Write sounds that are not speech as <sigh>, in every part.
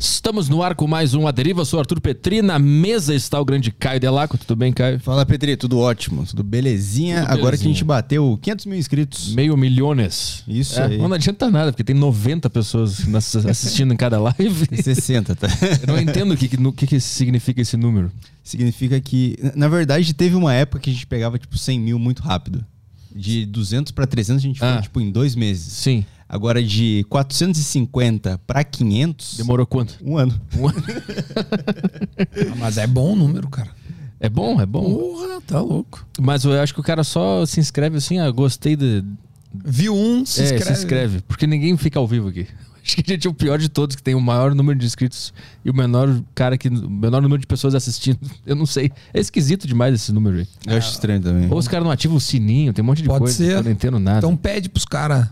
Estamos no ar com mais um A Deriva. Sou Arthur Petri. Na mesa está o grande Caio Delaco. Tudo bem, Caio? Fala, Petri. Tudo ótimo. Tudo belezinha. Tudo Agora que a belezinha. gente bateu 500 mil inscritos. Meio milhões. Isso É, aí. Não adianta nada, porque tem 90 pessoas <laughs> assistindo em cada live. 60, tá? Eu não entendo o que, que, que, significa esse número. Significa que, na verdade, teve uma época que a gente pegava, tipo, 100 mil muito rápido. De 200 pra 300 a gente foi, Ah. tipo, em dois meses. Sim. Agora, de 450 pra 500, Demorou quanto? um ano. Um ano. <laughs> Mas é bom o número, cara. É bom, é bom. Porra, tá louco. Mas eu acho que o cara só se inscreve assim, ah, gostei de. Viu um, se é, inscreve. se inscreve. Porque ninguém fica ao vivo aqui. <laughs> Acho que a gente é o pior de todos, que tem o maior número de inscritos e o menor cara que. O menor número de pessoas assistindo. <laughs> Eu não sei. É esquisito demais esse número aí. Eu acho estranho também. Ou os caras não ativam o sininho, tem um monte de Pode coisa. ser. Eu não entendo nada. Então pede pros caras.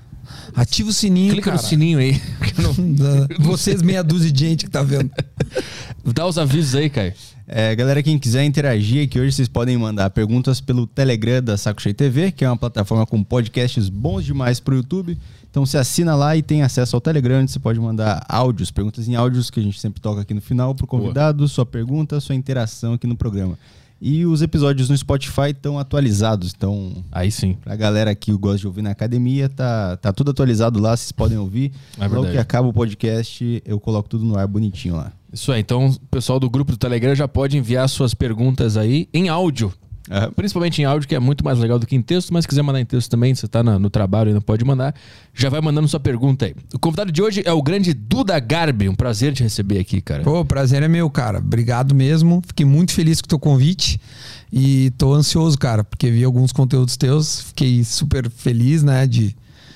Ativa o sininho, Clica cara. no sininho aí. <laughs> Da- Vocês, meia dúzia de gente que tá vendo. <laughs> Dá os avisos aí, Caio. É, galera, quem quiser interagir aqui hoje, vocês podem mandar perguntas pelo Telegram da Saco Cheio TV, que é uma plataforma com podcasts bons demais pro YouTube. Então você assina lá e tem acesso ao Telegram, onde você pode mandar áudios, perguntas em áudios, que a gente sempre toca aqui no final pro convidado, sua pergunta, sua interação aqui no programa. E os episódios no Spotify estão atualizados, então Aí sim. pra galera que gosta de ouvir na academia, tá, tá tudo atualizado lá, vocês podem ouvir. É Logo verdade. que acaba o podcast, eu coloco tudo no ar bonitinho lá. Isso aí. Então, o pessoal do grupo do Telegram já pode enviar suas perguntas aí em áudio. Aham. Principalmente em áudio, que é muito mais legal do que em texto, mas se quiser mandar em texto também, você tá na- no trabalho e não pode mandar, já vai mandando sua pergunta aí. O convidado de hoje é o grande Duda Garbi. Um prazer te receber aqui, cara. Pô, o prazer é meu, cara. Obrigado mesmo. Fiquei muito feliz com o teu convite. E tô ansioso, cara, porque vi alguns conteúdos teus. Fiquei super feliz, né, de,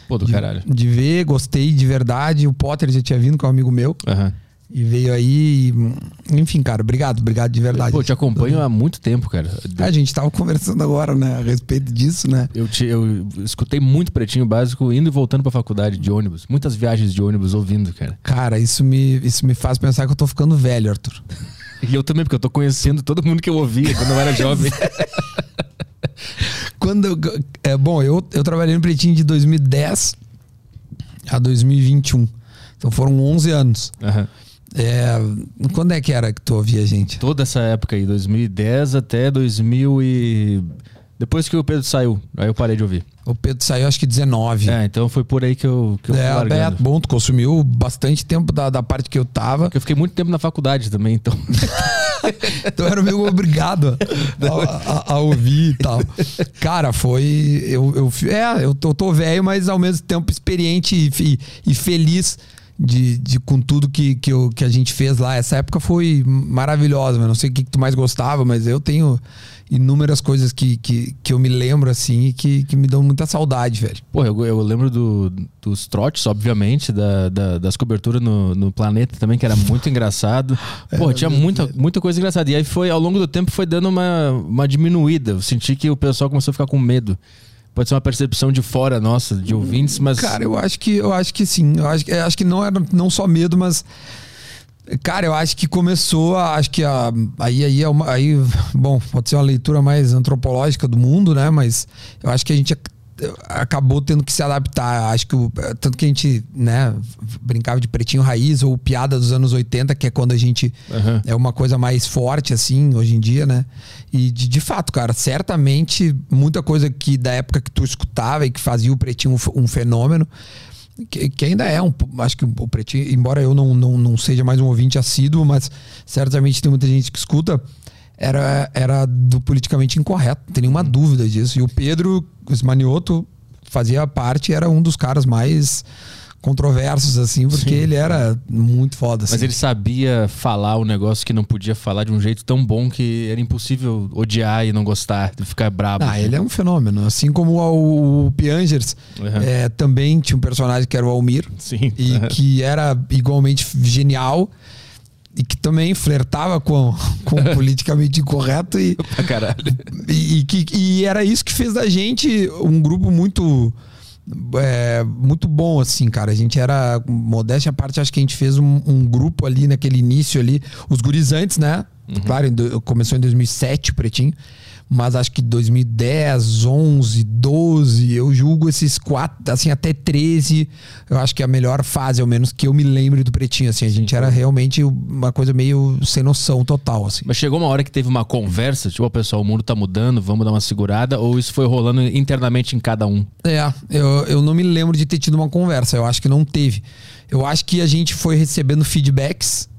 Pô, do de, caralho. de ver. Gostei de verdade. O Potter já tinha vindo, que é um amigo meu. Aham. E veio aí. e, Enfim, cara, obrigado. Obrigado de verdade. Pô, eu te acompanho há muito tempo, cara. A gente tava conversando agora, né, a respeito disso, né? Eu, te- eu escutei muito Pretinho Básico indo e voltando pra faculdade de ônibus. Muitas viagens de ônibus ouvindo, cara. Cara, isso me, isso me faz pensar que eu tô ficando velho, Arthur. E eu também, porque eu tô conhecendo todo mundo que eu ouvia quando eu era jovem. <laughs> Quando eu- é bom, eu, eu trabalhei no Pretinho de 2010 a 2021. Então foram 11 anos. Aham. É, quando é que era que tu ouvia a gente? Toda essa época aí, 2010 até 2000 e... Depois que o Pedro saiu, aí eu parei de ouvir. O Pedro saiu acho que 19. É, então foi por aí que eu, que eu fui É, largando. Beto, bom, tu consumiu bastante tempo da, da parte que eu tava. Porque eu fiquei muito tempo na faculdade também, então. <laughs> Então era meio obrigado a, a- a ouvir e tal. Cara, foi. Eu, eu, é, eu tô, tô velho, mas ao mesmo tempo experiente e, fe- e feliz de, de com tudo que, que, eu- que a gente fez lá. Essa época foi maravilhosa, mas não sei o que, que tu mais gostava, mas eu tenho inúmeras coisas que, que, que eu me lembro assim e que, que me dão muita saudade, velho. Pô, eu, eu lembro do, dos trotes, obviamente, da, da- das coberturas no, no planeta também, que era muito engraçado. Pô, tinha muita, muita coisa engraçada. E aí foi, ao longo do tempo, foi dando uma, uma diminuída. Eu senti que o pessoal começou a ficar com medo. Pode ser uma percepção de fora nossa, de ouvintes, mas. Cara, eu acho que eu acho que sim. Eu acho, que- eu acho que não era não só medo, mas cara, eu acho que começou, a, acho que a, aí aí é uma, aí, bom, pode ser uma leitura mais antropológica do mundo, né? Mas eu acho que a gente acabou tendo que se adaptar. Acho que o, tanto que a gente, né, brincava de pretinho raiz ou piada dos anos 80, que é quando a gente Aham. é uma coisa mais forte, assim, hoje em dia, né? E de, de fato, cara, certamente muita coisa que da época que tu escutava e que fazia o Pretinho um, um fenômeno, que, que ainda é um. Acho que o Pretinho, embora eu não, não, não seja mais um ouvinte assíduo, mas certamente tem muita gente que escuta. Era, era do politicamente incorreto, não tem nenhuma dúvida disso. E o Pedro Esmanioto fazia parte, era um dos caras mais controversos, assim, porque ele era muito foda. Mas assim. ele sabia falar o negócio que não podia falar de um jeito tão bom que era impossível odiar e não gostar, de ficar brabo. Ah, ele é um fenômeno. Assim como o, o Piangers Uhum. é, também tinha um personagem que era o Almir. Sim. E Aham. <laughs> que era igualmente genial. E que também flertava com, <laughs> com o <laughs> politicamente incorreto. E, e, que, e era isso que fez da gente um grupo muito. é, muito bom, assim, cara. A gente era, modéstia à parte, acho que a gente fez um, um grupo ali naquele início ali, os gurizantes, né? Claro, em do- começou em 2007 o Pretinho. Mas acho que 2010, 11, 12, eu julgo esses quatro, assim, até 13, eu acho que é a melhor fase, ao menos que eu me lembre do Pretinho, assim. A gente era realmente uma coisa meio sem noção total, assim. Mas chegou uma hora que teve uma conversa, tipo, ó, pessoal, o mundo tá mudando, vamos dar uma segurada, ou isso foi rolando internamente em cada um? É, eu, eu não me lembro de ter tido uma conversa. Eu acho que não teve. Eu acho que a gente foi recebendo feedbacks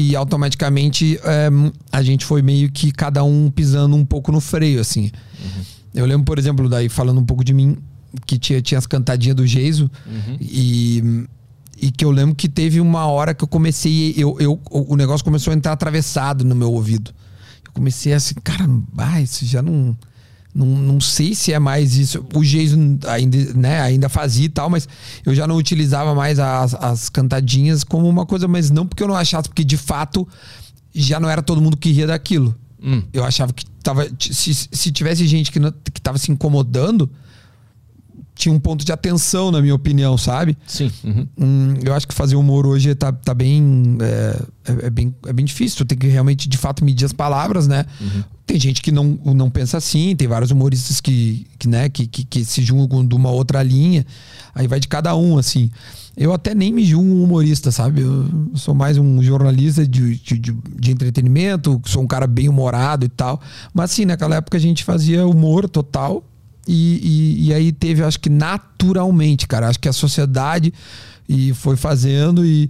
e automaticamente é, a gente foi meio que cada um pisando um pouco no freio, assim. Eu lembro, por exemplo, daí falando um pouco de mim, que tinha, tinha as cantadinhas do Geiso e. E que eu lembro que teve uma hora que eu comecei. Eu, eu, o negócio começou a entrar atravessado no meu ouvido. Eu comecei assim, cara, ah, isso já não. Não, não sei se é mais isso. O Jason ainda, né, ainda fazia e tal, mas eu já não utilizava mais as, as cantadinhas como uma coisa, mas não porque eu não achasse, porque de fato já não era todo mundo que ria daquilo. Hum. Eu achava que tava. Se, se tivesse gente que, não, que tava se incomodando, tinha um ponto de atenção, na minha opinião, sabe? Sim. uhum. Hum, eu acho que fazer humor hoje tá, tá bem, é, é- é bem. É bem difícil. Tu tem que realmente, de fato, medir as palavras, né? Tem gente que não, não pensa assim, tem vários humoristas que, que, né, que, que, que se julgam de uma outra linha. Aí vai de cada um, assim. Eu até nem me julgo um humorista, sabe? Eu sou mais um jornalista de, de, de, entretenimento, sou um cara bem humorado e tal. Mas assim, naquela época a gente fazia humor total. E, e, e aí teve, acho que naturalmente, cara. Acho que a sociedade e foi fazendo e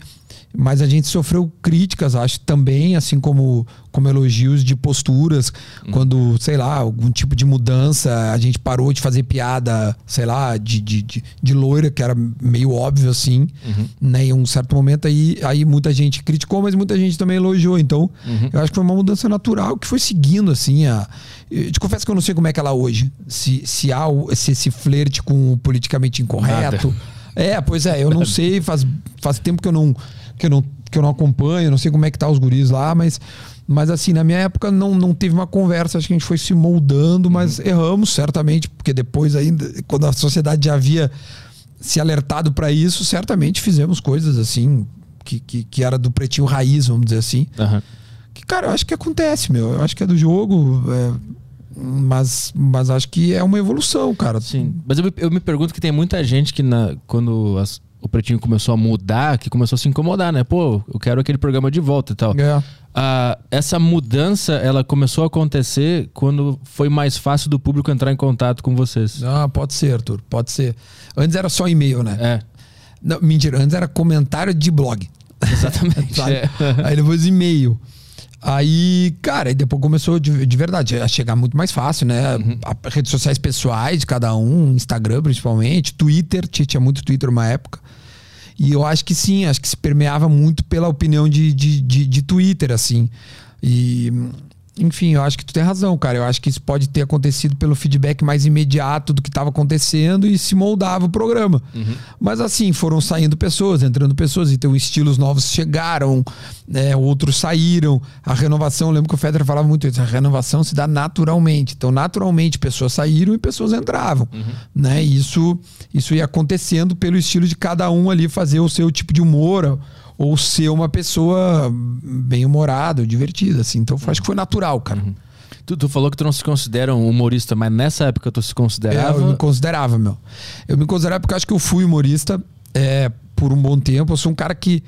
mas a gente sofreu críticas, acho também, assim como como elogios de posturas, quando, sei lá, algum tipo de mudança, a gente parou de fazer piada, sei lá, de, de, de, de loira, que era meio óbvio assim, né? Em um certo momento aí, aí muita gente criticou, mas muita gente também elogiou. Então, eu acho que foi uma mudança natural que foi seguindo, assim, a. Eu te confesso que eu não sei como é que ela é hoje. Se, se há se esse flerte com o politicamente incorreto. É, pois é, eu não <laughs> sei, faz, faz tempo que eu não que eu não que eu não acompanho, não sei como é que tá os guris lá, mas mas assim, na minha época não, não teve uma conversa, acho que a gente foi se moldando, mas erramos certamente, porque depois ainda quando a sociedade já havia se alertado para isso, certamente fizemos coisas assim que, que, que era do pretinho raiz, vamos dizer assim. Aham. Que, cara, eu acho que acontece, meu. Eu acho que é do jogo. é, mas, mas acho que é uma evolução, cara. Sim. Mas eu me, eu me pergunto que tem muita gente que na, quando as- o Pretinho começou a mudar, que começou a se incomodar, né? Pô, eu quero aquele programa de volta e tal. É. Ah, essa mudança, ela começou a acontecer quando foi mais fácil do público entrar em contato com vocês. Ah, pode ser, Arthur. Pode ser. Antes era só e-mail, né? É, Não, mentira, antes era comentário de blog. exatamente. <laughs> É. Aí depois e-mail. Aí, cara, aí depois começou de, de verdade a chegar muito mais fácil, né? A- redes sociais pessoais de cada um, Instagram principalmente, Twitter, tinha, tinha muito Twitter uma época. E eu acho que sim, acho que se permeava muito pela opinião de, de, de, de Twitter, assim. E, enfim, eu acho que tu tem razão, cara. Eu acho que isso pode ter acontecido pelo feedback mais imediato do que estava acontecendo e se moldava o programa. Mas assim, foram saindo pessoas, entrando pessoas, então estilos novos chegaram, né, outros saíram. A renovação, eu lembro que o Federer falava muito isso, a renovação se dá naturalmente. Então, naturalmente, pessoas saíram e pessoas entravam. Né? E isso, isso ia acontecendo pelo estilo de cada um ali fazer o seu tipo de humor ou ser uma pessoa bem humorada, divertida, assim. Então, acho que foi natural, cara. Tu, tu falou que tu não se considera um humorista, mas nessa época tu se considerava. eu me considerava, meu. Eu me considerava porque eu acho que eu fui humorista é, por um bom tempo. Eu sou um cara que,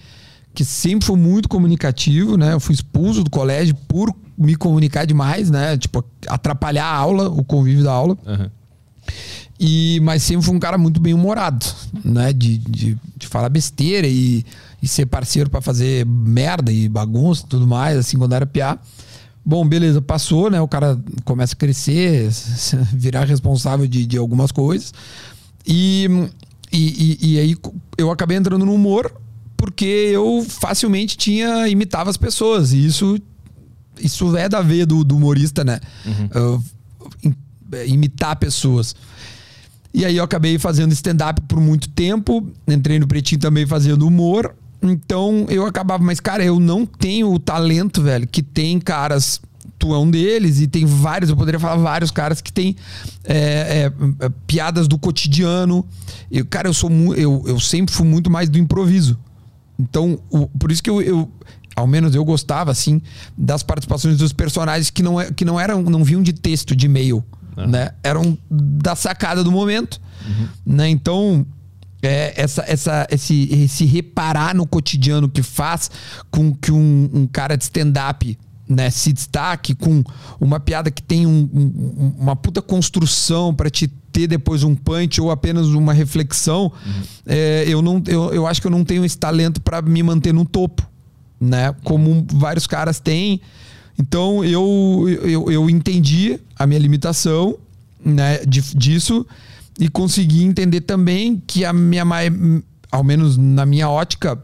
que sempre foi muito comunicativo, né? Eu fui expulso do colégio por me comunicar demais, né? Tipo, atrapalhar a aula, o convívio da aula. Aham. E, mas sempre fui um cara muito bem humorado, né? De, de, de falar besteira e, e ser parceiro pra fazer merda e bagunça e tudo mais, assim, quando era piá. Bom, beleza, passou, né? O cara começa a crescer, <laughs> virar responsável de, de algumas coisas. E, e, e, e aí eu acabei entrando no humor porque eu facilmente tinha imitava as pessoas. E isso, isso é da veia do, do humorista, né? Eu- im- imitar pessoas. E aí eu acabei fazendo stand-up por muito tempo. Entrei no Pretinho também fazendo humor. Então eu acabava, mas cara, eu não tenho o talento, velho, que tem caras. Tu é um deles e tem vários, eu poderia falar vários caras que tem é, é, é, piadas do cotidiano. Eu, cara, eu sou eu, eu sempre fui muito mais do improviso. Então, o- por isso que eu, eu, ao menos eu gostava, assim, das participações dos personagens que não, é, que não eram, não vinham de texto, de e-mail, Ah. né? Eram da sacada do momento, né? Então, é, essa, essa, esse, esse reparar no cotidiano que faz com que um, um cara de stand-up né, se destaque com uma piada que tem um- um- uma puta construção para te ter depois um punch ou apenas uma reflexão, é, eu, não, eu, eu acho que eu não tenho esse talento para me manter no topo, né? Como vários caras têm. Então eu, eu, eu entendi a minha limitação né, de- disso e consegui entender também que a minha ao menos na minha ótica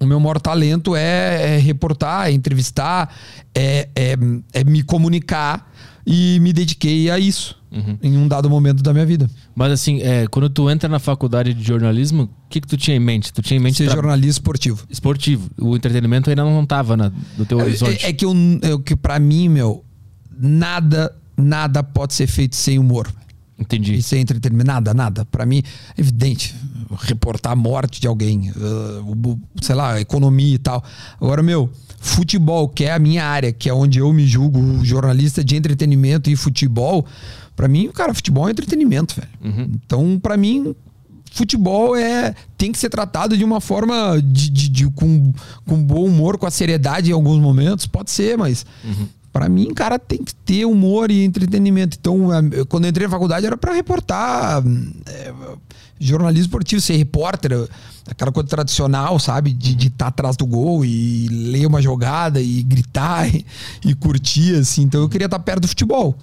o meu maior talento é, é reportar, é entrevistar, é, é, é me comunicar e me dediquei a isso em um dado momento da minha vida. Mas assim, é, quando tu entra na faculdade de jornalismo, o que, que tu tinha em mente? Tu tinha em mente Ser tra- jornalista esportivo. esportivo. O entretenimento ainda não tava na, no teu horizonte. É, é que, eu, é que para mim, meu, nada, nada pode ser feito sem humor. Entendi. E sem entretenimento, nada, nada. Pra mim, é evidente. Reportar a morte de alguém, uh, sei lá, economia e tal. Agora, meu, futebol, que é a minha área, que é onde eu me julgo jornalista de entretenimento e futebol, pra mim, cara, futebol é entretenimento, velho. Então, pra mim, futebol é tem que ser tratado de uma forma de, de- de- com, com bom humor, com a seriedade em alguns momentos, pode ser, mas Pra mim, cara, tem que ter humor e entretenimento. Então, eh, quando eu entrei na faculdade era pra reportar eh, jornalismo esportivo, ser repórter, aquela coisa tradicional, sabe? De estar atrás do gol e ler uma jogada e gritar e, e curtir, assim. Então, eu queria estar perto do futebol.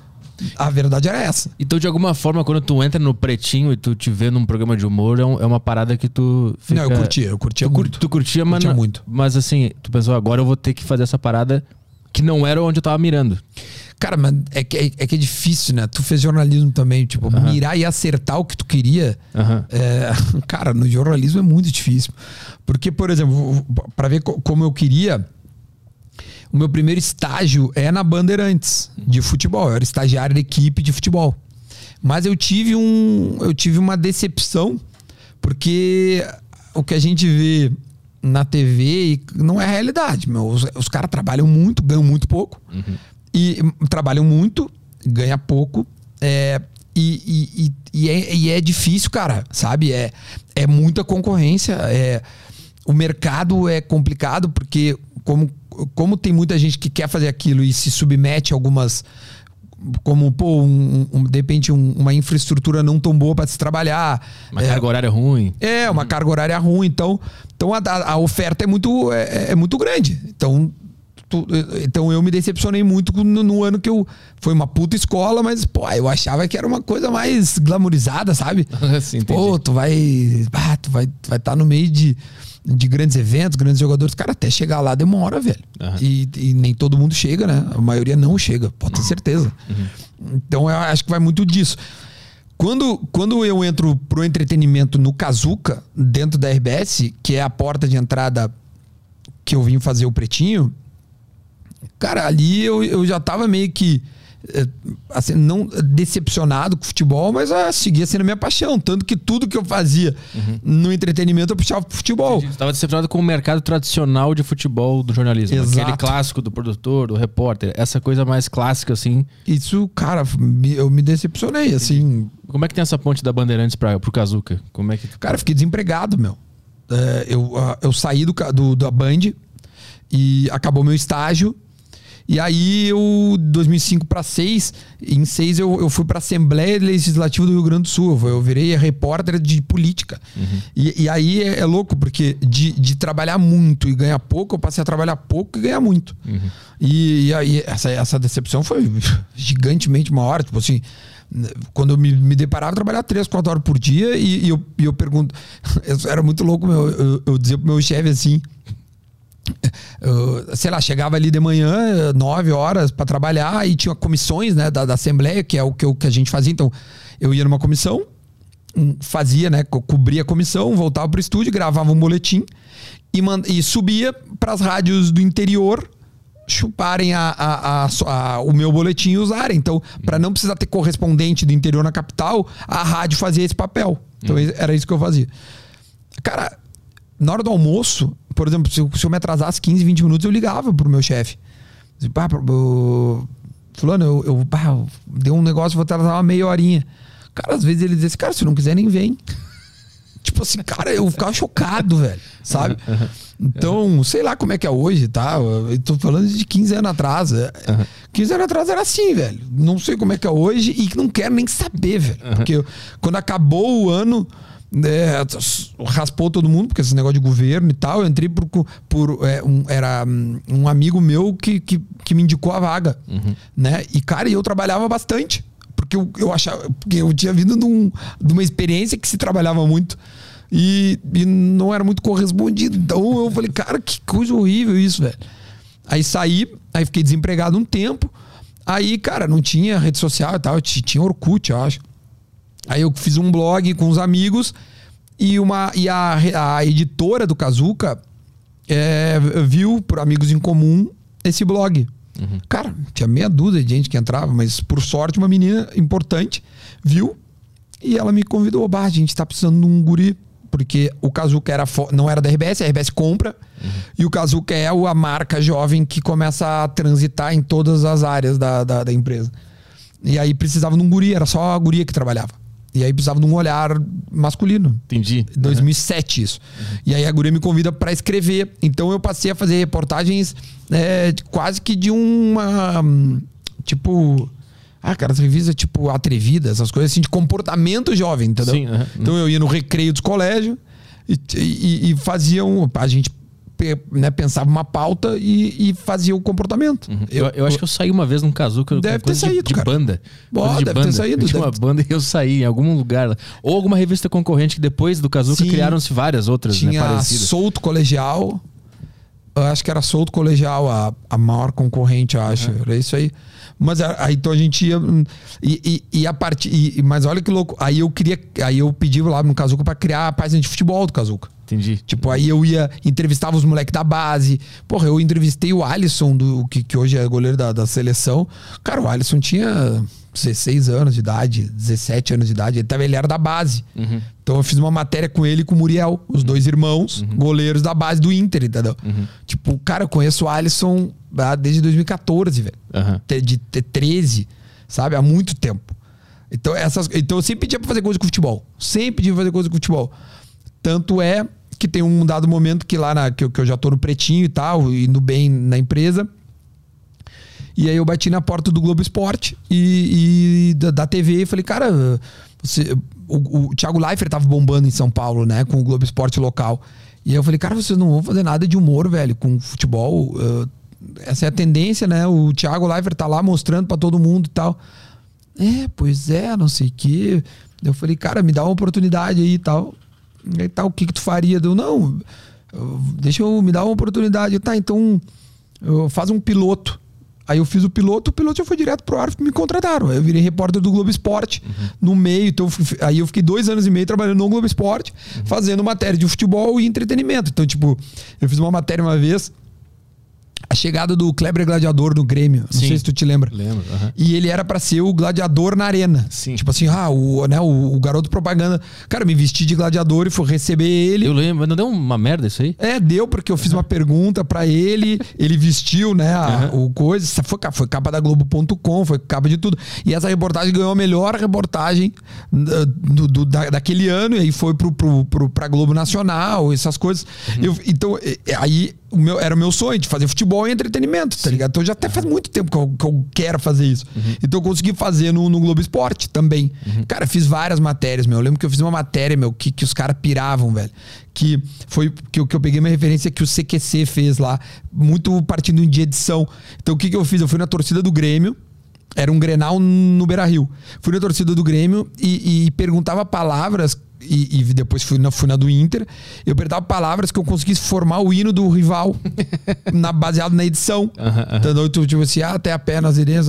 A verdade era essa. Então, de alguma forma, quando tu entra no pretinho e tu te vê num programa de humor, é, um- é uma parada que tu. Fica... Não, eu curtia, eu curtia Tu, muito. tu curtia, mas, Curtia muito. mas assim, tu pensou, agora eu vou ter que fazer essa parada que não era onde eu tava mirando. Cara, mas é que é, é que é difícil, né? Tu fez jornalismo também, tipo, mirar e acertar o que tu queria. Aham. É, <laughs> cara, no jornalismo é muito difícil. Porque, por exemplo, para ver co- como eu queria, o meu primeiro estágio é na Bandeirantes de futebol. Eu era estagiário da equipe de futebol. Mas eu tive um, eu tive uma decepção porque o que a gente vê na TV não é realidade. Meu, os, os caras trabalham muito, ganham muito pouco e hum, trabalham muito, ganha pouco. é, e, e- e- e é, e é difícil, cara, sabe? É, é muita concorrência. É, o mercado é complicado porque, como, como tem muita gente que quer fazer aquilo e se submete a algumas. Como, pô, um, um- de repente, um- uma infraestrutura não tão boa para se trabalhar. Uma é, carga horária ruim. é, uma carga horária ruim. Então, então a, a- oferta é muito, é, é muito grande. Então, tu- então eu me decepcionei muito no, no ano que eu. Foi uma puta escola, mas, pô, eu achava que era uma coisa mais glamourizada, sabe? <laughs> Sim. Pô, tu vai. Ah, tu vai estar vai tá no meio de, de grandes eventos, grandes jogadores. Cara, até chegar lá demora, velho. Aham. E, e nem todo mundo chega, né? A maioria não chega, pode ter certeza. Então eu acho que vai muito disso. Quando, quando eu entro pro entretenimento no Kazuca, dentro da RBS, que é a porta de entrada que eu vim fazer o pretinho, cara, ali eu, eu já tava meio que. Eh, Assim, não decepcionado com o futebol, mas ah, seguia sendo a minha paixão. Tanto que tudo que eu fazia no entretenimento eu puxava pro futebol. Tu tava decepcionado com o mercado tradicional de futebol do jornalismo. Exato. Aquele clássico do produtor, do repórter. Essa coisa mais clássica, assim. Isso, cara, eu me decepcionei, assim. Como é que tem essa ponte da Bandeirantes pra, pro Kazuca? Como é que. Cara, eu fiquei desempregado, meu. É, eu, ah, eu saí do, do, da Band e acabou meu estágio. E aí, eu, 2005 para 6, em 6 eu, eu fui para a Assembleia Legislativa do Rio Grande do Sul. Eu virei repórter de política. E, e aí é, é louco, porque de, de trabalhar muito e ganhar pouco, eu passei a trabalhar pouco e ganhar muito. E, e aí, essa, essa decepção foi gigantemente maior. Tipo assim, quando eu me, me deparava, eu trabalhava 3, 4 horas por dia e, e eu, e eu pergunto. Eu <laughs> era muito louco, meu. Eu, eu dizia pro meu chefe assim. Eu, sei lá, chegava ali de manhã, 9 horas para trabalhar e tinha comissões né, da, da Assembleia, que é o que, eu- que a gente fazia. Então, eu ia numa comissão, um, fazia, né? co- Cobria a comissão, voltava pro estúdio, gravava um boletim e, e subia para as rádios do interior chuparem a, a- a o meu boletim e usarem. Então, para não precisar ter correspondente do interior na capital, a rádio fazia esse papel. Então, era isso que eu fazia. Cara, na hora do almoço, por exemplo, se eu, se eu me atrasasse 15, 20 minutos, eu ligava pro meu chefe. Pá, eu- fulano, eu, eu pá, deu um negócio, vou atrasar uma meia horinha. Cara, às vezes ele dizia assim, cara, se não quiser, nem vem. <laughs> tipo assim, cara, eu ficava chocado, velho, sabe? Então, sei lá como é que é hoje, tá? Eu tô falando de 15 anos atrás. É, 15 anos atrás era assim, velho. Não sei como é que é hoje e não quero nem saber, velho. Porque eu- quando acabou o ano, né, raspou todo mundo, porque esse negócio de governo e tal. Eu entrei por. por é, um, era hum, um amigo meu que, que, que me indicou a vaga. Né? E, cara, eu trabalhava bastante. Porque eu, eu achava. Porque eu tinha vindo de, um- de uma experiência que se trabalhava muito. E, e não era muito correspondido. Então eu falei, cara, que coisa horrível isso, velho. Aí saí, aí fiquei desempregado um tempo. Aí, cara, não tinha rede social e tal, tinha Orkut, eu acho. Aí eu fiz um blog com os amigos e, uma, e a, a editora do Kazuca é, viu, por amigos em comum, esse blog. Cara, tinha meia dúzia de gente que entrava, mas por sorte uma menina importante viu e ela me convidou. Bah, a gente tá precisando de um guri. Porque o Kazuca era não era da RBS, a RBS compra. E o Kazuca é a marca jovem que começa a transitar em todas as áreas da, da, da empresa. E aí precisava de um guri, era só a guria que trabalhava. E aí precisava de um olhar masculino. Entendi. 2007 isso. E aí a guria me convida para escrever. Então eu passei a fazer reportagens é, quase que de uma tipo ah, cara, as revistas tipo atrevida, essas coisas assim de comportamento jovem, entendeu? Sim, aham. Então eu ia no recreio dos colégios e, e, e fazia um, a gente né, pensava uma pauta e, e fazia o comportamento. Eu, eu acho que eu saí uma vez num casuca Deve coisa ter de- saído, de, cara. banda. Ó, Coisa de deve ter banda. saído, Tinha uma deve- banda e eu saí em algum lugar. Ou alguma revista concorrente que depois do Sim. criaram-se várias outras, né, tinha parecidas. solto colegial. Eu acho que era solto colegial a, a maior concorrente, eu acho. Era isso aí. Mas aí então a gente ia. hum, E, e, e a partir. mas olha que louco. Aí eu queria. Aí eu pedi lá no Kazuca pra criar a página de futebol do Kazuca. Entendi. Tipo, aí eu ia, entrevistava os moleques da base. Porra, eu entrevistei o Alisson, do, que, que hoje é goleiro da, da seleção. Cara, o Alisson tinha 16 anos de idade, 17 anos de idade. Ele, tava, ele era da base. Então eu fiz uma matéria com ele e com o Muriel, os dois irmãos, goleiros da base do Inter, entendeu? Tipo, cara, eu conheço o Alisson ah, desde 2014, velho. De, ter 13, sabe? Há muito tempo. Então, essas, então eu sempre pedia pra fazer coisa com futebol. Sempre pedia pra fazer coisa com futebol. Tanto é que tem um dado momento que lá na, que, eu, que eu já tô no pretinho e tal, indo bem na empresa. E aí eu bati na porta do Globo Esporte e, e da, da TV e falei, cara, você, o, o Thiago Leifert tava bombando em São Paulo, né, com o Globo Esporte local. E aí eu falei, cara, vocês não vão fazer nada de humor, velho, com futebol. uh, essa é a tendência, né? O Thiago Leifert tá lá mostrando pra todo mundo e tal. É, pois é, não sei o quê. Eu falei, cara, me dá uma oportunidade aí e tal. E tal, o que que tu faria? Deu, não, eu- deixa eu me dar uma oportunidade. Eu, tá, então eu, faz um piloto. Aí eu fiz o piloto, o piloto já foi direto pro ar, me contrataram. Aí Eu virei repórter do Globo Esporte no meio. Então, eu aí eu fiquei dois anos e meio trabalhando no Globo Esporte, fazendo matéria de futebol e entretenimento. Então, tipo, eu fiz uma matéria uma vez, a chegada do Kleber Gladiador no Grêmio. Não Sim. sei se tu te lembra. Lembro. E ele era pra ser o gladiador na arena. Sim. Tipo assim, ah, o, né, o, o garoto propaganda. Cara, me vesti de gladiador e fui receber ele. Eu lembro, mas não deu uma merda isso aí? É, deu, porque eu fiz uma pergunta pra ele, ele vestiu, né, a- o coisa. Foi, foi capa da Globo.com, foi capa de tudo. E essa reportagem ganhou a melhor reportagem uh, do, do- da- daquele ano, e aí foi pro, pro, pro, pra Globo Nacional, essas coisas. Eu- então, aí o meu, era o meu sonho de fazer futebol e entretenimento, tá ligado? Então já até faz muito tempo que eu, que eu quero fazer isso. Então eu consegui fazer no, no Globo Esporte também. Cara, fiz várias matérias, meu. Eu lembro que eu fiz uma matéria, meu, que, que os caras piravam, velho. Que foi que, eu- que eu peguei uma referência que o CQC fez lá, muito partindo de edição. Então o que, que eu fiz? Eu fui na torcida do Grêmio. Era um Grenal no Beira Rio. Fui na torcida do Grêmio e, e perguntava palavras. E, e depois fui na, fui na do Inter. Eu perguntava palavras que eu conseguisse formar o hino do rival, <laughs> na, baseado na edição. Entendeu? Então, tipo assim, ah, até a pé nas ideias.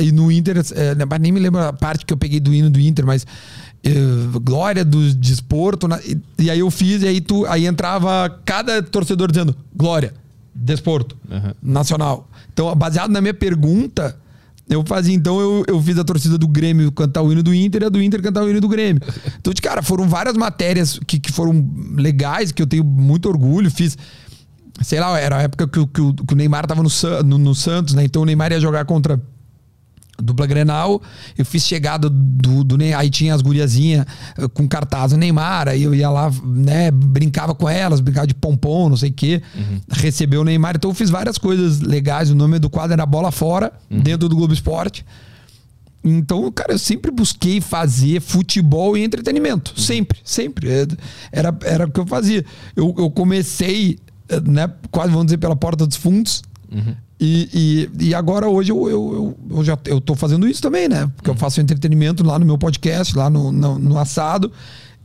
E no Inter, é, né, mas nem me lembro a parte que eu peguei do hino do Inter, mas. eh, glória do desporto. na- e, e aí eu fiz, e aí, tu, aí entrava cada torcedor dizendo: Glória, desporto, nacional. Então, baseado na minha pergunta, Eu fazia, então eu, eu fiz a torcida do Grêmio cantar o hino do Inter e a do Inter cantar o hino do Grêmio. Então, de cara, foram várias matérias que, que foram legais, que eu tenho muito orgulho. Fiz, sei lá, era a época que, que que o Neymar tava no, no, no Santos, né? Então o Neymar ia jogar contra dupla Grenal. Eu fiz chegada do, do Neymar, aí tinha as guriazinhas eh, com cartaz do Neymar, aí eu ia lá, né, brincava com elas, brincava de pompom, não sei o quê. Recebeu o Neymar, então eu fiz várias coisas legais. O nome do quadro era Bola Fora, dentro do Globo Esporte. Então, cara, eu sempre busquei fazer futebol e entretenimento. Sempre, sempre. É, Era, era o que eu fazia. Eu, eu comecei, eh, né, quase vamos dizer, pela porta dos fundos. E, e, e agora, hoje, eu, eu, eu, eu já eu tô fazendo isso também, né? Porque eu faço entretenimento lá no meu podcast, lá no, no, no assado.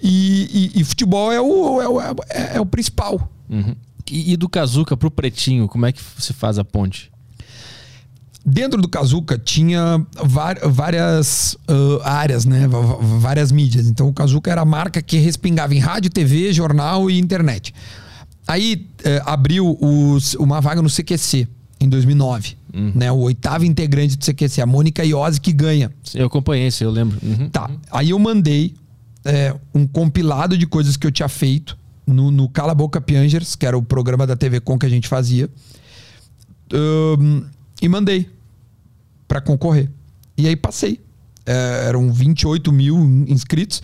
E, e- futebol é o, é, o, é, é o principal. Uhum. E, do Kazuca pro Pretinho, como é que se faz a ponte? Dentro do Kazuca tinha várias ah, áreas, né? Va- Várias mídias. Então o Kazuca era a marca que respingava em rádio, TV, jornal e internet. Aí eh, abriu os- uma vaga no CQC em 2009. Né? O oitavo integrante do CQC, a Mônica Iose, que ganha. Eu acompanhei isso, eu lembro. Uhum. Tá. Aí eu mandei é, um compilado de coisas que eu tinha feito no, no Cala a Boca Piangers, que era o programa da TV Com que a gente fazia. Ahn, e mandei pra concorrer. E aí passei. É, eram 28 mil inscritos.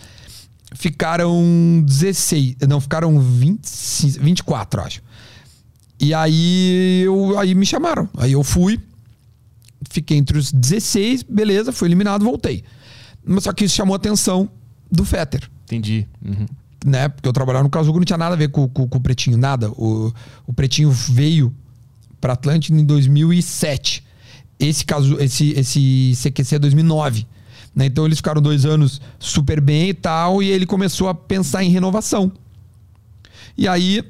Ficaram 16. Não, ficaram 20, 24, acho. E aí, eu, aí me chamaram. Aí eu fui. Fiquei entre os 16, beleza, fui eliminado, voltei. Mas só que isso chamou a atenção do Fetter, Entendi. Uhum. né? Porque eu trabalhava no Casugo, não tinha nada a ver com, com- com o Pretinho, nada. O, o Pretinho veio para Atlântida em 2007. Esse caso, esse, esse CQC é 2009. Né? Então eles ficaram dois anos super bem e tal, e ele começou a pensar em renovação. E aí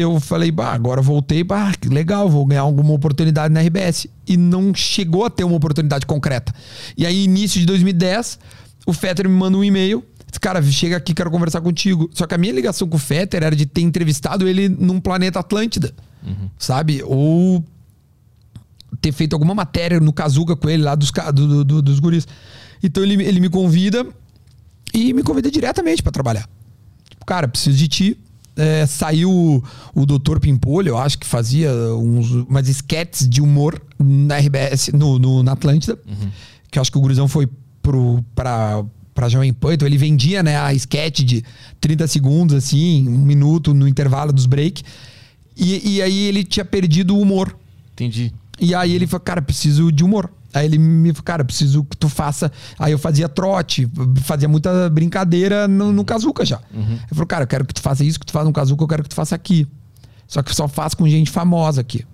eu falei, bah, agora voltei, bah, que legal, vou ganhar alguma oportunidade na RBS. E não chegou a ter uma oportunidade concreta. E aí, início de 2010, o Fetter me manda um e-mail. Disse, cara, chega aqui, quero conversar contigo. Só que a minha ligação com o Fetter era de ter entrevistado ele num planeta Atlântida. Sabe? Ou ter feito alguma matéria no Kazuga com ele lá dos, do- do- dos guris. Então ele, ele me convida e me convida diretamente pra trabalhar. Tipo, cara, preciso de ti. É, saiu o, Dr. Pimpolho, eu acho que fazia uns, umas sketches de humor na RBS, no, no- na Atlântida. Que eu acho que o gurizão foi pro, pra, pra Jovem Pan. Então ele vendia né, a sketch de 30 segundos, assim, um minuto no intervalo dos break. E, e aí ele tinha perdido o humor. Entendi. E aí ele falou, cara, preciso de humor. Aí ele me falou, cara, preciso que tu faça. Aí eu fazia trote, fazia muita brincadeira no, no Kazuca já. Ele falou, cara, eu quero que tu faça isso que tu faz no Kazuca, eu quero que tu faça aqui. Só que só faz com gente famosa aqui.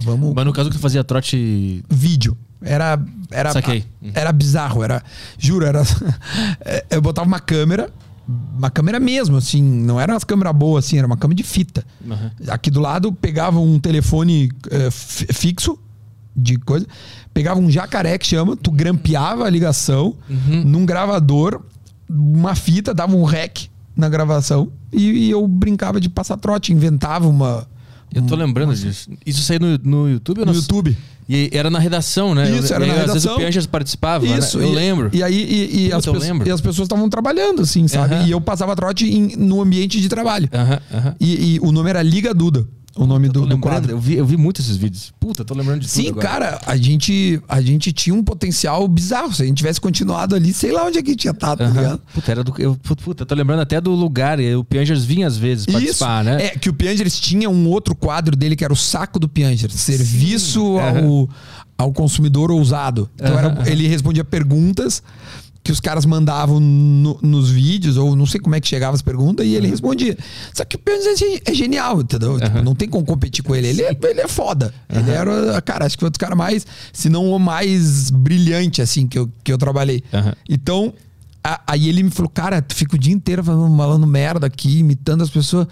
Vamos. Mas no caso que tu fazia trote. Vídeo. Era. Era, Saquei. era bizarro, era. Juro, era. <laughs> eu botava uma câmera. Uma câmera mesmo, assim, não era umas câmeras boas, assim, era uma câmera de fita. Uhum. Aqui do lado pegava um telefone fi- fixo de coisa, pegava um jacaré que chama, tu grampeava a ligação Uhum. num gravador, uma fita, dava um rec na gravação e, e eu brincava de passar trote, inventava uma Eu tô lembrando disso. Isso saiu no, no YouTube ou no não? YouTube. E era na redação, né? Isso, era e na Às vezes redação. o participava, Isso, né? Eu e- lembro. E aí e, e Puta, as, eu pessoas- lembro. e as pessoas estavam trabalhando, assim, sabe? Aham. E eu passava trote em- no ambiente de trabalho. Aham, aham. E, e o nome era Liga Duda, o nome do, do quadro. Eu vi, eu vi muito esses vídeos. Puta, tô lembrando de Sim, cara, a gente, a gente tinha um potencial bizarro. Se a gente tivesse continuado ali, sei lá onde é que tinha estado, tá Aham. ligado? Puta, era do. Eu, puta, tô lembrando até do lugar. O Piangers vinha às vezes participar, né? É, que o Piangers tinha um outro quadro dele que era o saco do Piangers. Serviço ao, ao consumidor ousado. Então era- ele respondia perguntas que os caras mandavam no- nos vídeos, ou não sei como é que chegava as perguntas, e ele respondia. Só que o Piangers é, é genial, entendeu? Tipo, não tem como competir com ele. Ele é, ele é foda. Ele era, cara, acho que foi um dos caras mais, se não o mais brilhante, assim, que eu, que eu trabalhei. Aham. Então, a- aí ele me falou, cara, tu fica o dia inteiro falando, falando merda aqui, imitando as pessoas.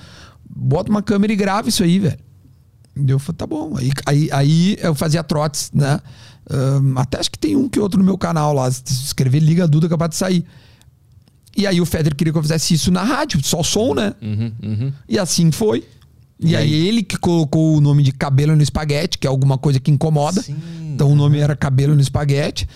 Bota uma câmera e grava isso aí, velho. E eu falei, tá bom. Aí, aí, aí eu fazia trotes, né? Ahn, até acho que tem um que outro no meu canal lá. Se escrever Liga Duda, capaz de sair. E aí o Federer queria que eu fizesse isso na rádio, só som, né? Uhum, uhum. E assim foi. E, E aí, aí? ele que colocou o nome de cabelo no espaguete, que é alguma coisa que incomoda. Sim. Então o nome era Cabelo no Espaguete.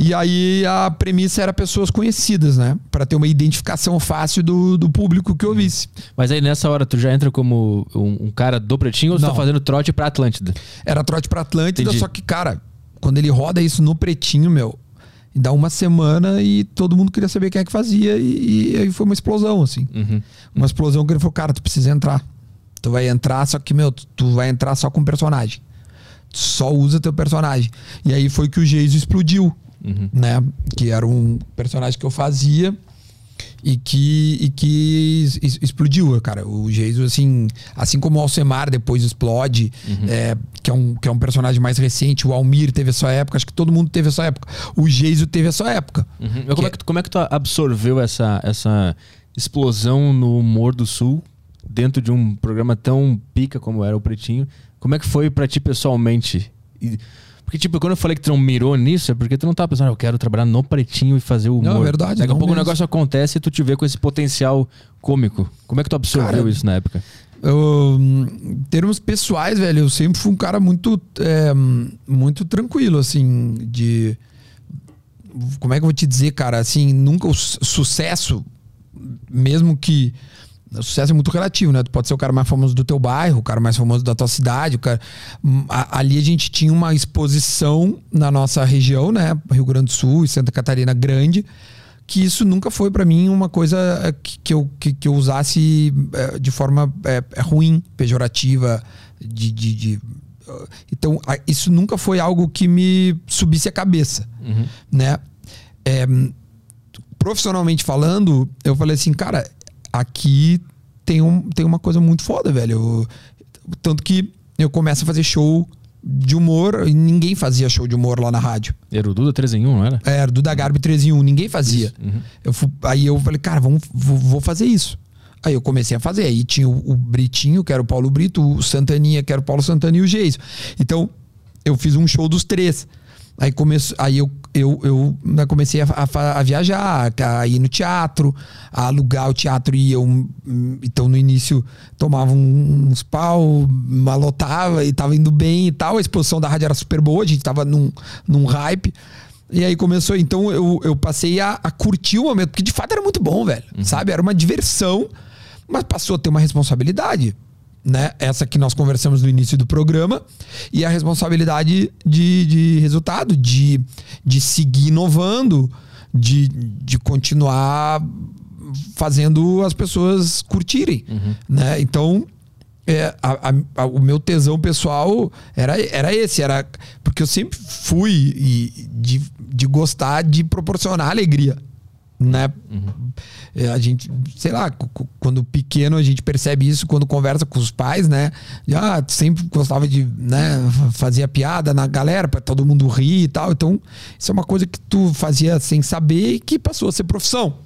E aí a premissa era pessoas conhecidas, né? Pra ter uma identificação fácil do, do público que ouvisse. Mas aí nessa hora tu já entra como um, um cara do Pretinho ou tu Não. tá fazendo trote pra Atlântida? Era trote pra Atlântida, Entendi. só que, cara, quando ele roda isso no pretinho, meu, dá uma semana e todo mundo queria saber quem é que fazia. E, e aí foi uma explosão, assim. Uhum. Uma explosão que ele falou, cara, tu precisa entrar. Tu vai entrar, só que, meu, tu, tu vai entrar só com personagem. Tu só usa teu personagem. E aí foi que o Geiso explodiu, Uhum. né? Que era um personagem que eu fazia e que, e que explodiu, cara. O Geiso, assim, assim como o Alcemar depois explode, é, que, é um, que é um personagem mais recente, o Almir teve a sua época, acho que todo mundo teve a sua época. O Geiso teve a sua época. Uhum. Mas Como, é que, como é que tu absorveu essa, essa explosão no humor do Sul dentro de um programa tão pica como era o Pretinho? Como é que foi pra ti pessoalmente? E- porque, tipo, quando eu falei que tu não mirou nisso, é porque tu não tava pensando, "Ah, eu quero trabalhar no Pretinho e fazer o humor. Não, é verdade, Daqui a pouco o negócio acontece e tu te vê com esse potencial cômico. Como é que tu absorveu Cara, isso na época? Eu, em termos pessoais, velho, eu sempre fui um cara muito, é, muito tranquilo, assim, de. Como é que eu vou te dizer, cara? Assim, nunca o su- sucesso, mesmo que. O sucesso é muito relativo, né? Tu pode ser o cara mais famoso do teu bairro, o cara mais famoso da tua cidade. O cara... Hum, Ali a gente tinha uma exposição na nossa região, né? Rio Grande do Sul e Santa Catarina grande, que isso nunca foi pra mim uma coisa eh, que, eu, que, que eu usasse eh, de forma eh, ruim, pejorativa, de. de- de, então, isso nunca foi algo que me subisse a cabeça, né? É, profissionalmente falando, eu falei assim, cara, aqui tem, um, tem uma coisa muito foda, velho. Eu- tanto que eu começo a fazer show de humor e ninguém fazia show de humor lá na rádio. Era o Duda 3 em 1, não era? Era do da Garbi 3 em 1, ninguém fazia. Eu fu- aí eu falei, cara, vamos, vou, fazer isso. Aí eu comecei a fazer. Aí tinha o, o Britinho, que era o Paulo Brito, o Santaninha, que era o Paulo Santana e o Geiso. Então, eu fiz um show dos três. Aí, começo, aí eu, eu, eu né, comecei a, a a viajar, a ir no teatro, a alugar o teatro e eu. Então, no início, tomava uns pau, malotava e tava indo bem e tal. A exposição da rádio era super boa, a gente tava num, num hype. E aí começou, então eu, eu passei a, a curtir o momento, porque de fato era muito bom, velho. Sabe? Era uma diversão, mas passou a ter uma responsabilidade. Né? Essa que nós conversamos no início do programa, e a responsabilidade de, de resultado, de, de seguir inovando, de, de continuar fazendo as pessoas curtirem. Né? Então, é, a- a- o meu tesão pessoal era, era esse, era porque eu sempre fui e- de, de gostar de proporcionar alegria, né? É, a gente, sei lá, quando pequeno a gente percebe isso quando conversa com os pais, né? E, ah, tu sempre gostava de, né, fazia piada na galera para todo mundo rir e tal. Então, isso é uma coisa que tu fazia sem saber e que passou a ser profissão,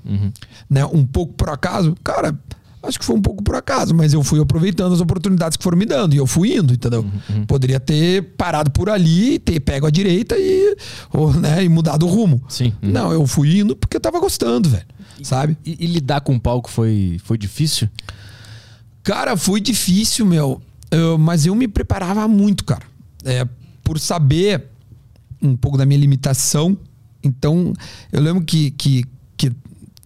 né? Um pouco por acaso, cara, Acho que foi um pouco por acaso, mas eu fui aproveitando as oportunidades que foram me dando e eu fui indo, entendeu? Poderia ter parado por ali, ter pego a direita e, ou, né, e mudado o rumo. Sim. Uhum. Não, eu fui indo porque eu tava gostando, velho. Sabe? E, e lidar com o palco foi, foi difícil? Cara, foi difícil, meu. Eu- mas eu me preparava muito, cara. É, por saber um pouco da minha limitação. Então, eu lembro que, que, que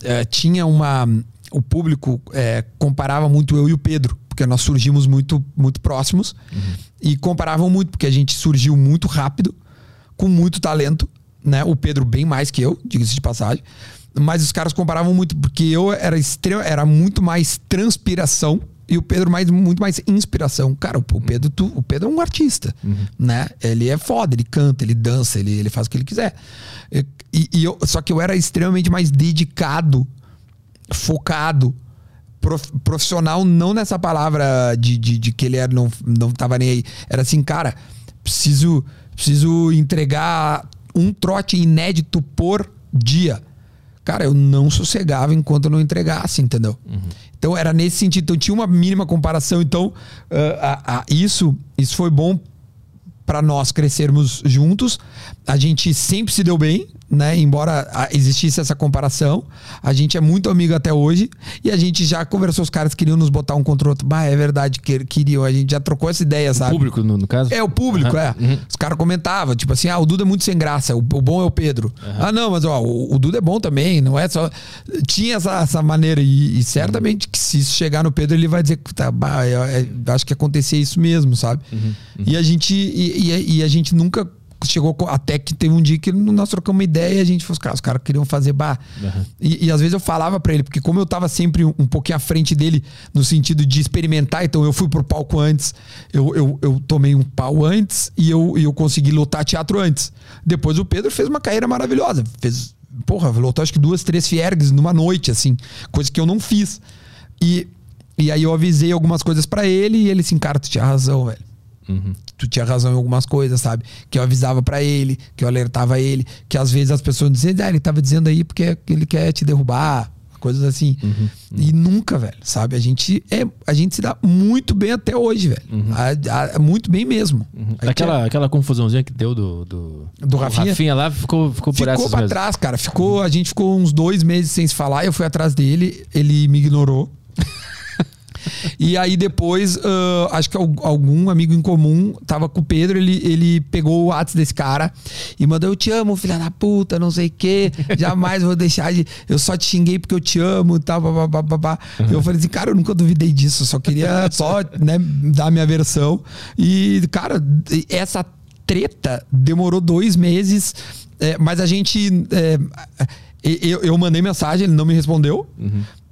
é, tinha uma. O público é, comparava muito eu e o Pedro, porque nós surgimos muito, muito próximos. E comparavam muito, porque a gente surgiu muito rápido, com muito talento. Né? O Pedro bem mais que eu, diga-se de passagem. Mas os caras comparavam muito, porque eu era extremo, era muito mais transpiração e o Pedro mais, muito mais inspiração. Cara, o Pedro, tu- o Pedro é um artista, né? Ele é foda, ele canta, ele dança, ele, ele faz o que ele quiser. E, e eu, só que eu era extremamente mais dedicado, focado, prof- profissional, não nessa palavra de, de, de que ele era, não, não tava nem aí. Era assim, cara, preciso, preciso entregar um trote inédito por dia. Cara, eu não sossegava enquanto eu não entregasse, entendeu? Então era nesse sentido. Então tinha uma mínima comparação. Então, ah, ah, ah, isso, isso foi bom para nós crescermos juntos. A gente sempre se deu bem, né? Embora existisse essa comparação, a gente é muito amigo até hoje e a gente já conversou. Os caras queriam nos botar um contra o outro. Bah, é verdade que queriam. A gente já trocou essa ideia, sabe? O público, no, no caso? É, o público, é. Os caras comentavam, tipo assim, ah, o Duda é muito sem graça, o, o bom é o Pedro. Ah, não, mas ó, o, o Duda é bom também, não é só. Tinha essa, essa maneira, e, e certamente que se isso chegar no Pedro, ele vai dizer que tá, bah, eu, eu acho que acontecia isso mesmo, sabe? E a gente. E, e- e a gente nunca chegou até que teve um dia que nós trocamos uma ideia e a gente falou, cara, os caras queriam fazer bar. E, e às vezes eu falava pra ele, porque como eu tava sempre um, um pouquinho à frente dele no sentido de experimentar, então eu fui pro palco antes, eu, eu, eu tomei um pau antes e eu, eu consegui lotar teatro antes. Depois o Pedro fez uma carreira maravilhosa, fez, porra, lotou acho que duas, três fiergs numa noite, assim, coisa que eu não fiz. E, e aí eu avisei algumas coisas pra ele e ele assim, cara, tu tinha razão, velho tu tinha razão em algumas coisas, sabe? Que eu avisava pra ele, que eu alertava ele, que às vezes as pessoas diziam, ah, ele tava dizendo aí porque ele quer te derrubar, coisas assim. E nunca, velho, sabe? A gente é, a gente se dá muito bem até hoje, velho. A- a- muito bem mesmo. A gente Aquela, aquela confusãozinha que deu do. Do, Do Rafinha? lá ficou, ficou por Ficou pra mesmo. trás, cara. Ficou, a gente ficou uns dois meses sem se falar. Eu fui atrás dele, ele me ignorou. <laughs> e aí depois, ah, acho que al- algum amigo em comum tava com o Pedro, ele, ele pegou o WhatsApp desse cara e mandou: Eu te amo, filha da puta, não sei o quê. Jamais vou deixar de. Eu só te xinguei porque eu te amo e tal. Pá, pá. Eu falei assim, cara, eu nunca duvidei disso. Só queria só né, dar minha versão. E, cara, essa treta demorou dois meses, é, mas a gente. é, eu, eu mandei mensagem, ele não me respondeu.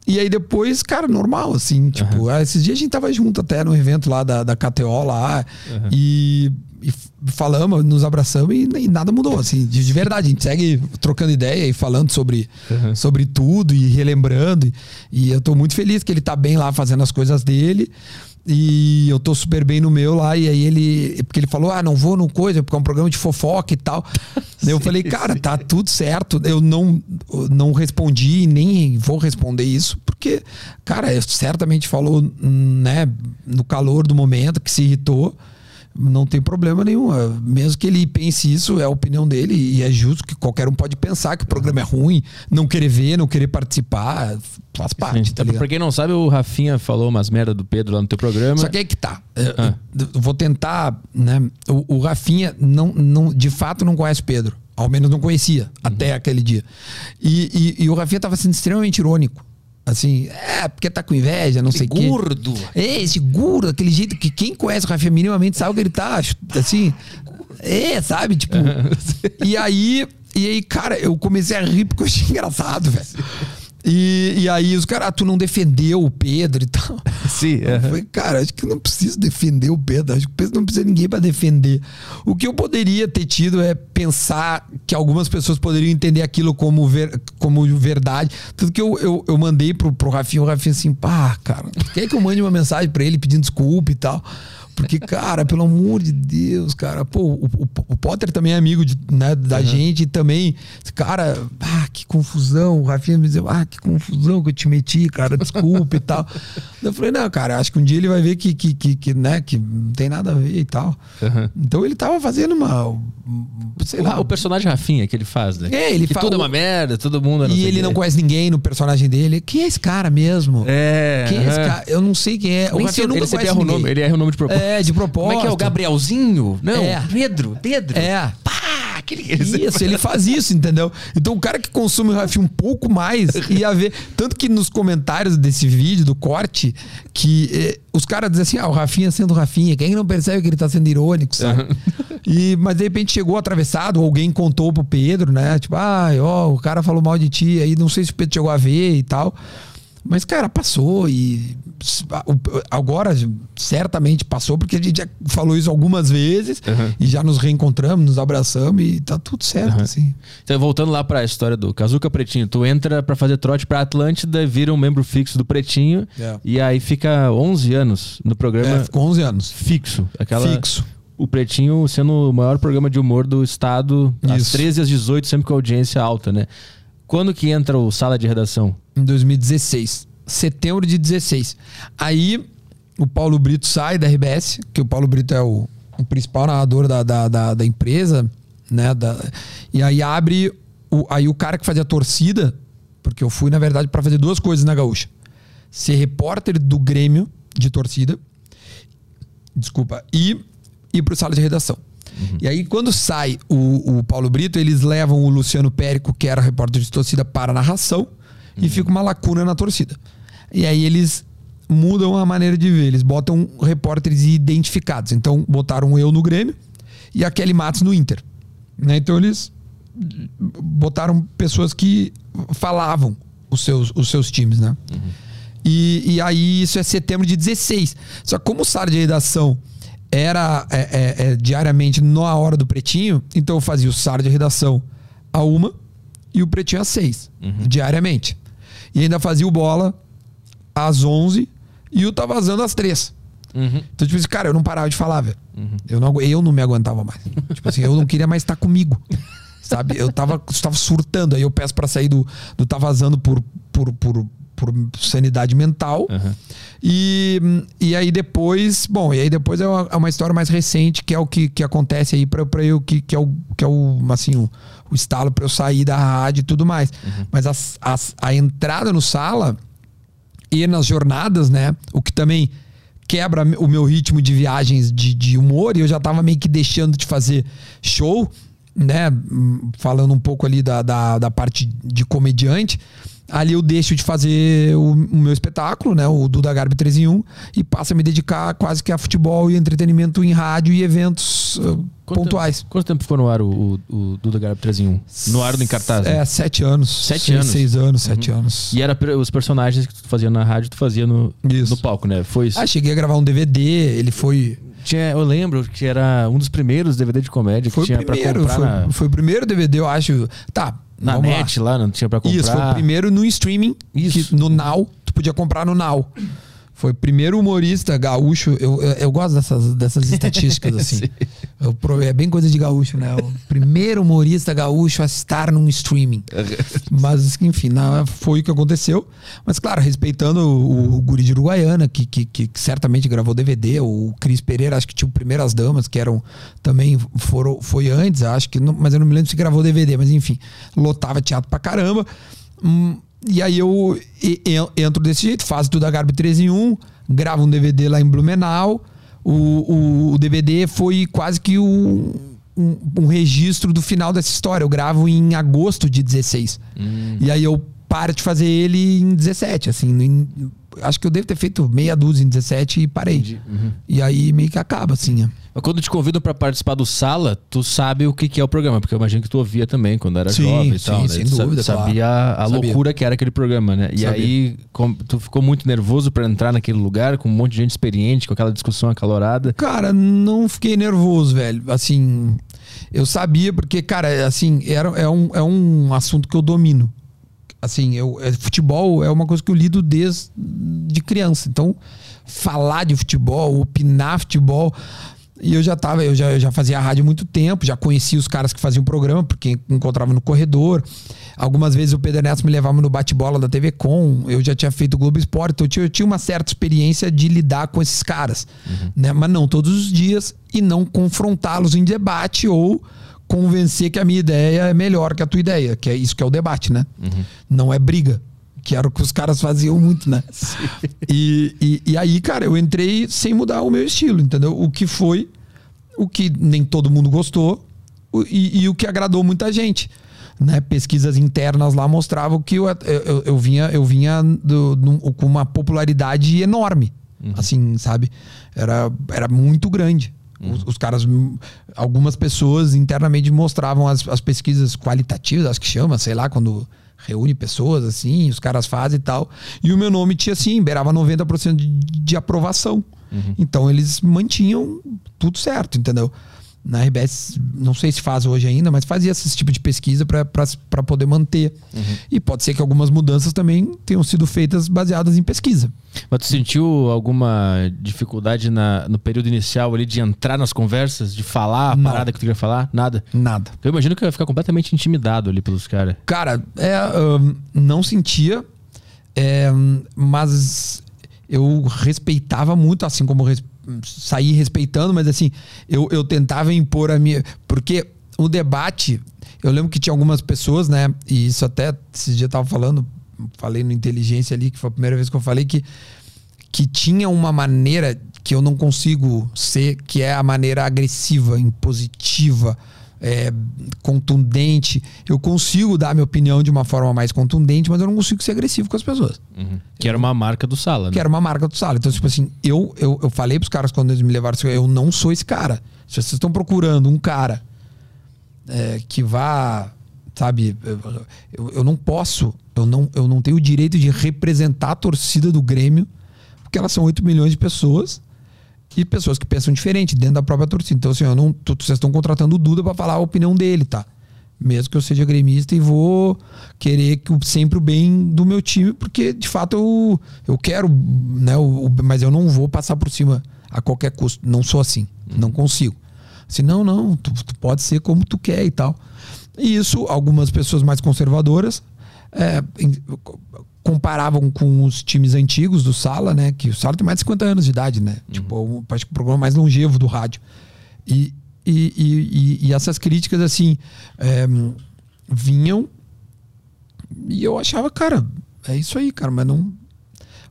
E aí depois, cara, normal, assim, tipo, ah, esses dias a gente tava junto até no evento lá da, da KTO lá e, e f- falamos, nos abraçamos e, e nada mudou, assim, de, de verdade. A gente segue trocando ideia e falando sobre, sobre tudo e relembrando. E, e eu tô muito feliz que ele tá bem lá fazendo as coisas dele. E eu tô super bem no meu lá. E aí ele. Porque ele falou: ah, não vou no coisa, porque é um programa de fofoca e tal. Daí eu <laughs> falei, cara, tá tudo certo. Eu não, não respondi e nem vou responder isso, porque, cara, ele certamente falou, né, no calor do momento, que se irritou. Não tem problema nenhum. É, Mesmo que ele pense isso, é a opinião dele e é justo que qualquer um pode pensar que o programa é ruim, não querer ver, não querer participar, faz parte. Tá Então, ligado? pra quem não sabe, o Rafinha falou umas merda do Pedro lá no teu programa. Só que aí que tá. Eu- Ah. vou tentar, né? O, o Rafinha não, não, de fato não conhece o Pedro. Ao menos não conhecia até aquele dia. E, e, e o Rafinha tava sendo extremamente irônico. Assim, é, porque tá com inveja, não sei o quê. gordo. É, esse gordo, aquele jeito que quem conhece o Rafinha minimamente sabe o que ele tá, assim. É, sabe? Tipo. e aí, e aí, cara, eu comecei a rir porque eu achei engraçado, velho. E, e aí os caras, ah, tu não defendeu o Pedro e tal. <laughs> Sim, Eu falei, cara, acho que eu não preciso defender o Pedro. Acho que o Pedro não precisa de ninguém pra defender. O que eu poderia ter tido é pensar que algumas pessoas poderiam entender aquilo como, ver, como verdade. Tanto que eu, eu, eu mandei pro, pro Rafinha, o Rafinha assim, pá, cara, quer que eu mande uma mensagem pra ele pedindo desculpa e tal? Porque, cara, pelo amor de Deus, cara, pô, o, o- o Potter também é amigo de- né, da gente e também, cara, ah, que confusão. O Rafinha me dizia, ah, que confusão que eu te meti, cara, desculpa e tal. Eu falei, não, cara, acho que um dia ele vai ver que, que, que, que, né, que não tem nada a ver e tal. Então ele tava fazendo uma. um- Sei O, lá. o personagem Rafinha que ele faz, né? É, ele que tudo é o- uma merda, todo mundo é E ele o não quê. conhece ninguém no personagem dele. Quem é esse cara mesmo? É. Quem é esse cara? Eu não sei quem é. O Nem Rafinha sei, nunca ele conhece erra o nome. Ele erra o nome de propósito. É, de propósito. Como é que é? O Gabrielzinho? Não, É. Pedro. Pedro. É. Pá, aquele... Isso, ele faz isso, entendeu? Então o cara que consome o Rafinha um pouco mais ia ver. Tanto que nos comentários desse vídeo, do corte, que eh, os caras dizem assim: ah, o Rafinha sendo Rafinha, quem não percebe que ele tá sendo irônico, sabe? <laughs> E, mas de repente chegou atravessado, alguém contou pro Pedro, né? Tipo, ah, ó, o cara falou mal de ti, aí não sei se o Pedro chegou a ver e tal. Mas, cara, passou e agora certamente passou, porque a gente já falou isso algumas vezes e já nos reencontramos, nos abraçamos e tá tudo certo, assim. Então, voltando lá pra história do Kazuca Pretinho, tu entra pra fazer trote pra Atlântida, vira um membro fixo do Pretinho É. e aí fica 11 anos no programa É, ficou 11 anos. fixo. Aquela, Fixo. O Pretinho sendo o maior programa de humor do estado, às Isso. 13 às 18, sempre com audiência alta, né? Quando que entra o Sala de Redação? Em 2016. Setembro de 16. Aí o Paulo Brito sai da RBS, que o Paulo Brito é o, o principal narrador da, da, da, da empresa, né? Da, e aí abre. O, aí o cara que fazia a torcida, porque eu fui, na verdade, para fazer duas coisas na Gaúcha: ser repórter do Grêmio de torcida, desculpa, e ir pro sala de redação. Uhum. E aí, quando sai o, o, Paulo Brito, eles levam o Luciano Périco, que era repórter de torcida, para a narração, uhum. e fica uma lacuna na torcida. E aí eles mudam a maneira de ver. Eles botam repórteres identificados. Então, botaram eu no Grêmio e a Kelly Matos no Inter. Né? Então, eles botaram pessoas que falavam os seus, os seus times, né? Uhum. E, e aí, isso é setembro de 16. Só que como o SAR de redação era é, é, é, diariamente na hora do pretinho, então eu fazia o SAR de redação a uma e o pretinho a seis, uhum. diariamente. E ainda fazia o bola às onze e o tá vazando às três. Uhum. Então, tipo assim, cara, eu não parava de falar, velho. Uhum. Eu, não, eu não me aguentava mais. <laughs> tipo assim, eu não queria mais estar comigo. Sabe? Eu tava, tava surtando. Aí eu peço para sair do, do tá vazando por, por, por, por sanidade mental. Uhum. E, e aí depois, bom, e aí depois é uma, é uma, história mais recente, que é o que, que acontece aí pra, pra eu, que, que é o, que é o assim, o, o estalo para eu sair da rádio e tudo mais. Uhum. Mas as, as, a entrada no sala e nas jornadas, né? O que também quebra o meu ritmo de viagens de, de humor e eu já tava meio que deixando de fazer show, né? Falando um pouco ali da, da, da parte de comediante ali eu deixo de fazer o, o, meu espetáculo, né, o Duda Garbi 3 em 1, e passo a me dedicar quase que a futebol e entretenimento em rádio e eventos uh, quanto pontuais. Tempo, quanto tempo ficou no ar o, o, o Duda Garbi 3 em 1? No ar em cartaz? É, sete anos. Sete seis, anos? Seis anos, uhum. sete anos. E era os personagens que tu fazia na rádio, tu fazia no, no palco, né? Foi isso? Ah, cheguei a gravar um DVD, ele foi... Tinha, eu lembro que era um dos primeiros DVD de comédia que foi tinha primeiro, pra comprar. Foi, na... foi o primeiro DVD, eu acho. Tá, na net lá. lá. não tinha pra comprar. Isso, foi o primeiro no streaming. Isso. no Now, tu podia comprar no Now. Foi o primeiro humorista gaúcho. Eu, eu, eu gosto dessas, dessas estatísticas, <laughs> assim. eu, é bem coisa de gaúcho, né? O primeiro humorista gaúcho a estar num streaming. <laughs> Mas, enfim, não, foi o que aconteceu. Mas, claro, respeitando o, o Guri de Uruguaiana, que, que, que, certamente gravou DVD, o Cris Pereira, acho que tinha o Primeiras Damas, que eram também foram, foi antes, acho que. Não, mas eu não me lembro se gravou DVD, mas enfim, lotava teatro pra caramba. Hum, e aí eu entro desse jeito, faço tudo a Garbi 3 em 1, gravo um DVD lá em Blumenau. O, o, o DVD foi quase que um, um, um, registro do final dessa história. Eu gravo em agosto de 16. Hum. E aí eu paro de fazer ele em 17, assim, em, acho que eu devo ter feito meia dúzia em 17 e parei. Uhum. E aí meio que acaba, assim. Mas quando te convidam para participar do Sala, tu sabe o que, que é o programa, porque eu imagino que tu ouvia também quando era sim, jovem e sim, tal. Né? Sem dúvida, sabia claro. a sabia. loucura que era aquele programa, né? E sabia. aí tu ficou muito nervoso para entrar naquele lugar com um monte de gente experiente, com aquela discussão acalorada? Cara, não fiquei nervoso, velho. Assim, eu sabia porque, cara, assim, era, é, um, é um assunto que eu domino assim, eu, é, futebol é uma coisa que eu lido desde de criança. Então, falar de futebol, opinar futebol. E eu já tava, eu já, eu já fazia rádio há muito tempo, já conhecia os caras que faziam o programa, porque encontrava no corredor. Algumas vezes o Pedro Neto me levava no bate-bola da TV Com, eu já tinha feito o Globo Esporte, então eu tinha, eu tinha uma certa experiência de lidar com esses caras. Uhum. Né? Mas não todos os dias e não confrontá-los em debate ou convencer que a minha ideia é melhor que a tua ideia, que é isso que é o debate, né? Uhum. Não é briga, que era o que os caras faziam muito, né? <laughs> E, e, e, aí, cara, eu entrei sem mudar o meu estilo, entendeu? O que foi, o que nem todo mundo gostou e, e o que agradou muita gente. Né, pesquisas internas lá mostravam que eu, eu, eu vinha, eu vinha do, do, com uma popularidade enorme. Uhum. Assim, sabe? Era, era muito grande. Uhum. Os, os, caras, algumas pessoas internamente mostravam as, as pesquisas qualitativas, acho que chama, sei lá, quando reúne pessoas assim, os caras fazem e tal. E o meu nome tinha assim, beirava 90% de, de aprovação. Uhum. Então eles mantinham tudo certo, entendeu? Na RBS, não sei se faz hoje ainda, mas fazia esse tipo de pesquisa para poder manter. Uhum. E pode ser que algumas mudanças também tenham sido feitas baseadas em pesquisa. Mas tu sentiu alguma dificuldade na, no período inicial ali de entrar nas conversas, de falar a não. parada que tu queria falar? Nada? Nada. Eu imagino que eu ia ficar completamente intimidado ali pelos caras. Cara, é, um, não sentia, é, mas eu respeitava muito, assim como sair respeitando, mas assim, eu, eu tentava impor a minha. Porque o debate, eu lembro que tinha algumas pessoas, né? E isso até esse dia eu tava falando, falei no Inteligência ali, que foi a primeira vez que eu falei que, que tinha uma maneira que eu não consigo ser, que é a maneira agressiva, impositiva, é, contundente. Eu consigo dar minha opinião de uma forma mais contundente, mas eu não consigo ser agressivo com as pessoas. Uhum. Que era uma marca do Sala, né? Que era uma marca do Sala. Então, tipo assim, eu, eu, eu falei pros caras quando eles me levaram, assim, eu não sou esse cara. Se vocês estão procurando um cara é, que vá, sabe, eu, eu não posso, eu não, eu não tenho o direito de representar a torcida do Grêmio, porque elas são 8 milhões de pessoas e pessoas que pensam diferente dentro da própria torcida. Então, assim, eu não, vocês estão contratando o Duda para falar a opinião dele, tá? Mesmo que eu seja gremista e vou querer que, sempre o bem do meu time, porque de fato eu, eu quero, né? O, mas eu não vou passar por cima a qualquer custo. Não sou assim. Uhum. Não consigo. Assim, não, não, tu, tu, pode ser como tu quer e tal. E isso, algumas pessoas mais conservadoras é, comparavam com os times antigos do Sala, né? Que o Sala tem mais de 50 anos de idade, né? Uhum. Tipo, acho que o programa mais longevo do rádio. E, e, e, e essas críticas, assim, é, vinham e eu achava, cara, é isso aí, cara, mas não.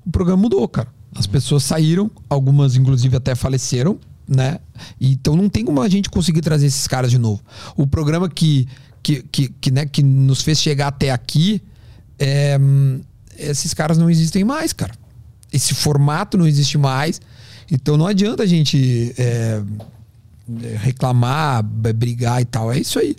O programa mudou, cara. As uhum. pessoas saíram, algumas, inclusive, até faleceram, né? Então não tem como a gente conseguir trazer esses caras de novo. O programa que, que, que, que, né, que nos fez chegar até aqui é, esses caras não existem mais, cara. Esse formato não existe mais. Então não adianta a gente é, reclamar, brigar e tal. É isso aí.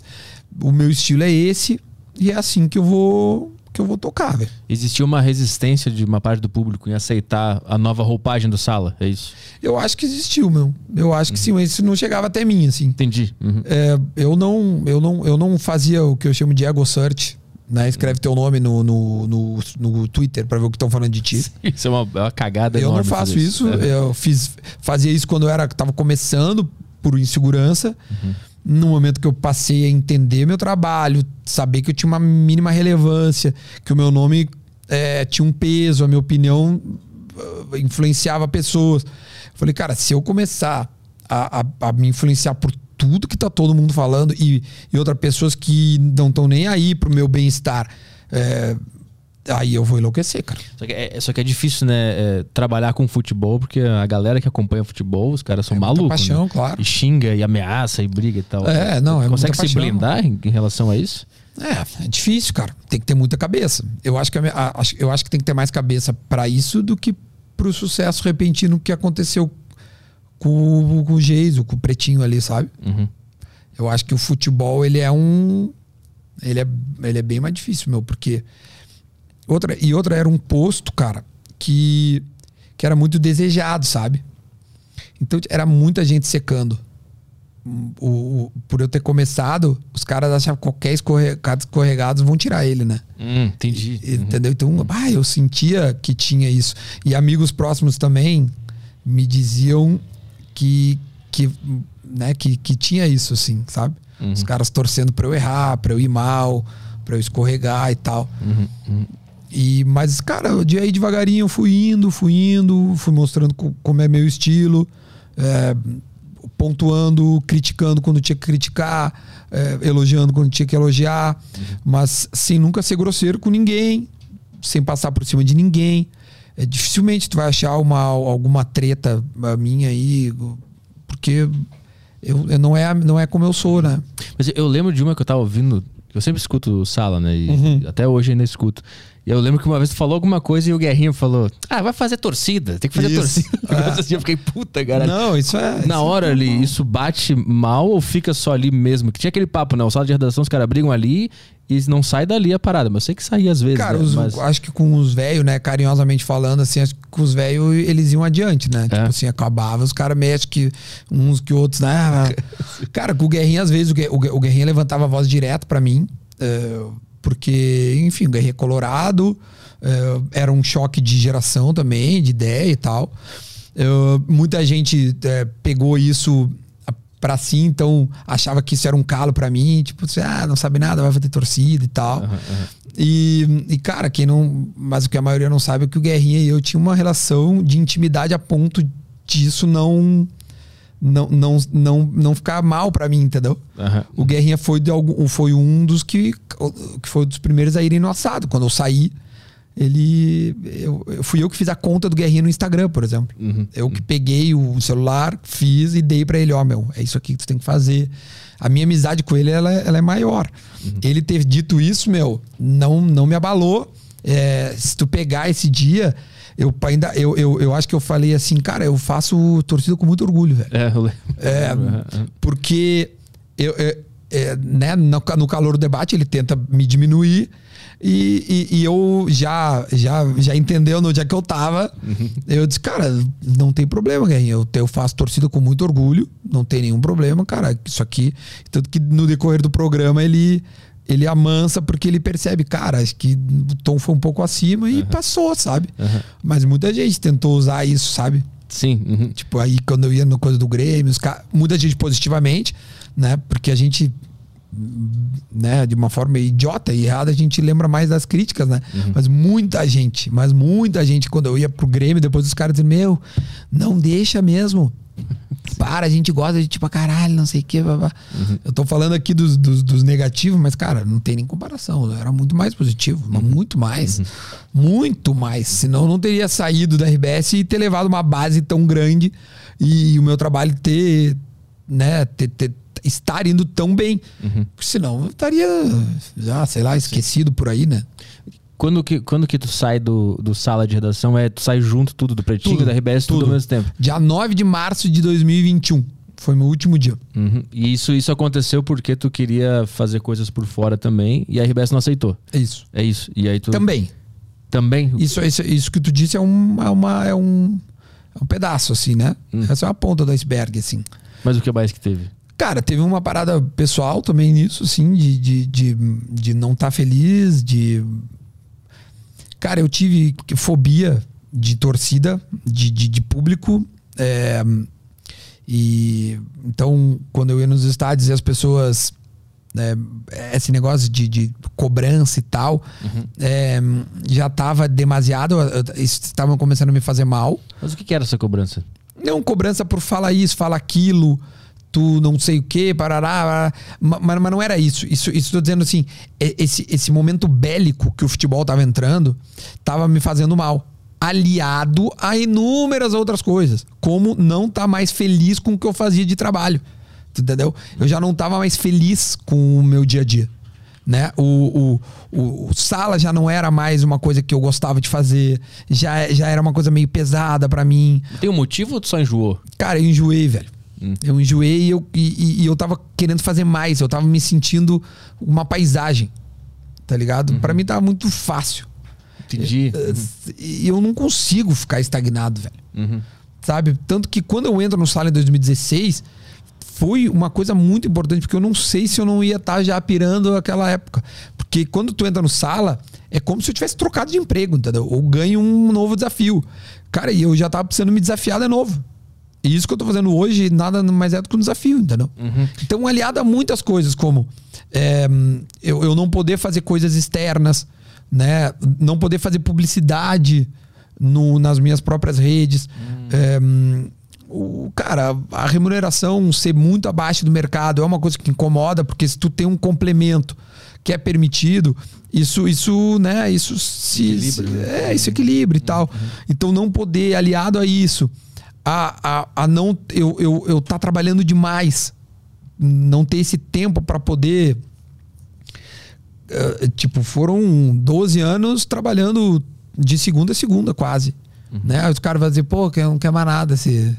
O meu estilo é esse e é assim que eu vou que eu vou tocar, velho. Existiu uma resistência de uma parte do público em aceitar a nova roupagem do Sala, é isso? Eu acho que existiu, meu. Eu acho que uhum. sim, mas isso não chegava até mim, assim. Entendi. Uhum. É, eu, não, eu, não, eu não fazia o que eu chamo de ego search né? Escreve teu nome no, no, no, no Twitter para ver o que estão falando de ti. Isso é uma, é uma cagada Eu não faço isso. isso. É. Eu fiz, fazia isso quando eu era tava começando por insegurança. Uhum. No momento que eu passei a entender meu trabalho, saber que eu tinha uma mínima relevância, que o meu nome é, tinha um peso, a minha opinião uh, influenciava pessoas. falei, cara, se eu começar a, a, a me influenciar por tudo que tá todo mundo falando e, e outras pessoas que não estão nem aí pro meu bem-estar. É, aí eu vou enlouquecer, cara. Só que é, só que é difícil, né? É, trabalhar com futebol, porque a galera que acompanha futebol, os caras são é malucos. paixão, né? claro. E xinga, e ameaça, e briga e tal. É, não, é Consegue se paixão. blindar em, em, relação a isso? É, é difícil, cara. Tem que ter muita cabeça. Eu acho que, a, a, eu acho que tem que ter mais cabeça para isso do que pro sucesso repentino que aconteceu com, com o Geiso, com o Pretinho ali, sabe? Uhum. Eu acho que o futebol, ele é um. Ele é, ele é bem mais difícil, meu, porque. Outra, e outra era um posto, cara, que, que era muito desejado, sabe? Então era muita gente secando. O, o, por eu ter começado, os caras achavam que qualquer escorregado, escorregados vão tirar ele, né? Hum, entendi. E, uhum. Entendeu? Então, ah, eu sentia que tinha isso. E amigos próximos também me diziam que, que, né, que, que tinha isso, assim, sabe? Uhum. Os caras torcendo pra eu errar, pra eu ir mal, pra eu escorregar e tal. Uhum. Uhum. E, mas, cara, de aí devagarinho eu fui indo, fui indo, fui mostrando como é meu estilo, é, pontuando, criticando quando tinha que criticar, é, elogiando quando tinha que elogiar, uhum. mas sem nunca ser grosseiro com ninguém, sem passar por cima de ninguém é, dificilmente tu vai achar uma, alguma treta minha aí, porque eu, eu, não, é, não é como eu sou, né? Mas eu lembro de uma que eu tava ouvindo, eu sempre escuto Sala, né? E uhum. até hoje ainda escuto. E eu lembro que uma vez tu falou alguma coisa e o Guerrinho falou: Ah, vai fazer torcida, tem que fazer isso. torcida. <laughs> É. Assim, eu fiquei, puta, cara. Não, isso é. Na isso hora é ali, isso bate mal ou fica só ali mesmo? Que tinha aquele papo, né? O sala de redação, os caras brigam ali e não sai dali a parada. Mas eu sei que saía às vezes. Cara, né? os, mas... acho que com os velhos, né, carinhosamente falando, assim, acho que com os velhos eles iam adiante, né? É. Tipo assim, acabava, os caras mexem que uns que outros, né? <laughs> cara, com o Guerrinho, às vezes, o, o, o Guerrinho levantava a voz direto para mim. Uh, porque, enfim, o Guerrinho é colorado. Uh, era um choque de geração também, de ideia e tal. Muita gente uh, pegou isso para si, então achava que isso era um calo para mim, tipo, ah, não sabe nada, vai fazer torcida e tal. Uhum, uhum. E, e, cara, quem não. Mas o que a maioria não sabe é que o Guerrinha e eu tinha uma relação de intimidade a ponto disso não não, não, não, não ficar mal para mim, entendeu? Uhum. O Guerrinha foi, de algum, foi um dos que, que foi um dos primeiros a irem no assado. Quando eu saí, ele. Eu, eu, fui eu que fiz a conta do Guerrinha no Instagram, por exemplo. Uhum. Eu que peguei o celular, fiz e dei para ele: Ó, oh, meu, é isso aqui que tu tem que fazer. A minha amizade com ele ela, ela é maior. Uhum. Ele ter dito isso, meu, não, não me abalou. É, se tu pegar esse dia, eu ainda eu, eu, eu acho que eu falei assim, cara, eu faço torcida com muito orgulho, velho. É, eu é porque eu, é, é, né, no, no calor do debate ele tenta me diminuir. E, e, e, eu já, já, já entendeu no dia que eu tava. Uhum. Eu disse, cara, não tem problema, Guerrinha. Eu, eu faço torcida com muito orgulho, não tem nenhum problema, cara. Isso aqui. Tanto que no decorrer do programa ele, ele amansa porque ele percebe, cara, acho que o tom foi um pouco acima e uhum. passou, sabe? Uhum. Mas muita gente tentou usar isso, sabe? Sim. Uhum. Tipo, aí quando eu ia no coisa do Grêmio, os cara, muita gente positivamente, né? Porque a gente né, de uma forma idiota e errada, a gente lembra mais das críticas, né? Uhum. Mas muita gente, mas muita gente, quando eu ia pro Grêmio, depois os caras diziam, meu, não deixa mesmo. <laughs> Para, a gente gosta de tipo, caralho, não sei o que. Uhum. Eu tô falando aqui dos, dos, dos, negativos, mas, cara, não tem nem comparação. Eu era muito mais positivo, uhum. muito mais. Uhum. Muito mais. Senão eu não teria saído da RBS e ter levado uma base tão grande e o meu trabalho ter, né, ter, ter estar indo tão bem. Uhum. Senão eu estaria já, sei lá, esquecido por aí, né? Quando que, quando que tu sai do, do sala de redação? É, tu sai junto tudo, do Pretinho, tudo, da RBS, tudo. tudo ao mesmo tempo? Dia 9 de março de 2021. Foi meu último dia. Uhum. E isso, isso aconteceu porque tu queria fazer coisas por fora também e a RBS não aceitou. É isso. É isso. E aí tu... Também. Também? Isso, isso, isso que tu disse é, um, é, uma, é, um, é um pedaço, assim, né? Hum. Essa é uma ponta do iceberg, assim. Mas o que mais que teve? Cara, teve uma parada pessoal também nisso, assim, de, de, de, de não estar tá feliz, de. Cara, eu tive fobia de torcida, de, de, de público. É, e então, quando eu ia nos estádios e as pessoas. É, esse negócio de, de cobrança e tal uhum. é, já estava demasiado. Estavam começando a me fazer mal. Mas o que era essa cobrança? Não, cobrança por falar isso, falar aquilo tu não sei o que, parará, mas, mas não era isso. Isso estou dizendo assim, esse, esse momento bélico que o futebol tava entrando, tava me fazendo mal. Aliado a inúmeras outras coisas, como não tá mais feliz com o que eu fazia de trabalho. Entendeu? Eu já não tava mais feliz com o meu dia a dia né? O, o, o, sala já não era mais uma coisa que eu gostava de fazer, já, já era uma coisa meio pesada para mim. Tem um motivo ou tu só enjoou? Cara, eu enjoei, velho. Eu enjoei e eu, e, e, eu tava querendo fazer mais. Eu tava me sentindo uma paisagem. Tá ligado? Uhum. Para mim tava muito fácil. Entendi. E eu, eu, não consigo ficar estagnado, velho. Uhum. Sabe? Tanto que quando eu entro no sala em 2016, foi uma coisa muito importante, porque eu não sei se eu não ia estar tá já pirando aquela época. Porque quando tu entra no sala, é como se eu tivesse trocado de emprego, entendeu? Ou ganho um novo desafio. Cara, e eu já tava precisando me desafiar de novo. E isso que eu tô fazendo hoje, nada mais é do que um desafio, entendeu? Uhum. Então, aliado a muitas coisas, como é, eu, eu não poder fazer coisas externas, né? Não poder fazer publicidade no, nas minhas próprias redes. Uhum. É, o, cara, a remuneração ser muito abaixo do mercado é uma coisa que incomoda, porque se tu tem um complemento que é permitido, isso, isso, né, isso se, se né? é, isso equilibra e tal. Uhum. Então não poder aliado a isso, a, a, a não eu, eu, eu tá trabalhando demais, não ter esse tempo para poder. Uh, tipo, foram 12 anos trabalhando de segunda a segunda, quase. Uhum. Né? Os caras vão dizer, pô, que não quer mais nada, se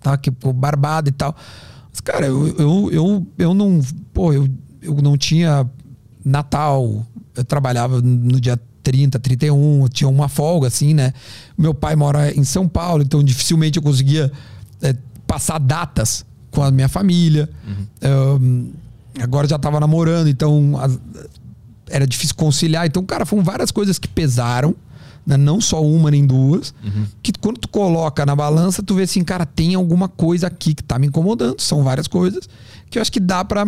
tá aqui, pô, barbado e tal. Mas, cara, eu, eu, eu, eu não. Pô, eu, eu não tinha Natal, eu trabalhava no dia 30, 31, tinha uma folga, assim, né? Meu pai mora em São Paulo, então dificilmente eu conseguia é, passar datas com a minha família. Uhum. Um, agora já tava namorando, então a, era difícil conciliar. Então, cara, foram várias coisas que pesaram, né? não só uma nem duas, uhum. que quando tu coloca na balança, tu vê assim, cara, tem alguma coisa aqui que tá me incomodando. São várias coisas que eu acho que dá para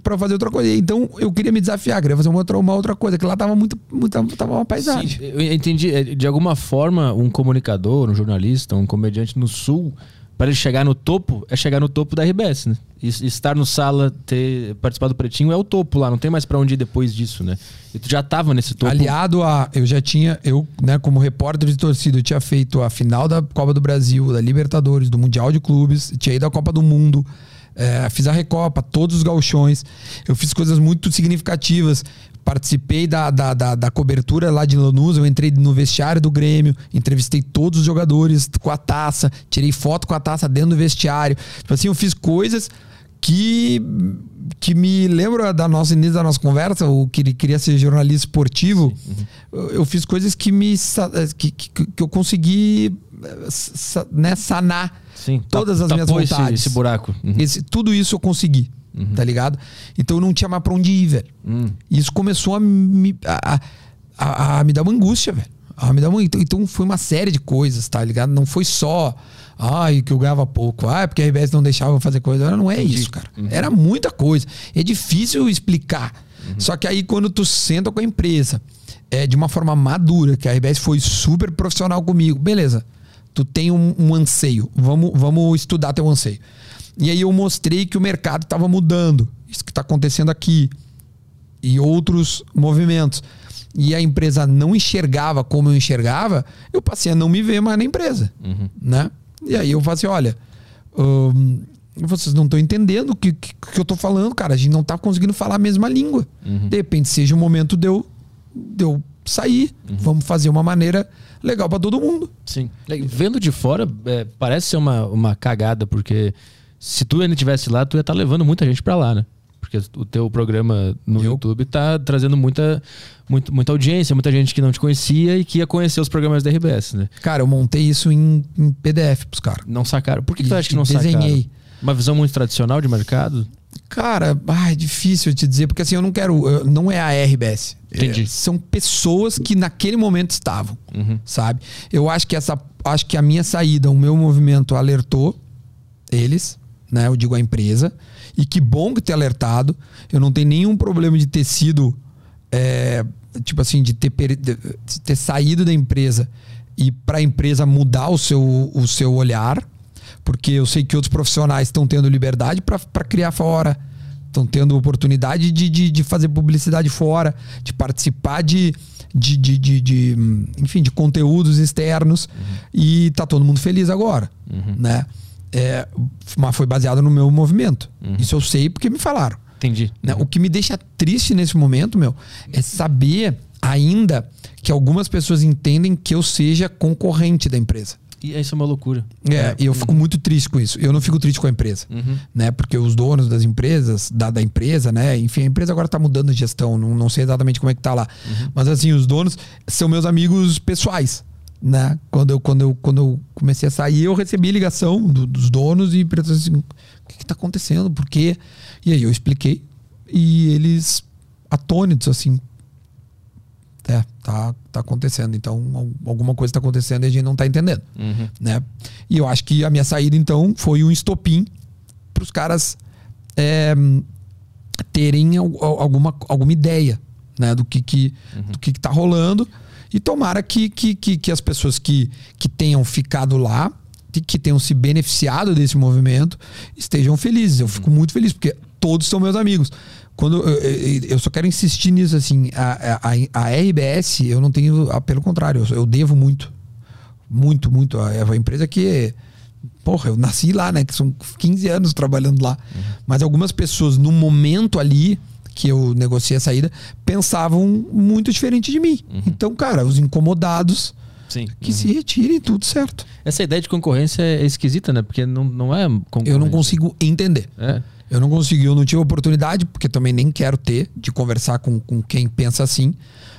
para fazer outra coisa. Então eu queria me desafiar, queria fazer uma outra, uma outra coisa, que lá tava muito, muito tava uma paisagem. Sim, eu entendi. É, de alguma forma, um comunicador, um jornalista, um comediante no sul, para ele chegar no topo, é chegar no topo da RBS, né? E estar no sala, ter participado do Pretinho é o topo lá, não tem mais para onde ir depois disso, né? E tu já tava nesse topo. Aliado a. Eu já tinha, eu, né, como repórter de torcida, eu tinha feito a final da Copa do Brasil, da Libertadores, do Mundial de Clubes, tinha ido à Copa do Mundo. É, fiz a Recopa, todos os galchões. Eu fiz coisas muito significativas. Participei da, da, da, da, cobertura lá de Lanús, eu entrei no vestiário do Grêmio, entrevistei todos os jogadores com a taça, tirei foto com a taça dentro do vestiário. Tipo assim, eu fiz coisas que que me lembra da nossa início da nossa conversa, o que ele queria ser jornalista esportivo. Uhum. Eu fiz coisas que me que, que, que eu consegui né, sanar Sim, todas as minhas vontades. Esse, esse buraco. Uhum. Esse, tudo isso eu consegui. Uhum. Tá ligado? Então eu não tinha mais pra onde ir, velho. Uhum. Isso começou a me, a, a, a, me dar uma angústia, velho. A me dar uma, então, então foi uma série de coisas, tá ligado? Não foi só. Ai, que eu ganhava pouco. Ah, porque a RBS não deixava eu fazer coisa. Não é isso, cara. Uhum. Era muita coisa. É difícil explicar. Uhum. Só que aí quando tu senta com a empresa é, de uma forma madura, que a RBS foi super profissional comigo, beleza. Tu tem um, um anseio. Vamos, vamos estudar teu anseio. E aí eu mostrei que o mercado estava mudando. Isso que está acontecendo aqui. E outros movimentos. E a empresa não enxergava como eu enxergava, eu passei a não me ver mais na empresa. Uhum. Né? E aí eu falei assim: olha, hum, vocês não estão entendendo o que, que, que, eu estou falando, cara. A gente não está conseguindo falar a mesma língua. Uhum. De repente, seja o momento de eu, de eu sair. Uhum. Vamos fazer uma maneira legal para todo mundo. Sim. Vendo de fora, é, parece ser uma, uma cagada, porque se tu ainda estivesse lá, tu ia estar tá levando muita gente para lá, né? Porque o teu programa no eu? YouTube tá trazendo muita, muito, muita audiência, muita gente que não te conhecia e que ia conhecer os programas da RBS, né? Cara, eu montei isso em, em PDF pros caras. Não sacaram. Por que, que tu acha que não desenhei. sacaram? Desenhei. Uma visão muito tradicional de mercado? Cara, ah, é difícil te dizer, porque assim, eu não quero. não é a RBS. Entendi. É, são pessoas que naquele momento estavam, uhum. sabe? Eu acho que essa. Acho que a minha saída, o meu movimento alertou eles né? Eu digo a empresa. E que bom que ter alertado. Eu não tenho nenhum problema de ter sido, é, tipo assim, de ter, de ter saído da empresa e para a empresa mudar o seu, o seu olhar, porque eu sei que outros profissionais estão tendo liberdade para criar fora, estão tendo oportunidade de, de, de, fazer publicidade fora, de participar de, de, de, de, de enfim, de conteúdos externos uhum. e tá todo mundo feliz agora, uhum. né? É, mas foi baseado no meu movimento. Uhum. Isso eu sei porque me falaram. Entendi. Né? Uhum. O que me deixa triste nesse momento, meu, é saber ainda que algumas pessoas entendem que eu seja concorrente da empresa. E isso é uma loucura. É, é. e eu fico muito triste com isso. Eu não fico triste com a empresa, uhum. né? Porque os donos das empresas, da, da empresa, né? Enfim, a empresa agora tá mudando de gestão, não, não sei exatamente como é que tá lá. Uhum. Mas assim, os donos são meus amigos pessoais né? Quando eu, quando eu, quando eu comecei a sair, eu recebi ligação do, dos donos e perguntaram assim: o que está acontecendo? Por quê? E aí eu expliquei. E eles, atônitos, assim, é, tá, tá acontecendo. Então, alguma coisa está acontecendo e a gente não está entendendo. Uhum. Né? E eu acho que a minha saída, então, foi um estopim para os caras é, terem alguma, alguma ideia né, do que, que, uhum. do que, que tá rolando. E tomara que, que, que, que as pessoas que, que tenham ficado lá, que tenham se beneficiado desse movimento, estejam felizes. Eu fico muito feliz, porque todos são meus amigos. Quando eu, eu só quero insistir nisso, assim, a, a, a RBS, eu não tenho, pelo contrário, eu, eu devo muito. Muito, muito. É uma empresa que porra, eu nasci lá, né? Que são 15 anos trabalhando lá. Uhum. Mas algumas pessoas, no momento ali, que eu negociei a saída, pensavam muito diferente de mim. Uhum. Então, cara, os incomodados Sim. que uhum. se retirem, tudo certo. Essa ideia de concorrência é esquisita, né? Porque não, não é concorrência. Eu não consigo entender. É. Eu não consegui, eu não tive oportunidade, porque também nem quero ter, de conversar com, com quem pensa assim.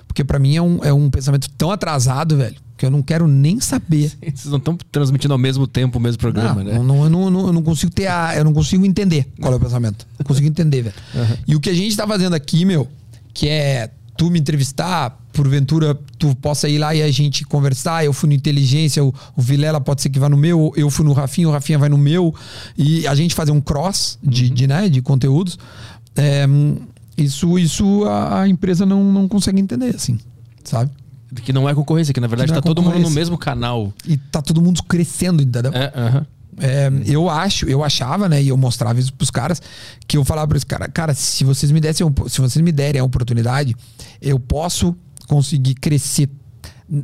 Porque para mim é um, é um pensamento tão atrasado, velho que eu não quero nem saber. <laughs> Vocês não estão transmitindo ao mesmo tempo o mesmo programa, não, né? Não, eu, não, eu não consigo ter a, eu não consigo entender qual é o pensamento. Não consigo entender, velho. Uhum. E o que a gente está fazendo aqui, meu, que é tu me entrevistar, porventura tu possa ir lá e a gente conversar. Eu fui no Inteligência, o, o Vilela pode ser que vá no meu, eu fui no Rafinha, o Rafinha vai no meu, e a gente fazer um cross de, uhum. de, né, de conteúdos. é, isso, isso a, a empresa não, não consegue entender, assim, sabe? Que não é concorrência, que na verdade Que não tá é todo mundo no mesmo canal. E tá todo mundo crescendo, entendeu? É. É, eu acho, eu achava, né, e eu mostrava isso pros caras, que eu falava para os caras, cara, se vocês me dessem, se vocês me derem a oportunidade, eu posso conseguir crescer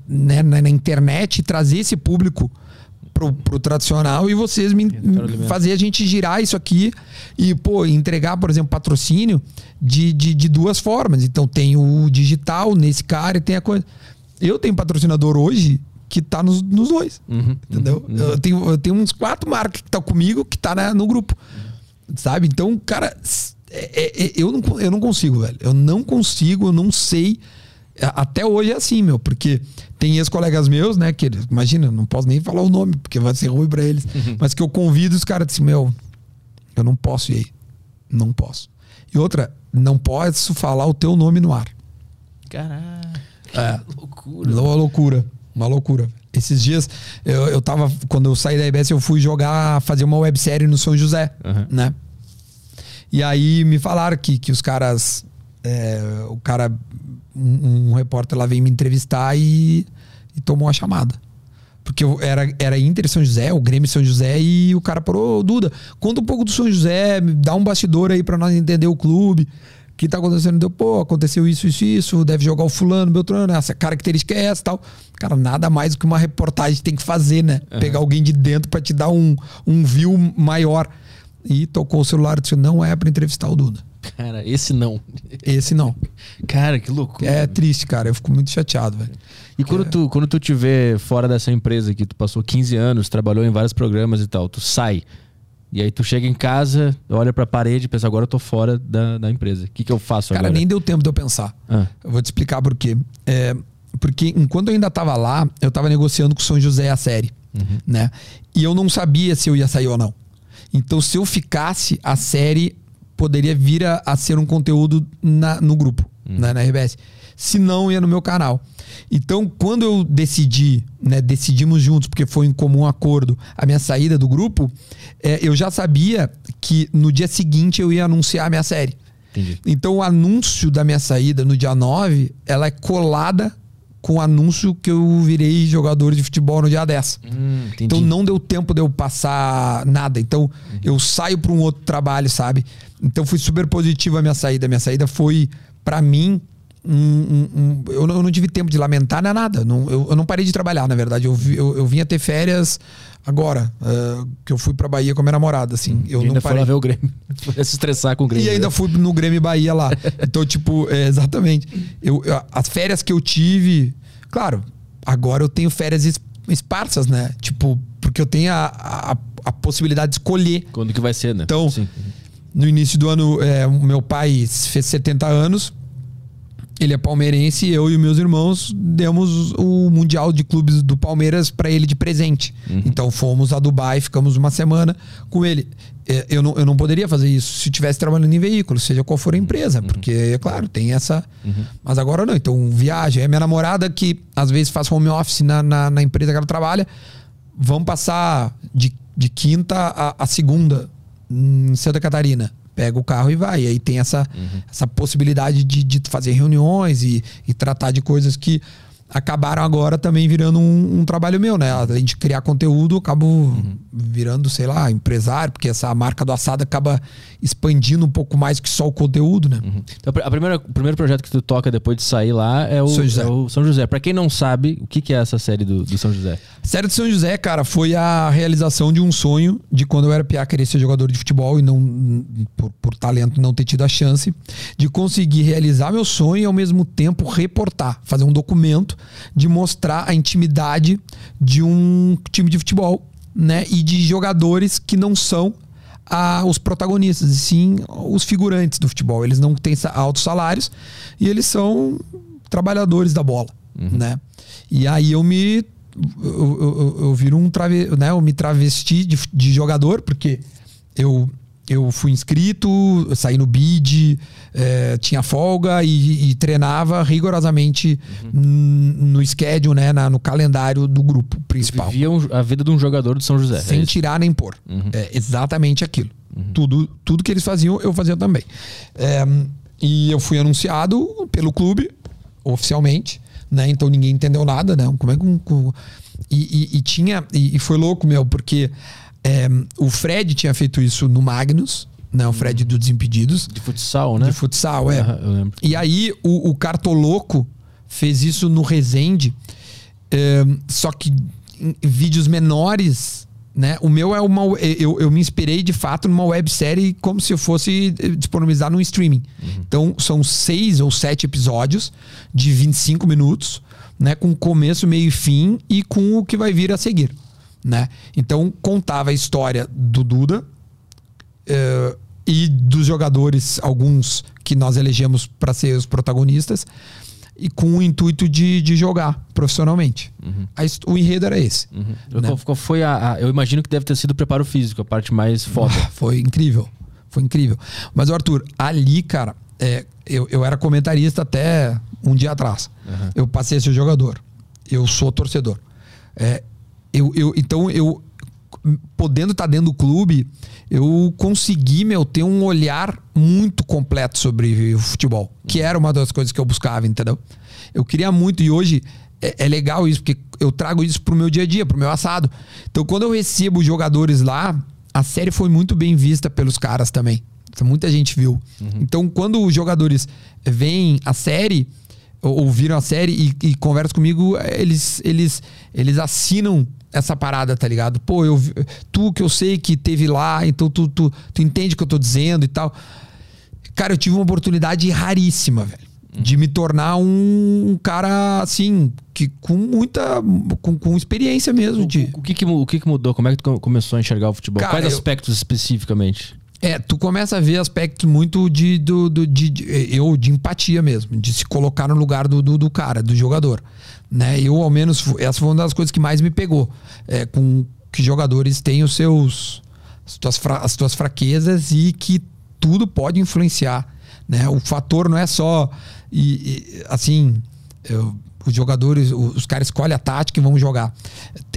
né, na, internet e trazer esse público pro, pro tradicional e vocês me fazer a gente girar isso aqui e, pô, entregar, por exemplo, patrocínio de, de, de duas formas. Então tem o digital nesse cara e tem a coisa. Eu tenho patrocinador hoje que tá nos, nos dois. Uhum, Entendeu? Eu, tenho, eu tenho uns quatro marcas que estão comigo que tá na- no grupo. Sabe? Então, cara, é- é- é- eu, não, eu não consigo, velho. Eu não consigo, eu não sei. A- Até hoje é assim, meu, porque tem ex-colegas meus, né? Que eles- imagina, não posso nem falar o nome, porque vai ser ruim pra eles. Mas que eu convido os caras assim, meu, eu não posso ir aí. Não posso. E outra, não posso falar o teu nome no ar. Caralho. É. Loucura. Uma loucura. Uma loucura. Esses dias, eu, eu tava. Quando eu saí da IBS, eu fui jogar, fazer uma websérie no São José, Aham. né? E aí me falaram que, que os caras. é, o cara. Um, um repórter lá veio me entrevistar e, e tomou a chamada. Porque eu era, era Inter São José, o Grêmio São José, e o cara parou, "Ô, Duda, conta um pouco do São José, dá um bastidor aí pra nós entender o clube. O que tá acontecendo? Deu, pô, aconteceu isso, isso, isso, deve jogar o fulano, Beltrano, essa característica é essa e tal. Cara, nada mais do que uma reportagem tem que fazer, né? Pegar alguém de dentro pra te dar um, um view maior. E tocou o celular e disse: não é pra entrevistar o Duda. Cara, esse não. Esse não. Cara, que loucura. É triste, cara. Eu fico muito chateado, velho. E quando, tu, quando tu te vê fora dessa empresa que tu passou 15 anos, trabalhou em vários programas e tal, tu sai. E aí tu chega em casa, olha pra parede e pensa, agora eu tô fora da, da empresa. O que, que eu faço Cara, agora? nem deu tempo de eu pensar. Ah. Eu vou te explicar por quê. É, porque enquanto eu ainda tava lá, eu tava negociando com o São José a série, né? E eu não sabia se eu ia sair ou não. Então, se eu ficasse, a série poderia vir a, a ser um conteúdo na- no grupo, né, na RBS. Se não, ia no meu canal. Então, quando eu decidi, né, decidimos juntos, porque foi em comum acordo, a minha saída do grupo, é, eu já sabia que no dia seguinte eu ia anunciar a minha série. Entendi. Então, o anúncio da minha saída no dia 9, ela é colada com o anúncio que eu virei jogador de futebol no dia 10. Hum. Então não deu tempo de eu passar nada. Então eu saio para um outro trabalho, sabe? Então foi super positiva a minha saída. Minha saída foi, para mim, um- um- um- eu, não, eu não tive tempo de lamentar nem nada. Não- eu, eu não parei de trabalhar, na verdade. Eu, eu, eu vinha ter férias agora, ah, que eu fui pra Bahia com a minha namorada, assim. Eu e não ainda foi parei. lá ver o Grêmio. <laughs> Foi se estressar com o Grêmio. E ainda né? fui no Grêmio Bahia lá. <laughs> Então, tipo, é, exatamente. Eu, as férias que eu tive. Claro, agora eu tenho férias es- esparsas, né? Tipo, porque eu tenho a, a, a possibilidade de escolher. Quando que vai ser, né? Então, Sim. No início do ano, é, meu pai fez 70 anos. Ele é palmeirense e eu e meus irmãos demos o Mundial de Clubes do Palmeiras para ele de presente. Então fomos a Dubai, ficamos uma semana com ele. É, Eu não, eu não poderia fazer isso se eu estivesse trabalhando em veículo, seja qual for a empresa, porque, é claro, tem essa. Mas agora não. Então, viagem. É minha namorada que às vezes faz home office na, na, na empresa que ela trabalha. Vamos passar de, de quinta a, a segunda em Santa Catarina. Pega o carro e vai. E aí tem essa, essa possibilidade de, de fazer reuniões e, e tratar de coisas que acabaram agora também virando um, um trabalho meu, né? Além de criar conteúdo, eu acabo virando, sei lá, empresário, porque essa marca do assado acaba expandindo um pouco mais que só o conteúdo, né? Então, a primeira, o primeiro projeto que tu toca depois de sair lá é o São José. é o São José. Pra quem não sabe, o que, que é essa série do, do São José? Série de São José, cara, foi a realização de um sonho de quando eu era piá querer ser jogador de futebol e não por, por talento não ter tido a chance de conseguir realizar meu sonho e ao mesmo tempo reportar, fazer um documento de mostrar a intimidade de um time de futebol, né, e de jogadores que não são ah, os protagonistas, e sim os figurantes do futebol. Eles não têm altos salários e eles são trabalhadores da bola, né? E aí eu me eu, eu, eu- eu viro um trave, né? Eu me travesti de, de jogador porque eu eu fui inscrito, saí no bid, eh, tinha folga e, e treinava rigorosamente n- no schedule, né? na- no calendário do grupo principal Vivia um- a vida de um jogador do São José. sem é tirar nem pôr. É exatamente aquilo. Tudo, tudo que eles faziam, eu fazia também. É, e eu fui anunciado pelo clube, oficialmente, né? Então ninguém entendeu nada, né? Como é que um, e, e, e, tinha e, e, foi louco meu porque é, o Fred tinha feito isso no Magnus né? O Fred do Desimpedidos. De futsal, né? De futsal, é. E aí o, o Cartoloco fez isso no Resende, é, só que em vídeos menores né? O meu é uma. Eu, eu me inspirei de fato numa websérie como se eu fosse eh, disponibilizar no streaming. Uhum. Então, são seis ou sete episódios de 25 minutos, né? Com começo, meio e fim e com o que vai vir a seguir. Né? Então, contava a história do Duda uh, e dos jogadores, alguns que nós elegemos para ser os protagonistas e com o intuito de, de jogar profissionalmente. Uhum. o enredo era esse. Uhum. Né? Qual foi a, a, Eu imagino que deve ter sido o preparo físico, a parte mais foda. Ah, <laughs> foi incrível. Foi incrível. Mas, Arthur, ali, cara, é, eu, eu era comentarista até um dia atrás. Uhum. Eu passei a ser jogador. Eu sou torcedor. É, eu, eu, então, eu, podendo estar dentro do clube, eu consegui, meu, ter um olhar muito completo sobre o futebol, que era uma das coisas que eu buscava, entendeu? Eu queria muito e hoje é, é legal isso, porque eu trago isso pro meu dia a dia, pro meu assado. Então, quando eu recebo jogadores lá, a série foi muito bem vista pelos caras também. Muita gente viu. Uhum. Então, quando os jogadores veem a série, ouviram a série e, e conversam comigo, eles, eles, eles assinam essa parada, tá ligado? Pô, eu, tu que eu sei que teve lá, então tu, tu, tu entende o que eu tô dizendo e tal. Cara, eu tive uma oportunidade raríssima, velho. De me tornar um, um cara, assim, que com muita. com, com experiência mesmo. De... O, o, que, que, o que, que mudou? Como é que tu começou a enxergar o futebol? Cara, Quais eu... aspectos especificamente? É, tu começa a ver aspectos muito de, do, do de, de, eu, de empatia mesmo, de se colocar no lugar do, do, do cara, do jogador. Né? Eu, ao menos, essa foi uma das coisas que mais me pegou. É, com que jogadores têm os seus as tuas, fra, as fraquezas e que tudo pode influenciar. Né? O fator não é só e, e assim. Eu, os jogadores, os caras escolhem a tática e vão jogar.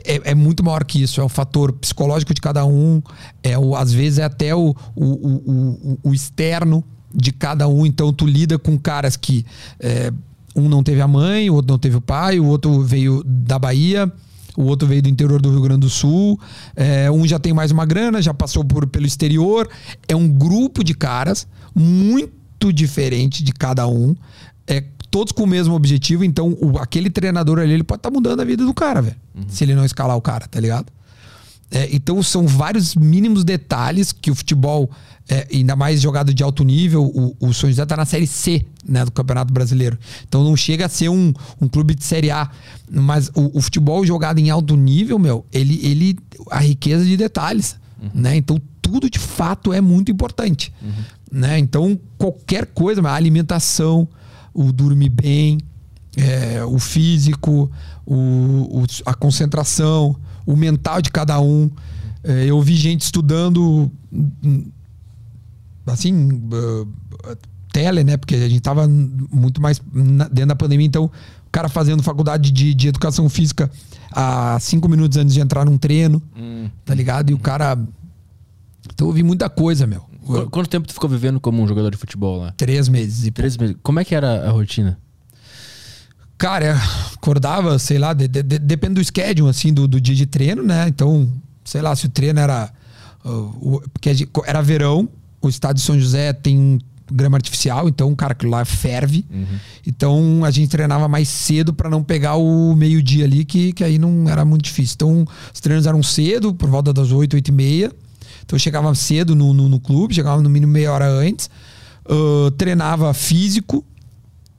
É, é, muito maior que isso. É o fator psicológico de cada um. É o, às vezes é até o, o, o, o externo de cada um. Então tu lida com caras que é, um não teve a mãe, o outro não teve o pai, o outro veio da Bahia. O outro veio do interior do Rio Grande do Sul. É, um já tem mais uma grana, já passou por, pelo exterior. É um grupo de caras muito diferente de cada um. É, todos com o mesmo objetivo, então o, aquele treinador ali ele pode estar tá mudando a vida do cara, velho. Uhum. Se ele não escalar o cara, tá ligado? É, então são vários mínimos detalhes que o futebol, é, ainda mais jogado de alto nível, o, o São José tá na série C né, do Campeonato Brasileiro. Então não chega a ser um, um clube de série A. Mas o, o futebol jogado em alto nível, meu, ele, ele a riqueza de detalhes. Uhum. Né? Então tudo de fato é muito importante. Uhum. Né? Então qualquer coisa, a alimentação, o dormir bem, é, o físico, o, o, a concentração, o mental de cada um. É, eu vi gente estudando assim, uh, tele, né? Porque a gente tava muito mais dentro da pandemia, então o cara fazendo faculdade de, de educação física a cinco minutos antes de entrar num treino, hum. tá ligado? E o cara. Então eu vi muita coisa, meu. Quanto tempo tu ficou vivendo como um jogador de futebol lá? Três meses. E Três meses. Como é que era a rotina? Cara, acordava, sei lá, de, de, depende do schedule, assim, do, do, dia de treino, né? Então, sei lá, se o treino era. Uh, porque era verão, o estádio de São José tem grama artificial, então, cara, aquilo lá ferve. Uhum. Então, a gente treinava mais cedo para não pegar o meio-dia ali, que, que aí não era muito difícil. Então, os treinos eram cedo, por volta das 8, 8 e meia. Então eu chegava cedo no, no, no clube, chegava no mínimo meia hora antes, uh, treinava físico,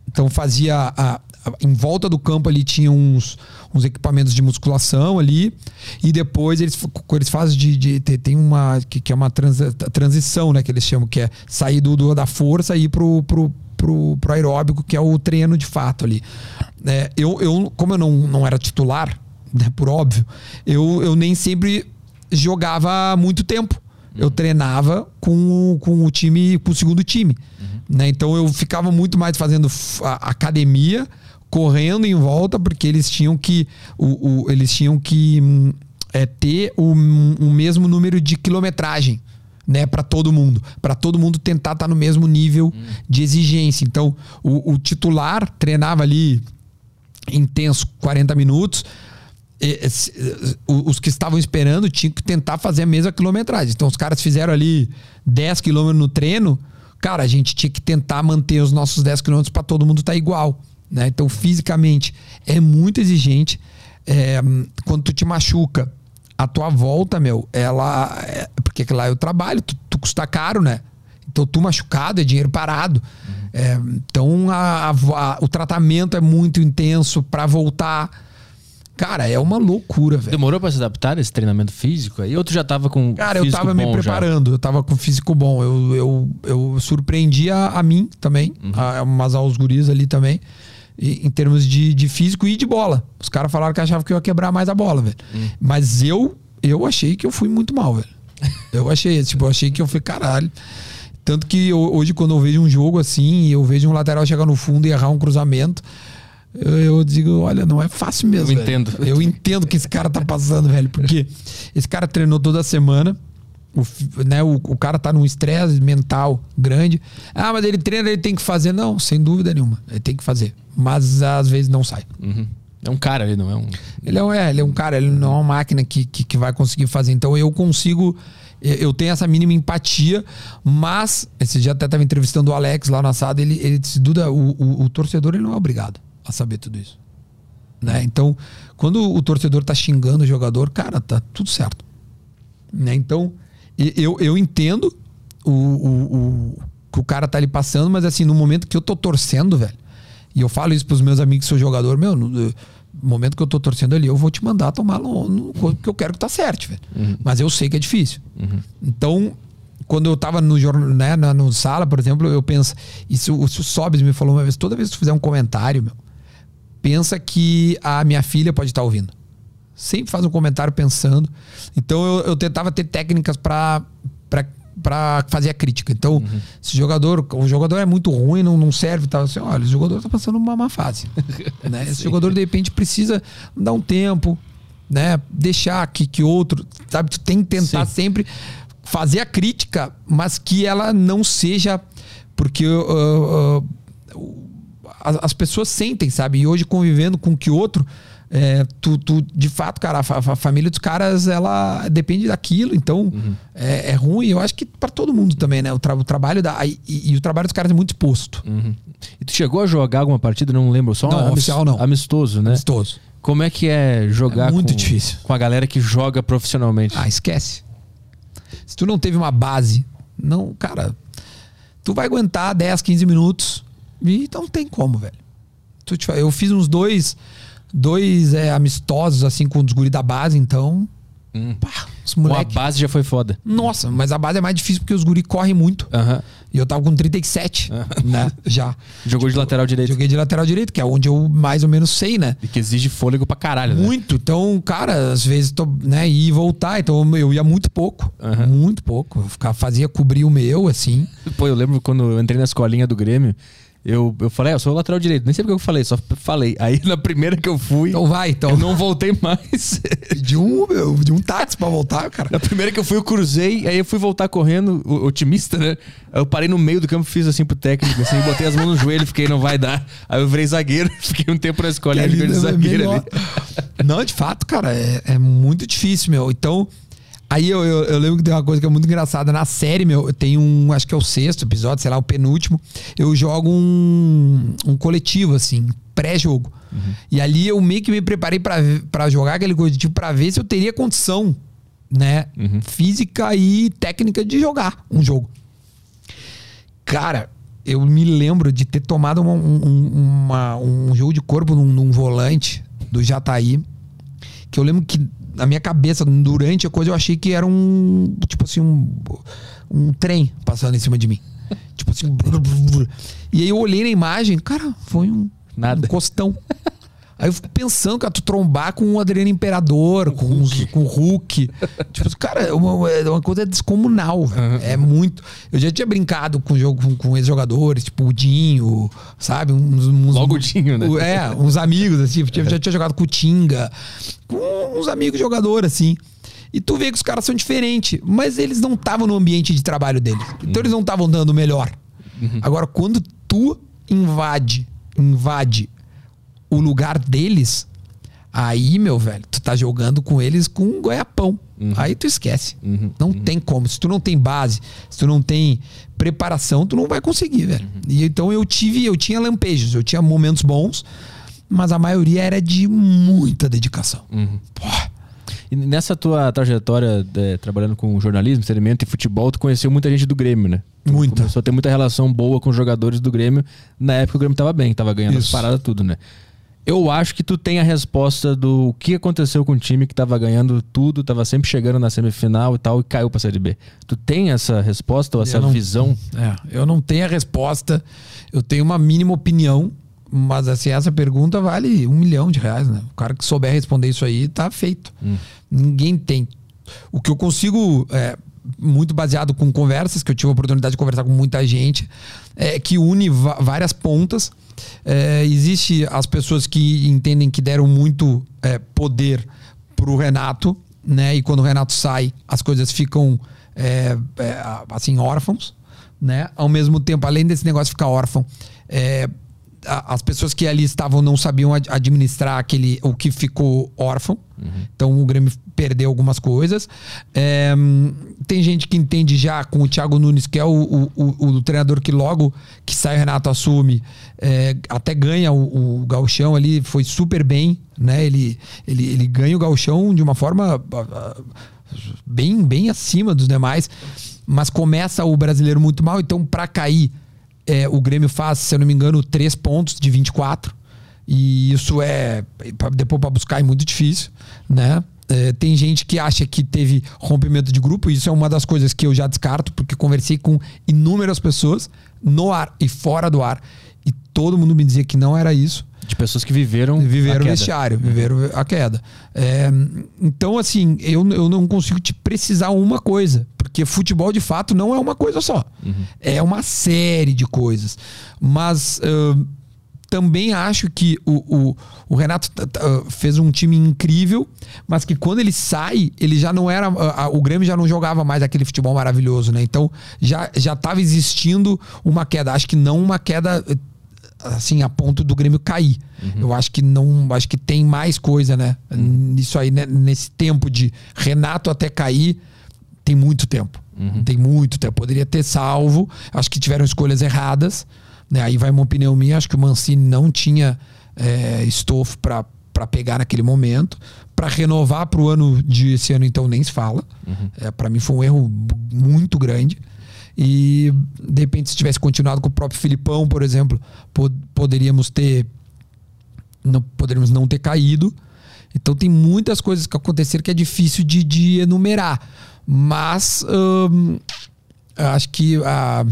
então fazia a, em volta do campo ali tinha uns, uns equipamentos de musculação ali e depois eles, eles fazem de, de tem uma que, que é uma trans, transição né que eles chamam que é sair do, do da força e ir pro, pro, pro, pro aeróbico que é o treino de fato ali. É, eu, eu como eu não, não era titular né, por óbvio eu, eu nem sempre jogava muito tempo. Eu treinava com, com o time, com o segundo time. Uhum. Né? Então eu ficava muito mais fazendo academia, correndo em volta, porque eles tinham que. O, o eles tinham que é, ter o, o mesmo número de quilometragem. né, para todo mundo, para todo mundo tentar estar tá no mesmo nível de exigência. Então, o, o titular treinava ali intenso 40 minutos, os que estavam esperando tinham que tentar fazer a mesma quilometragem. Então, os caras fizeram ali 10 quilômetros no treino. Cara, a gente tinha que tentar manter os nossos 10 quilômetros para todo mundo estar tá igual. Né? Então, fisicamente, é muito exigente. É, quando tu te machuca, a tua volta, meu, ela. É, porque lá eu trabalho, tu, tu custa caro, né? Então, tu machucado é dinheiro parado. Uhum. É, então, a, a, o tratamento é muito intenso para voltar Cara, é uma loucura, velho. Demorou para se adaptar nesse treinamento físico aí? Ou tu já tava com Cara, eu tava me preparando, já? eu tava com físico bom. Eu, eu, eu surpreendi a, a mim também, uhum. a, mas aos guris ali também, em termos de, de físico e de bola. Os caras falaram que achavam que eu ia quebrar mais a bola, velho. Uhum. Mas eu, eu achei que eu fui muito mal, velho. <laughs> Eu achei, tipo, eu achei que eu fui caralho. Tanto que eu, hoje, quando eu vejo um jogo assim, eu vejo um lateral chegar no fundo e errar um cruzamento eu, eu, digo, olha, não é fácil mesmo. Eu velho. entendo. Eu entendo que esse cara tá passando, velho. Porque esse cara treinou toda semana. O, né, o, o cara tá num estresse mental grande. Ah, mas ele treina, ele tem que fazer. Não, sem dúvida nenhuma. Ele tem que fazer. Mas às vezes não sai. Uhum. É um cara, ele não é um. Ele é, um, é, ele é um cara, ele não é uma máquina que, que, que vai conseguir fazer. Então eu consigo eu tenho essa mínima empatia, mas esse dia até estava entrevistando o Alex lá na sala, ele, ele disse, Duda, o, o, o, torcedor ele não é obrigado a saber tudo isso. Né? Então, quando o torcedor tá xingando o jogador, cara, tá tudo certo. Né? Então, eu, eu entendo o, o, o que o cara tá ali passando, mas assim, no momento que eu tô torcendo, velho, e eu falo isso pros meus amigos que sou jogador, meu, no, momento que eu tô torcendo ali, eu vou te mandar tomar no, no porque eu quero que tá certo, velho. Uhum. Mas eu sei que é difícil. Uhum. Então, quando eu tava no jornal, né, na, no sala, por exemplo, eu penso, isso o Sobes me falou uma vez, toda vez que tu fizer um comentário, meu, pensa que a minha filha pode estar ouvindo. Sempre faz um comentário pensando. Então eu, eu tentava ter técnicas para para fazer a crítica. Então, uhum. se o jogador, o jogador é muito ruim, não, não serve, tá assim, olha, o jogador tá passando uma má fase. <laughs> né? Esse jogador de repente precisa dar um tempo, né? Deixar que que outro, sabe, tu tem que tentar Sim. sempre fazer a crítica, mas que ela não seja porque uh, uh, as, as, pessoas sentem, sabe? E hoje convivendo com que outro, é, tu, tu, de fato, cara, a, a, família dos caras, ela depende daquilo, então uhum. é, é, ruim. Eu acho que para todo mundo também, né? O, tra o trabalho da. E, e, o trabalho dos caras é muito exposto. Uhum. E tu chegou a jogar alguma partida? Não lembro, só não, oficial não. Amistoso, né? Amistoso. Como é que é jogar é muito com, difícil. com a galera que joga profissionalmente? Ah, esquece. Se tu não teve uma base, não, cara, tu vai aguentar 10, 15 minutos e não tem como, velho. Eu fiz uns dois, dois é, amistosos, assim, com os guri da base, então. Hum. Pá, os moleque... A base já foi foda. Nossa, mas a base é mais difícil porque os guri correm muito. Uhum. E eu tava com 37, uhum. né? Já. Jogou tipo, de lateral direito. Joguei de lateral direito, que é onde eu mais ou menos sei, né? E que exige fôlego pra caralho, né? Muito. Então, cara, às vezes tô, né, ir e voltar. Então eu ia muito pouco. Uhum. Muito pouco. Eu ficava, fazia cobrir o meu, assim. Pô, eu lembro quando eu entrei na escolinha do Grêmio. Eu, eu falei, ah, eu sou lateral direito. Nem sei porque eu falei, só falei. Aí <laughs> na primeira que eu fui. Então vai, então. Eu não voltei mais. <laughs> De um, de um táxi pra voltar, cara. Na primeira que eu fui, eu cruzei, aí eu fui voltar correndo, otimista, né? Aí eu parei no meio do campo, fiz assim pro técnico, assim, botei as mãos no joelho, fiquei, não vai dar. Aí eu virei zagueiro, <laughs> fiquei um tempo na escolinha de zagueiro ali. Não, de fato, cara, é, é muito difícil, meu. Então. Aí eu, eu, eu, lembro que tem uma coisa que é muito engraçada. Na série, meu, tem um. Acho que é o sexto episódio, sei lá, o penúltimo. Eu jogo um, um coletivo, assim, pré-jogo. Uhum. E ali eu meio que me preparei para jogar aquele coletivo para ver se eu teria condição, né? Uhum. Física e técnica de jogar um jogo. Cara, eu me lembro de ter tomado uma, um, uma, um jogo de corpo num, num volante do Jataí. Que eu lembro que na minha cabeça, durante a coisa, eu achei que era um. Tipo assim, um, um trem passando em cima de mim. tipo assim. <laughs> E aí eu olhei na imagem, cara, foi um, Nada. um costão. Aí eu fico pensando, cara, tu trombar com o Adriano Imperador, com, Hulk. com o Hulk. <laughs> tipo, cara, é uma, é uma coisa descomunal, uhum. É muito. Eu já tinha brincado com jogo com, com ex-jogadores, tipo o Dinho, sabe? Uns, uns, Logo o Dinho, né? É, uns amigos, assim. Já, já tinha jogado com o Tinga, com uns amigos jogadores, assim. E tu vê que os caras são diferentes, mas eles não estavam no ambiente de trabalho deles. Então eles não estavam dando o melhor. Agora, quando tu invade, invade o lugar deles, aí, meu velho, tu tá jogando com eles com um goiapão. Aí tu esquece. Não tem como. Se tu não tem base, se tu não tem preparação, tu não vai conseguir, velho. E então eu tive, eu tinha lampejos, eu tinha momentos bons, mas a maioria era de muita dedicação. Pô, E nessa tua trajetória é, trabalhando com jornalismo, entretenimento e futebol, tu conheceu muita gente do Grêmio, né? Tu Muita. Começou a ter muita relação boa com os jogadores do Grêmio. Na época o Grêmio tava bem, tava ganhando as Isso. paradas, tudo, né? Eu acho que tu tem a resposta do que aconteceu com o time que tava ganhando tudo, tava sempre chegando na semifinal e tal, e caiu pra Série B. Tu tem essa resposta ou essa não- visão? É, eu não tenho a resposta, eu tenho uma mínima opinião, mas assim, essa pergunta vale um milhão de reais, né? O cara que souber responder isso aí tá feito. Ninguém tem. O que eu consigo, é, muito baseado com conversas, que eu tive a oportunidade de conversar com muita gente, é que une várias pontas. É, existe as pessoas que entendem que deram muito é, poder pro Renato, né? E quando o Renato sai, as coisas ficam é, é, assim órfãos, né? Ao mesmo tempo, além desse negócio ficar órfão, é, a- as pessoas que ali estavam não sabiam ad- administrar aquele o que ficou órfão. Então o Grêmio perdeu algumas coisas. É, tem gente que entende já com o Thiago Nunes, que é o, o, o- o treinador que logo que sai o Renato assume, é, até ganha o, o gauchão ali, foi super bem, né? Ele, ele, ele ganha o gauchão de uma forma bem, bem acima dos demais, mas começa o brasileiro muito mal, então para cair é, o Grêmio faz, se eu não me engano, 3 pontos de 24. E isso é, depois para buscar, é muito difícil, né? É, tem gente que acha que teve rompimento de grupo, e isso é uma das coisas que eu já descarto, porque conversei com inúmeras pessoas no ar e fora do ar, e todo mundo me dizia que não era isso. De pessoas que viveram. a Viveram o vestiário, viveram a queda. É, então, assim, eu, eu não consigo te precisar uma coisa, porque futebol de fato não é uma coisa só. É uma série de coisas. Mas ahn, também acho que o, o, o Renato fez um time incrível, mas que quando ele sai, ele já não era. ah, ah, o Grêmio já não jogava mais aquele futebol maravilhoso, né? Então já já estava existindo uma queda. Acho que não uma queda assim a ponto do Grêmio cair. Eu acho que não, acho que tem mais coisa, né? Nisso aí né? nesse tempo de Renato até cair, tem muito tempo. Tem muito tempo. Poderia ter salvo. Acho que tiveram escolhas erradas. Né? Aí vai uma opinião minha. Acho que o Mancini não tinha é, estofo para para pegar naquele momento. Para renovar para o ano de esse ano, então, nem se fala. É, para mim foi um erro muito grande. E de repente, se tivesse continuado com o próprio Filipão, por exemplo, po- poderíamos ter. Não, poderíamos não ter caído. Então tem muitas coisas que aconteceram que é difícil de, de enumerar. Mas hum, acho que a.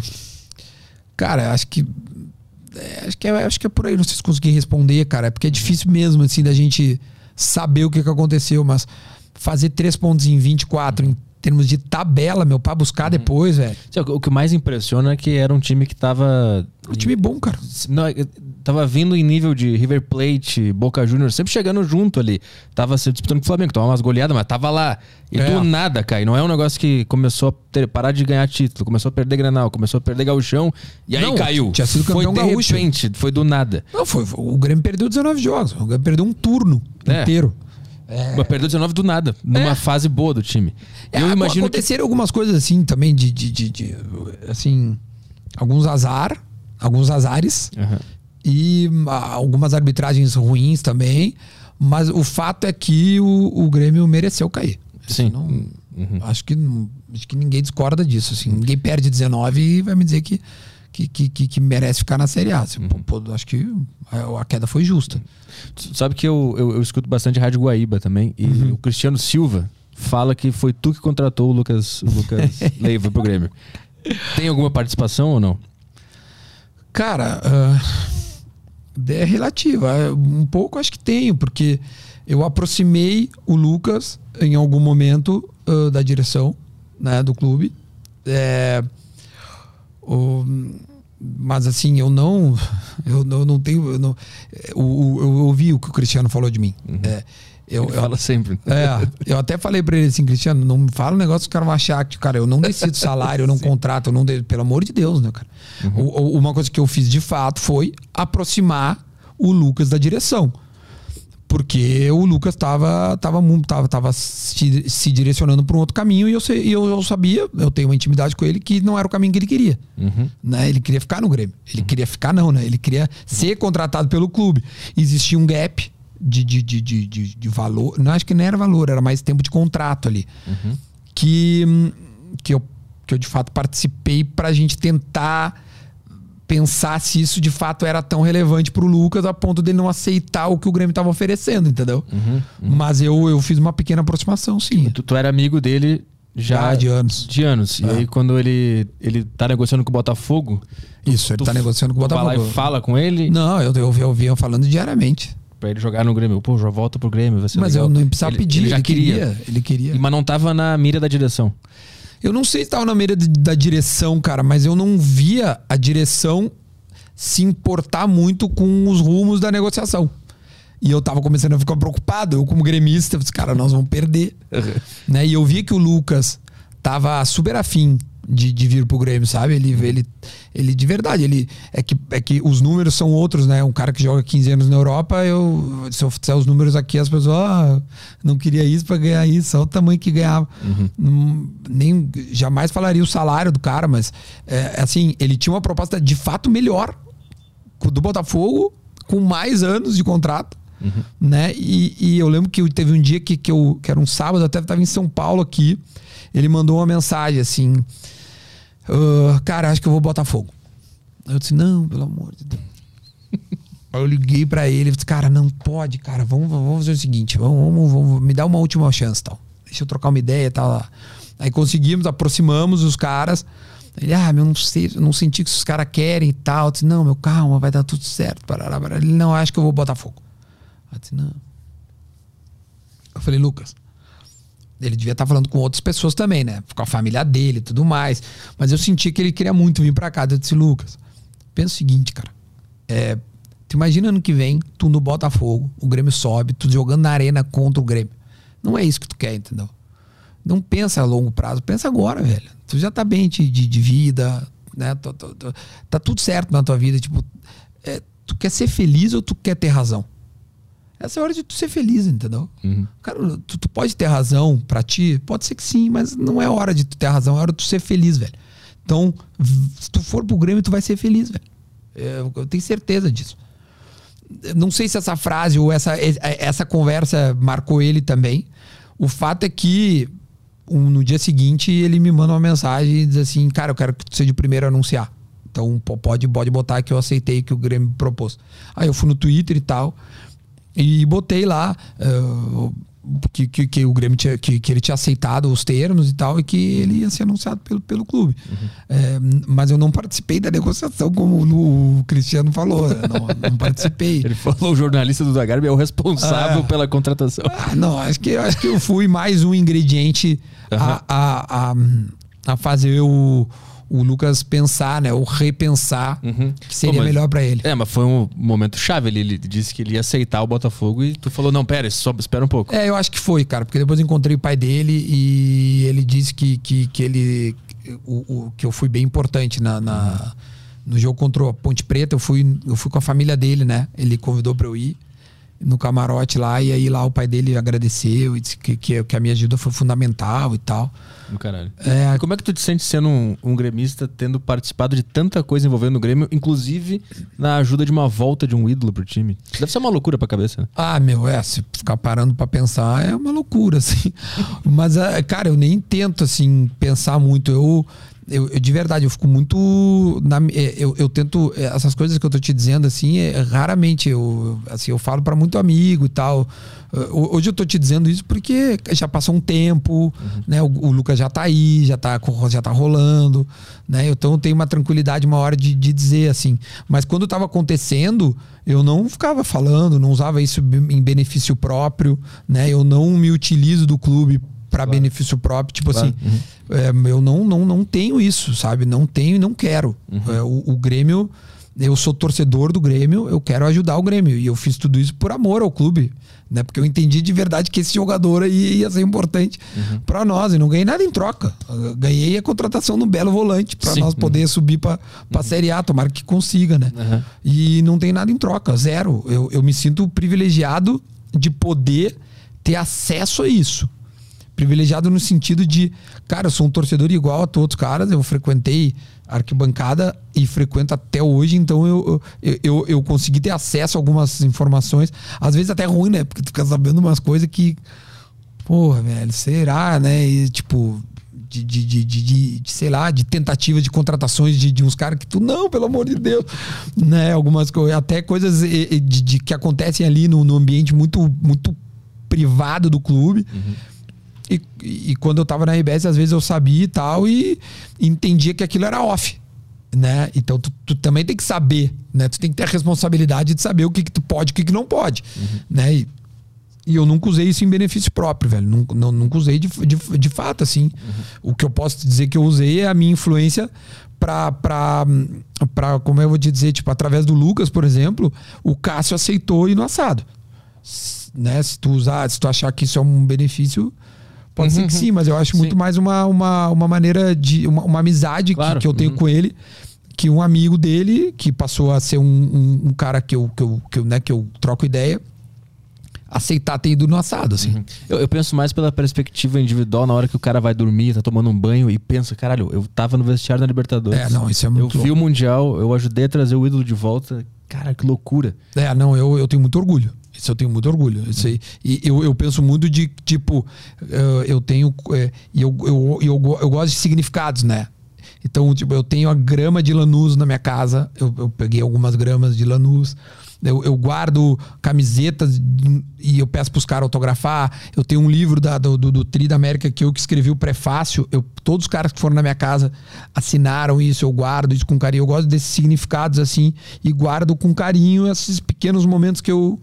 Cara, acho que. é, acho, que é, acho que é por aí, não sei se consegui responder, cara. É porque é difícil mesmo, assim, da gente saber o que, que aconteceu, mas fazer três pontos em 24 em termos de tabela, meu, pra buscar depois, velho. O que mais impressiona é que era um time que tava. Um time bom, cara. Não, eu- tava vindo em nível de River Plate, Boca Juniors, sempre chegando junto ali. Tava se disputando com o Flamengo, tomava umas goleadas, mas tava lá. E É. do nada, cai. Não é um negócio que começou a ter- parar de ganhar título, começou a perder Granal, começou a perder Gauchão, e aí Não, caiu. tinha sido foi campeão de gaúcho. repente, foi do nada. Não, foi, foi- o Grêmio perdeu 19 jogos. O Grêmio perdeu um turno É. inteiro. Mas perdeu 19 do nada, numa fase boa do time. É, eu imagino que aconteceram algumas coisas assim também de, de, de- de, assim alguns azar, alguns azares Aham. e ah, algumas arbitragens ruins também. Mas o fato é que o, o Grêmio mereceu cair. Sim. Não- Uhum. acho, que, acho que ninguém discorda disso. Assim. Ninguém perde 19 e vai me dizer que, que, que, que- que merece ficar na Série A. Assim, Uhum. pô, acho que a, a queda foi justa. Tu Sabe que eu, eu, eu escuto bastante Rádio Guaíba também. E Uhum. o Cristiano Silva fala que foi tu que contratou o Lucas, o Lucas <laughs> Leiva pro Grêmio. Tem alguma participação ou não? Cara, ah, é relativa. É, Um pouco acho que tenho, porque eu aproximei o Lucas em algum momento ah, da direção né, do clube. É, o- mas assim, eu não. Eu, eu não tenho. Eu, não, eu, eu, eu ouvi o que o Cristiano falou de mim. É, eu, eu- fala sempre. é, eu até falei pra ele assim, Cristiano, não me fala um negócio que os caras vão achar que, cara, eu não decido salário, eu não <laughs> contrato, eu não de- pelo amor de Deus, né, cara? O- o- uma coisa que eu fiz de fato foi aproximar o Lucas da direção. Porque o Lucas tava, tava, tava, tava se, se direcionando para um outro caminho e eu, sei- eu, eu sabia, eu tenho uma intimidade com ele, que não era o caminho que ele queria. Uhum. Né? Ele queria ficar no Grêmio. Ele queria ficar, não, né? Ele queria ser contratado pelo clube. Existia um gap de, de, de, de, de, valor. Não acho que não era valor, era mais tempo de contrato ali. Que, hum, que, eu, que eu de fato participei pra gente tentar pensar se isso de fato era tão relevante pro Lucas a ponto dele não aceitar o que o Grêmio tava oferecendo, entendeu? Mas eu, eu fiz uma pequena aproximação, sim. Tu, tu era amigo dele já Já de anos. de anos. E É. aí, quando ele, ele tá negociando com o Botafogo, Isso, ele tu tá negociando com o tu vai lá Botafogo. e fala com ele Não, eu, eu, eu vinha falando diariamente. Pra ele jogar no Grêmio. Pô, já volta pro Grêmio, vai ser Mas legal. eu não precisava Ele- pedir, Ele já queria. Ele queria. Mas não tava na mira da direção. Eu não sei se estava na mira de- da direção, cara, mas eu não via a direção se importar muito com os rumos da negociação. E eu tava começando a ficar preocupado. Eu, como gremista, eu falei, cara, nós vamos perder. né? E eu via que o Lucas tava super afim de, de vir pro Grêmio, sabe? Ele, ele, ele de verdade, ele é que, é que os números são outros, né? Um cara que joga 15 anos na Europa, eu se eu fizer os números aqui, as pessoas, ah, não queria isso para ganhar isso, olha o tamanho que ganhava. Hum, nem jamais falaria o salário do cara, mas é, assim, ele tinha uma proposta de fato melhor do Botafogo com mais anos de contrato. Né? E, e eu lembro que teve um dia que, que, eu, que era um sábado, até estava em São Paulo aqui. Ele mandou uma mensagem assim: "Ah, Cara, acho que eu vou Botafogo. Eu disse: Não, pelo amor de Deus. <laughs> Aí eu liguei pra ele disse: Cara, não pode, cara. Vamos, vamos fazer o seguinte: vamos, vamos, vamos, me dá uma última chance tal. Deixa eu trocar uma ideia tal. lá." Aí conseguimos, aproximamos os caras. Ele, ah, meu, não sei, eu não senti que os caras querem e tal. Eu disse, não, meu, calma, vai dar tudo certo. Parará, parará. Ele, não, acho que eu vou Botafogo. Eu disse, não. Eu falei, Lucas, ele devia estar falando com outras pessoas também, né? Com a família dele e tudo mais. Mas eu senti que ele queria muito vir pra cá. Eu disse, Lucas, pensa o seguinte, cara. É, tu imagina ano que vem, tu no Botafogo, o Grêmio sobe, tu jogando na arena contra o Grêmio. Não é isso que tu quer, entendeu? Não pensa a longo prazo, pensa agora, velho. Tu já tá bem de, de vida, né? Tô- tô- tô- tá tudo certo na tua vida. Tipo, é, tu quer ser feliz ou tu quer ter razão? Essa é a hora de tu ser feliz, entendeu? Cara, tu, tu pode ter razão pra ti? Pode ser que sim, mas não é hora de tu ter razão, é hora de tu ser feliz, velho. Então, se tu for pro Grêmio, tu vai ser feliz, velho. É, Eu, eu tenho certeza disso. Eu Não sei se essa frase ou essa, essa conversa marcou ele também. O fato é que um- no dia seguinte ele me manda uma mensagem e diz assim: Cara, eu quero que tu seja o primeiro a anunciar. Então pode, pode botar que eu aceitei que o Grêmio propôs. Aí eu fui no Twitter e tal. E botei lá eh, que, que, que o Grêmio tinha, que, que ele tinha aceitado os termos e tal, e que ele ia ser anunciado pelo, pelo clube. Eh, mas eu não participei da negociação, como o, o Cristiano falou. né? Não, não participei. <laughs> Ele falou, o jornalista do Zagarbi é o responsável Ah. pela contratação. Ah, não, acho que, acho que eu fui mais um ingrediente a, a, a, a fazer o, o Lucas pensar, né? Ou repensar que seria Pô, mas- melhor pra ele. É, mas foi um momento chave. Ele, ele disse que ele ia aceitar o Botafogo e tu falou, não, pera, só espera um pouco. É, eu acho que foi, cara, porque depois eu encontrei o pai dele e ele disse que, que, que ele. O, o- que eu fui bem importante na, na- no jogo contra a Ponte Preta. Eu fui, eu fui com a família dele, né? Ele convidou pra eu ir no camarote lá, e aí lá o pai dele agradeceu e disse que, que, que a minha ajuda foi fundamental e tal. Do caralho. É. Como é que tu te sente sendo um, um gremista, tendo participado de tanta coisa envolvendo o Grêmio, inclusive na ajuda de uma volta de um ídolo pro time? Deve ser uma loucura pra cabeça, né? Ah, meu, é, se ficar parando pra pensar é uma loucura, <laughs> assim. Mas, ah, cara, eu nem tento, assim, pensar muito. Eu, eu, eu, de verdade, eu fico muito. na- é, eu, eu tento. é, Essas coisas que eu tô te dizendo, assim, é, raramente eu, assim, eu falo pra muito amigo e tal. Hoje eu tô te dizendo isso porque já passou um tempo, né? O, o Lucas já tá aí, já tá, co- já tá rolando, né? Então eu tenho uma tranquilidade, uma hora de, de dizer assim. Mas quando tava acontecendo, eu não ficava falando, não usava isso em benefício próprio, né? Eu não me utilizo do clube para benefício próprio, tipo Claro. assim, é, eu não, não, não tenho isso, sabe? Não tenho e não quero. É, o, o Grêmio eu sou torcedor do Grêmio, eu quero ajudar o Grêmio. E eu fiz tudo isso por amor ao clube. Né? Porque eu entendi de verdade que esse jogador aí ia ser importante uhum. para nós. E não ganhei nada em troca. Eu ganhei a contratação do belo volante para nós poder uhum. subir para a uhum. Série A. Tomara que consiga, né? Uhum. E não tem nada em troca, zero. Eu, eu me sinto privilegiado de poder ter acesso a isso. Privilegiado no sentido de, cara, eu sou um torcedor igual a todos os caras, eu frequentei arquibancada e frequento até hoje, então eu, eu, eu, eu, consegui ter acesso a algumas informações, às vezes até ruim, né? Porque tu fica sabendo umas coisas que, porra, velho, será, né? E, tipo, de, de, de, de, de sei lá, de tentativas de contratações de, de uns caras que tu, não, pelo amor de Deus, né? Algumas coisas, até coisas de, de, que acontecem ali no, no ambiente muito, muito privado do clube. Uhum e, e quando eu tava na RBS, às vezes eu sabia e tal, e entendia que aquilo era off. Né? Então tu, tu, também tem que saber, né? Tu tem que ter a responsabilidade de saber o que, que tu pode e o que, que não pode. Uhum. Né? E, e, eu nunca usei isso em benefício próprio, velho. Nunca, não, nunca usei de, de, de fato, assim. Uhum. O que eu posso dizer que eu usei é a minha influência pra, pra, pra, como eu vou te dizer, tipo, através do Lucas, por exemplo, o Cássio aceitou ir no assado. Né? Se tu usar, se tu achar que isso é um benefício, Pode uhum. ser que sim, mas eu acho sim. muito mais uma, uma, uma maneira de. uma, uma amizade claro. que, que, eu tenho uhum. com ele que um amigo dele, que passou a ser um, um, um, cara que eu, que, eu, que, eu, né, que eu troco ideia, aceitar ter ido no assado, assim. Uhum. Eu, eu, penso mais pela perspectiva individual, na hora que o cara vai dormir, tá tomando um banho e pensa, caralho, eu tava no vestiário da Libertadores. É, não, isso é muito Eu vi o Mundial, eu ajudei a trazer o ídolo de volta. Cara, que loucura. É, não, eu, eu tenho muito orgulho. Isso eu tenho muito orgulho. Isso aí. E eu, eu penso muito de, tipo, eu tenho. É, e eu, eu, eu, eu gosto de significados, né? Então, tipo, eu tenho a grama de Lanús na minha casa. Eu, eu peguei algumas gramas de Lanús. Eu, eu guardo camisetas e eu peço para os caras autografar. Eu tenho um livro da, do, do, do, Tri da América que eu que escrevi o prefácio. Eu, todos os caras que foram na minha casa assinaram isso. Eu guardo isso com carinho. Eu gosto desses significados assim e guardo com carinho esses pequenos momentos que eu,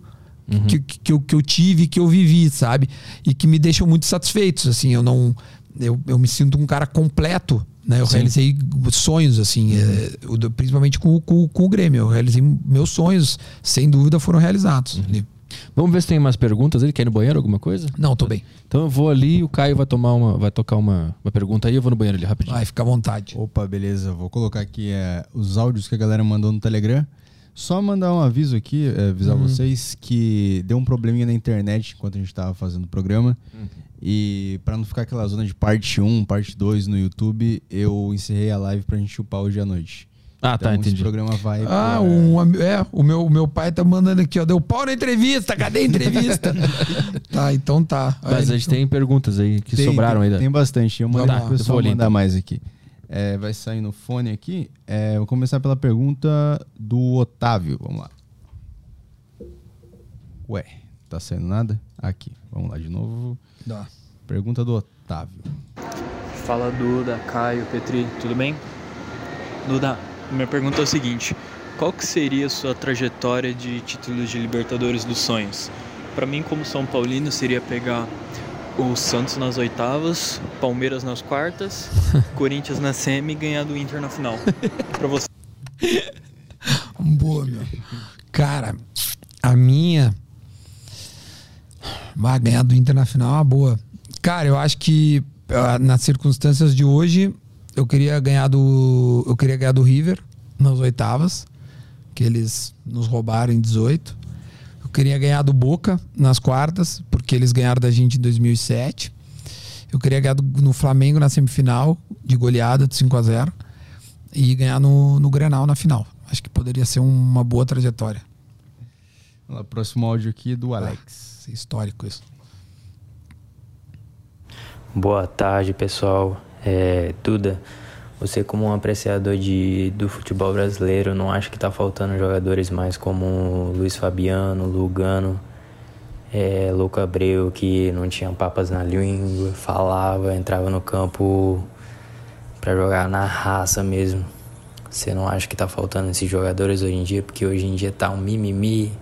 uhum. que, que, eu, que eu tive, que eu vivi, sabe? E que me deixam muito satisfeitos, assim, eu não... Eu, eu me sinto um cara completo, né? Eu Sim. realizei sonhos, assim, uhum. é, principalmente com, com, com, o Grêmio. Eu realizei meus sonhos, sem dúvida, foram realizados. Uhum. Vamos ver se tem mais perguntas. Ele quer ir no banheiro, alguma coisa? Não, tô bem. Então eu vou ali o Caio vai tomar uma, vai tocar uma, uma pergunta aí. Eu vou no banheiro ali rapidinho. Vai, fica à vontade. Opa, beleza. Vou colocar aqui é, os áudios que a galera mandou no Telegram. Só mandar um aviso aqui, é, avisar uhum. vocês que deu um probleminha na internet enquanto a gente estava fazendo o programa. Uhum. E para não ficar aquela zona de parte 1, parte 2 no YouTube, eu encerrei a live pra gente chupar hoje à noite. Ah, tá, então, tá, entendi. Esse programa vai. Ah, pra... um, é, o meu, meu pai tá mandando aqui, ó. Deu pau na entrevista, cadê a entrevista? <laughs> tá, então tá. Mas a gente tem perguntas aí que tem, sobraram tem, aí. Tem bastante. Eu mandei tá, pro pessoal mandar mais aqui. É, vai sair no fone aqui. É, vou começar pela pergunta do Otávio. Vamos lá. Ué, tá saindo nada? Aqui. Vamos lá de novo. Dá. Pergunta do Otávio. Fala Duda, Caio, Petri, tudo bem? Duda, minha pergunta é o seguinte: qual que seria a sua trajetória de títulos de Libertadores dos Sonhos? Para mim, como São Paulino, seria pegar o Santos nas oitavas, Palmeiras nas quartas, <laughs> Corinthians na semi e ganhar do Inter na final. <laughs> pra você. Boa, meu. Cara, a minha. Vai ganhar do Inter na final é uma boa. Cara, eu acho que ah, nas circunstâncias de hoje, eu queria ganhar do. Eu queria ganhar do River nas oitavas. Que eles nos roubaram em 18 queria ganhar do Boca nas quartas, porque eles ganharam da gente em 2007. Eu queria ganhar do, no Flamengo na semifinal, de goleada de 5 a 0 E ganhar no, no Grenal na final. Acho que poderia ser uma boa trajetória. Vamos lá, próximo áudio aqui do Alex. Ah, histórico isso. Boa tarde, pessoal. É, Duda, você, como um apreciador de, do futebol brasileiro, não acha que está faltando jogadores mais como Luiz Fabiano, Lugano, é, Louco Abreu, que não tinha papas na língua, falava, entrava no campo para jogar na raça mesmo? Você não acha que está faltando esses jogadores hoje em dia? Porque hoje em dia tá um mimimi,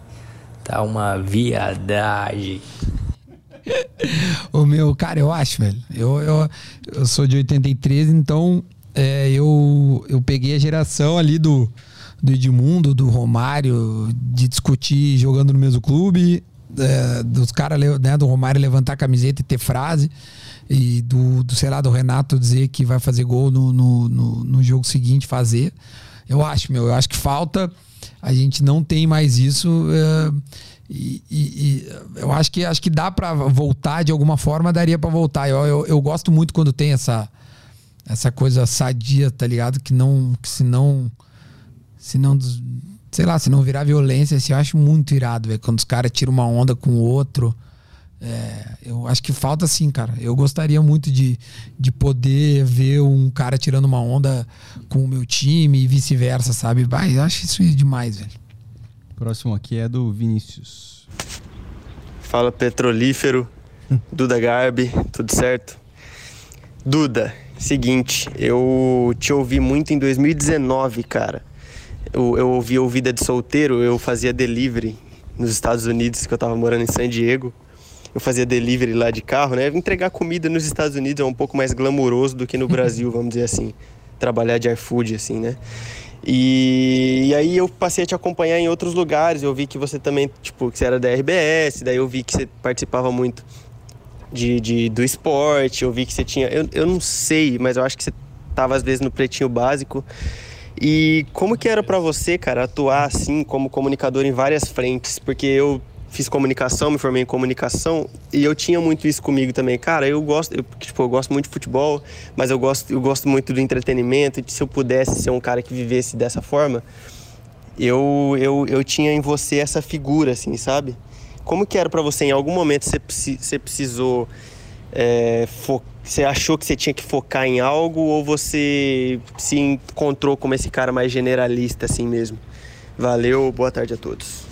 tá uma viadagem. <laughs> o meu, cara, eu acho, velho. Eu, eu, eu sou de 83, então é, eu, eu peguei a geração ali do, do Edmundo, do Romário, de discutir jogando no mesmo clube, é, dos caras, né, do Romário levantar a camiseta e ter frase, e do, do sei lá, do Renato dizer que vai fazer gol no, no, no, no jogo seguinte, fazer. Eu acho, meu, eu acho que falta. A gente não tem mais isso. É, e, e, e, eu acho que acho que dá para voltar de alguma forma, daria para voltar. Eu, eu, eu, gosto muito quando tem essa essa coisa sadia, tá ligado? Que não que se não se não sei lá, se não virar violência, assim, eu acho muito irado, velho, quando os caras tiram uma onda com o outro. É, eu acho que falta sim, cara. Eu gostaria muito de, de poder ver um cara tirando uma onda com o meu time e vice-versa, sabe? Vai, eu acho isso demais, velho. Próximo aqui é do Vinícius. Fala petrolífero, Duda Garbi, tudo certo? Duda, seguinte, eu te ouvi muito em 2019, cara. Eu, eu ouvi o Vida de Solteiro, eu fazia delivery nos Estados Unidos, que eu tava morando em San Diego eu fazia delivery lá de carro, né? Entregar comida nos Estados Unidos é um pouco mais glamouroso do que no <laughs> Brasil, vamos dizer assim. Trabalhar de iFood, assim, né? E, e, aí eu passei a te acompanhar em outros lugares. Eu vi que você também, tipo, que você era da RBS, daí eu vi que você participava muito de, de do esporte, eu vi que você tinha. Eu, eu não sei, mas eu acho que você tava às vezes no pretinho básico. E como que era para você, cara, atuar assim como comunicador em várias frentes? Porque eu fiz comunicação, me formei em comunicação e eu tinha muito isso comigo também. Cara, eu gosto, eu, tipo, eu gosto muito de futebol, mas eu gosto, eu gosto muito do entretenimento e se eu pudesse ser um cara que vivesse dessa forma, eu, eu, eu tinha em você essa figura, assim, sabe? Como que era para você? Em algum momento você, você precisou, é, você achou que você tinha que focar em algo ou você se encontrou como esse cara mais generalista assim mesmo? Valeu, boa tarde a todos.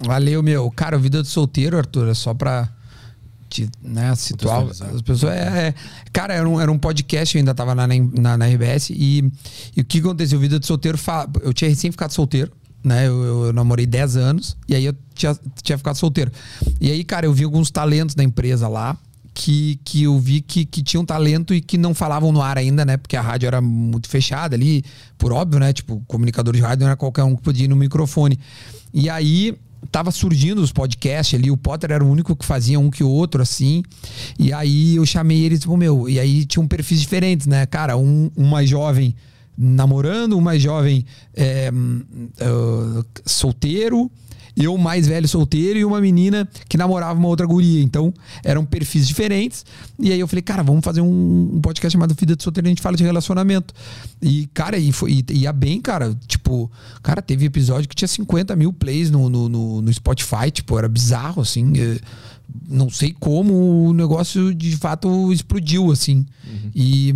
Valeu, meu. Cara, Vida do Solteiro, Arthur, é só pra te, né, situar as pessoas. É, é, cara, era um, era um podcast, eu ainda tava na, na, na RBS, e, e o que aconteceu? Vida do Solteiro, eu tinha recém ficado solteiro, né? Eu, eu, namorei 10 anos, e aí eu tinha, tinha ficado solteiro. E aí, cara, eu vi alguns talentos da empresa lá, que, que eu vi que, que tinham talento e que não falavam no ar ainda, né? Porque a rádio era muito fechada ali, por óbvio, né? Tipo, comunicador de rádio não era qualquer um que podia ir no microfone. E aí tava surgindo os podcasts ali, o Potter era o único que fazia um que outro, assim. E aí eu chamei ele, tipo, meu, e aí tinham perfis diferentes, né? Cara, um, um mais jovem namorando, um mais jovem é, uh, solteiro eu mais velho solteiro e uma menina que namorava uma outra guria. Então, eram perfis diferentes. E aí eu falei, cara, vamos fazer um, podcast chamado Vida de Solteiro a gente fala de relacionamento. E, cara, e, foi, e ia bem, cara. Tipo, cara, teve episódio que tinha 50 mil plays no, no, no, no Spotify, tipo, era bizarro, assim. não sei como o negócio de fato explodiu, assim. Uhum. E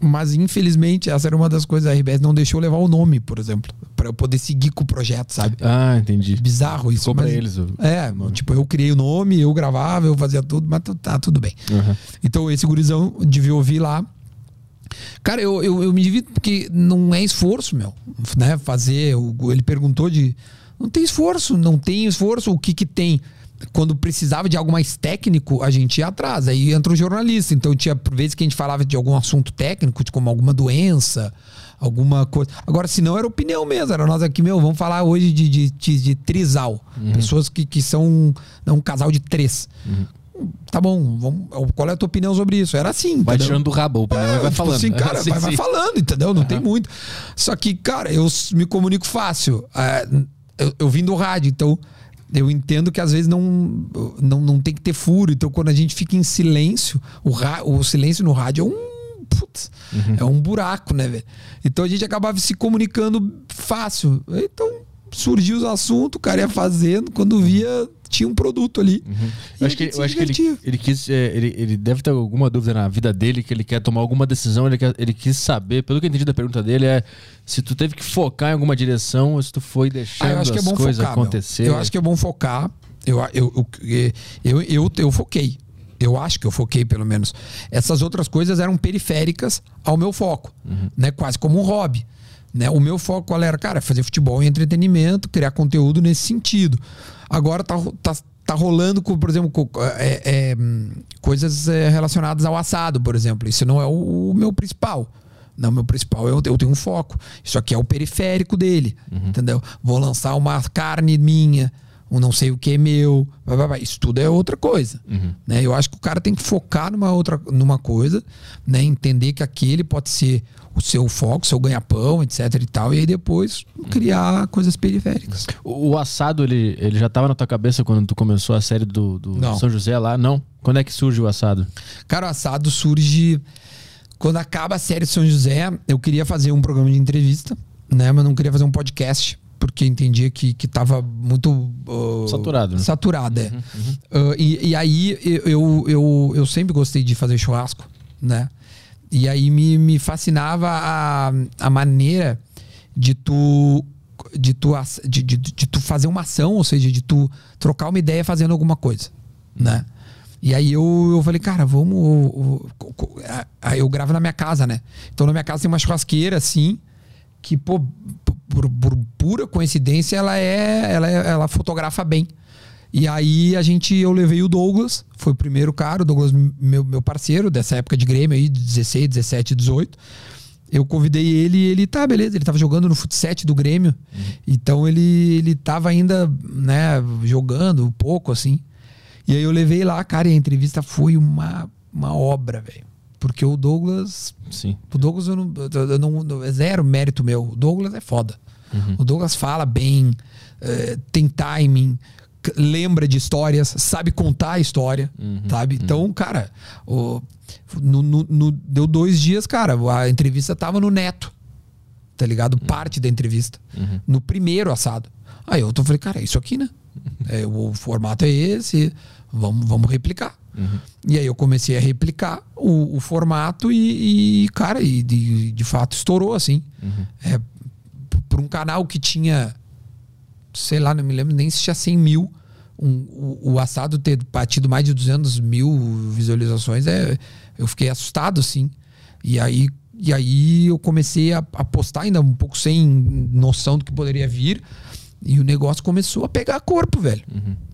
mas, infelizmente, essa era uma das coisas. A RBS não deixou levar o nome, por exemplo, para eu poder seguir com o projeto, sabe? Ah, entendi. Bizarro isso. Ficou pra eles. O... É, tipo, eu criei o nome, eu gravava, eu fazia tudo, mas tá tudo bem. Uhum. Então, esse gurizão devia ouvir lá. Cara, eu, eu, eu me divido porque não é esforço, meu. Né? Fazer. Ele perguntou de. Não tem esforço, não tem esforço. O que que tem? Quando precisava de algo mais técnico, a gente ia atrás. Aí entra o jornalista. Então tinha por vezes que a gente falava de algum assunto técnico, de como alguma doença, alguma coisa. Agora, se não, era opinião mesmo. Era nós aqui, meu, vamos falar hoje de, de, de, de trisal. Uhum. Pessoas que, que são um, um casal de três. Uhum. Tá bom, vamos, qual é a tua opinião sobre isso? Era assim. Vai tirando do rabo, o opinião é, vai tipo falando. Assim, cara, <laughs> sim, vai, vai, falando, entendeu? Não uhum. tem muito. Só que, cara, eu me comunico fácil. É, eu, eu vim do rádio, então eu entendo que às vezes não, não, não tem que ter furo. Então, quando a gente fica em silêncio, o, o silêncio no rádio é um. Putz, uhum. É um buraco, né, velho? Então a gente acabava se comunicando fácil. Então surgiu os assuntos, o cara ia fazendo, quando via, tinha um produto ali. Uhum. Eu acho que, eu acho que ele, ele quis. É, ele, ele deve ter alguma dúvida na vida dele, que ele quer tomar alguma decisão, ele, quer, ele quis saber, pelo que eu entendi da pergunta dele, é se tu teve que focar em alguma direção ou se tu foi deixando ah, as é coisas focar, acontecer. Eu acho que é bom focar. Eu, eu, eu, eu, eu, eu foquei. Eu acho que eu foquei, pelo menos. Essas outras coisas eram periféricas ao meu foco, uhum. né? Quase como um hobby. Né? O meu foco qual era? Cara, fazer futebol e entretenimento, criar conteúdo nesse sentido. Agora tá, tá, tá rolando com, por exemplo, com, é, é, coisas é, relacionadas ao assado, por exemplo. Isso não é o, o, meu principal. Não, meu principal, eu, eu tenho um foco. Isso aqui é o periférico dele, entendeu? Vou lançar uma carne minha, um não sei o que é meu. blá, blá, blá. Isso tudo é outra coisa. Né? Eu acho que o cara tem que focar numa outra numa coisa, né? entender que aquele pode ser o seu foco, seu ganha-pão, etc e tal, e aí depois criar coisas periféricas. O, o assado, ele, ele já tava na tua cabeça quando tu começou a série do, do Não. São José lá? Não? Quando é que surge o assado? Cara, o assado surge quando acaba a série de São José. Eu queria fazer um programa de entrevista, né? Mas não queria fazer um podcast, porque entendia que, que tava muito. uh, Saturado, né? Saturado, é. Uh, e, e aí eu, eu, eu, sempre gostei de fazer churrasco, né? E aí me, me fascinava a, a maneira de tu de tu, de, de, de tu fazer uma ação, ou seja, de tu trocar uma ideia fazendo alguma coisa, né? E aí eu, eu falei, cara, vamos. eu- eu- eu gravo na minha casa, né? Então na minha casa tem uma churrasqueira assim, que, pô, por, por pura coincidência, ela é, ela é. Ela fotografa bem. E aí a gente, eu levei o Douglas, foi o primeiro cara, o Douglas, meu, meu parceiro dessa época de Grêmio aí, de 16, 17, 18. Eu convidei ele e ele, tá, beleza, ele tava jogando no futset do Grêmio. Então ele, ele tava ainda, né, jogando um pouco, assim. E aí eu levei lá, cara, e a entrevista foi uma, uma obra, velho. Porque o Douglas. Sim. O Douglas eu não, eu não, é zero mérito meu. O Douglas é foda. O Douglas fala bem, eh, tem timing, lembra de histórias, sabe contar a história, sabe? Então, cara, o- no- no- no- deu dois dias, cara, a entrevista tava no Neto, tá ligado? Parte da entrevista. No primeiro assado. Aí eu tô falei, cara, é isso aqui, né? É, o formato é esse, vamos, vamos replicar. E aí eu comecei a replicar o, o formato e, e, cara, e de, de fato estourou assim. É, p- por um canal que tinha, sei lá, não me lembro nem se tinha 100 mil, um- o, o assado ter batido mais de 200 mil visualizações, é, eu fiquei assustado assim. E aí, e aí eu comecei a, a postar ainda um pouco sem noção do que poderia vir. E o negócio começou a pegar corpo, velho.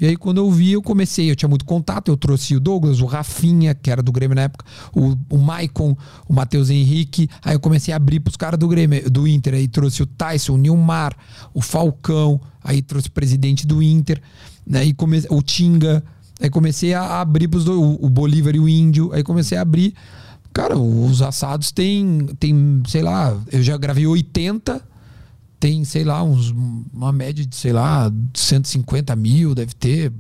E aí, quando eu vi, eu comecei. Eu tinha muito contato. Eu trouxe o Douglas, o Rafinha, que era do Grêmio na época, o, o Maicon, o Matheus Henrique. Aí eu comecei a abrir pros caras do Grêmio, do Inter. Aí trouxe o Tyson, o Nilmar, o Falcão. Aí trouxe o presidente do Inter. Né? E come, o Tinga. Aí comecei a abrir pros dois, o, o Bolívar e o Índio. Aí comecei a abrir. Cara, os assados tem, tem, sei lá, eu já gravei 80 tem, sei lá, uns, uma média de, sei lá, 150 mil, deve ter.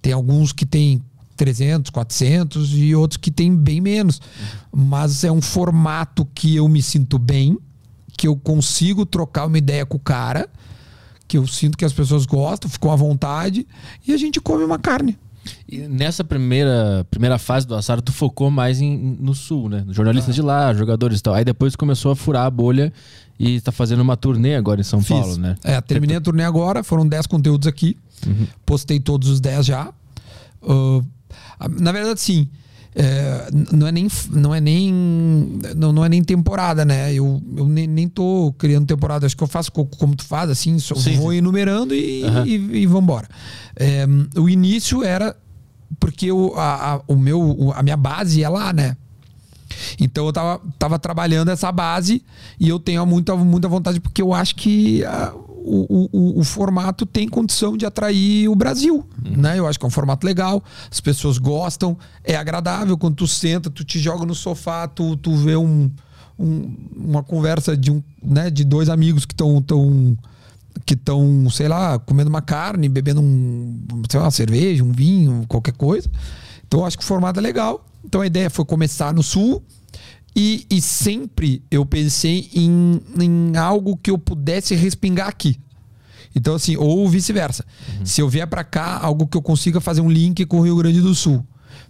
Tem alguns que tem 300, 400 e outros que tem bem menos. Mas é um formato que eu me sinto bem, que eu consigo trocar uma ideia com o cara, que eu sinto que as pessoas gostam, ficam à vontade e a gente come uma carne. E nessa primeira, primeira fase do assado, tu focou mais em, no sul, né? Jornalistas de lá, jogadores e tal. Aí depois começou a furar a bolha e tá fazendo uma turnê agora em São Fiz. Paulo, né? É, terminei a turnê agora, foram 10 conteúdos aqui. Postei todos os 10 já. Ah, na verdade, sim. é, não é nem não é nem não, não é nem temporada né eu, eu nem, nem tô criando temporada acho que eu faço co- como tu faz assim só Sim, vou sim. enumerando e, Aham. e, e vambora É, o início era porque o, a, a- o meu a minha base é lá né então eu tava, tava trabalhando essa base e eu tenho muita, muita vontade, porque eu acho que ah, o, o, o formato tem condição de atrair o Brasil. Né? Eu acho que é um formato legal, as pessoas gostam, é agradável quando tu senta, tu te joga no sofá, tu, tu vê um, um- uma conversa de, um, né, de dois amigos que estão. Tão, que estão, sei lá, comendo uma carne, bebendo um, sei lá, uma cerveja, um vinho, qualquer coisa. Então eu acho que o formato é legal. Então a ideia foi começar no sul e, e sempre eu pensei em, em algo que eu pudesse respingar aqui. Então, assim, ou vice-versa. Se eu vier pra cá, algo que eu consiga fazer um link com o Rio Grande do Sul.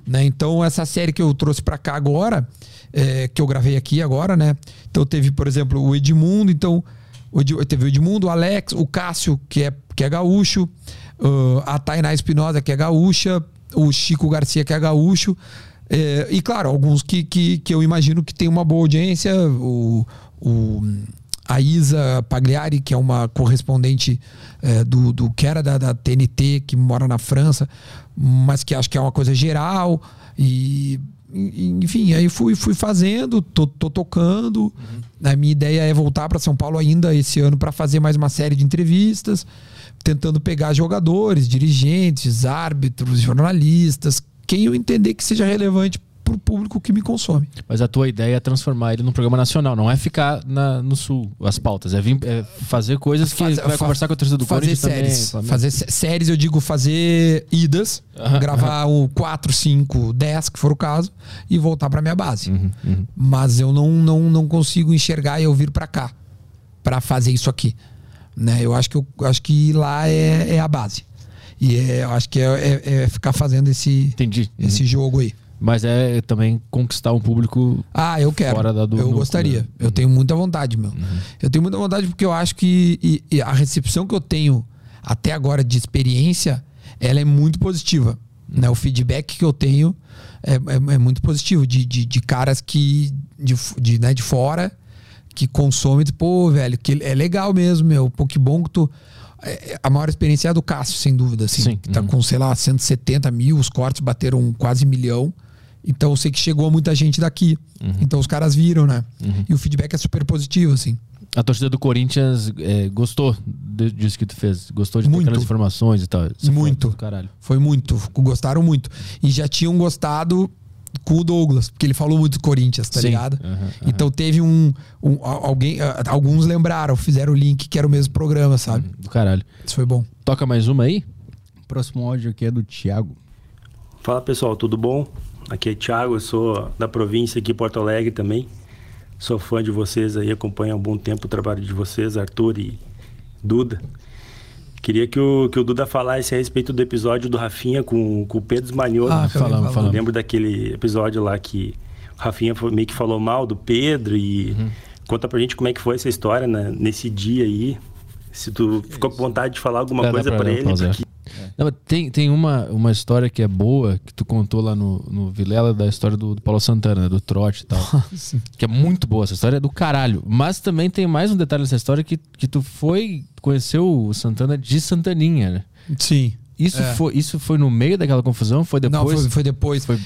Né? Então, essa série que eu trouxe pra cá agora, é, que eu gravei aqui agora, né? Então, teve, por exemplo, o Edmundo. Então, o teve o Edmundo, o Alex, o Cássio, que é, que é gaúcho, ah, a Tainá Espinosa, que é gaúcha, o Chico Garcia, que é gaúcho. É, e claro, alguns que, que, que eu imagino que tem uma boa audiência. O, o, a Isa Pagliari, que é uma correspondente é, do, do que era da, da TNT, que mora na França, mas que acho que é uma coisa geral. E, enfim, aí fui, fui fazendo, tô, tô tocando. Uhum. A minha ideia é voltar para São Paulo ainda esse ano para fazer mais uma série de entrevistas, tentando pegar jogadores, dirigentes, árbitros, jornalistas, quem eu entender que seja relevante pro público que me consome. Mas a tua ideia é transformar ele num programa nacional, não é ficar na- no sul, as pautas. É, vir, é fazer coisas que Faz- vai conversar com a torcida do fazer Corinthians séries. também. Fazer sé- séries, eu digo fazer idas, Aham, gravar o 4, 5, 10, que for o caso, e voltar pra minha base. Uhum, uhum. Mas eu não, não, não consigo enxergar e eu vir pra cá pra fazer isso aqui. Né? Eu acho que eu acho que lá é, é a base. E é, eu acho que é, é- é ficar fazendo esse, Entendi. Uhum. esse jogo aí. Mas é também conquistar um público. Ah, eu quero. Fora da do eu gostaria. Eu tenho muita vontade, meu. Eu tenho muita vontade porque eu acho que e- e a recepção que eu tenho até agora de experiência, ela é muito positiva. Né? O feedback que eu tenho é, é- é muito positivo. De, de, de caras que de, de, né, de fora que consomem, tipo, pô, velho, que é legal mesmo, meu. Pô, que bom que tu. É- A maior experiência é a do Cássio, sem dúvida. Assim, Sim. tá Uhum. com, sei lá, 170 mil, os cortes bateram quase milhão. Então eu sei que chegou muita gente daqui. Uhum. Então os caras viram, né? E o feedback é super positivo, assim. A torcida do Corinthians é, gostou disso que tu fez. Gostou de Muito. aquelas informações e tal. É Muito. do Caralho. Foi muito. Gostaram muito. E já tinham gostado com o Douglas, porque ele falou muito do Corinthians, tá Sim. ligado? Aham, aham. Então teve um. um- alguém, alguns lembraram, fizeram o link que era o mesmo programa, sabe? Do caralho. Isso foi bom. Toca mais uma aí? Próximo áudio aqui é do Thiago. Fala pessoal, tudo bom? Aqui é Thiago, eu sou da província aqui, Porto Alegre também. Sou fã de vocês aí, acompanho há um bom tempo o trabalho de vocês, Arthur e Duda. Queria que o, que o Duda falasse a respeito do episódio do Rafinha com, com o Pedro Manioto. Ah, falamos, falamos. Lembro daquele episódio lá que o Rafinha meio que falou mal do Pedro e Uhum. conta pra gente como é que foi essa história né, nesse dia aí. Se tu ficou com vontade de falar alguma Dá- coisa pra ele, porque Não, mas tem tem uma, uma história que é boa, que tu contou lá no, no Vilela, da história do, do Paulo Santana, né, do trote e tal. que é muito boa, essa história é do caralho. Mas também tem mais um detalhe nessa história que, que tu foi, conheceu o Santana de Santaninha, né? Sim. Isso, É. foi, isso foi no meio daquela confusão? Foi depois? Não, foi, foi depois. Foi-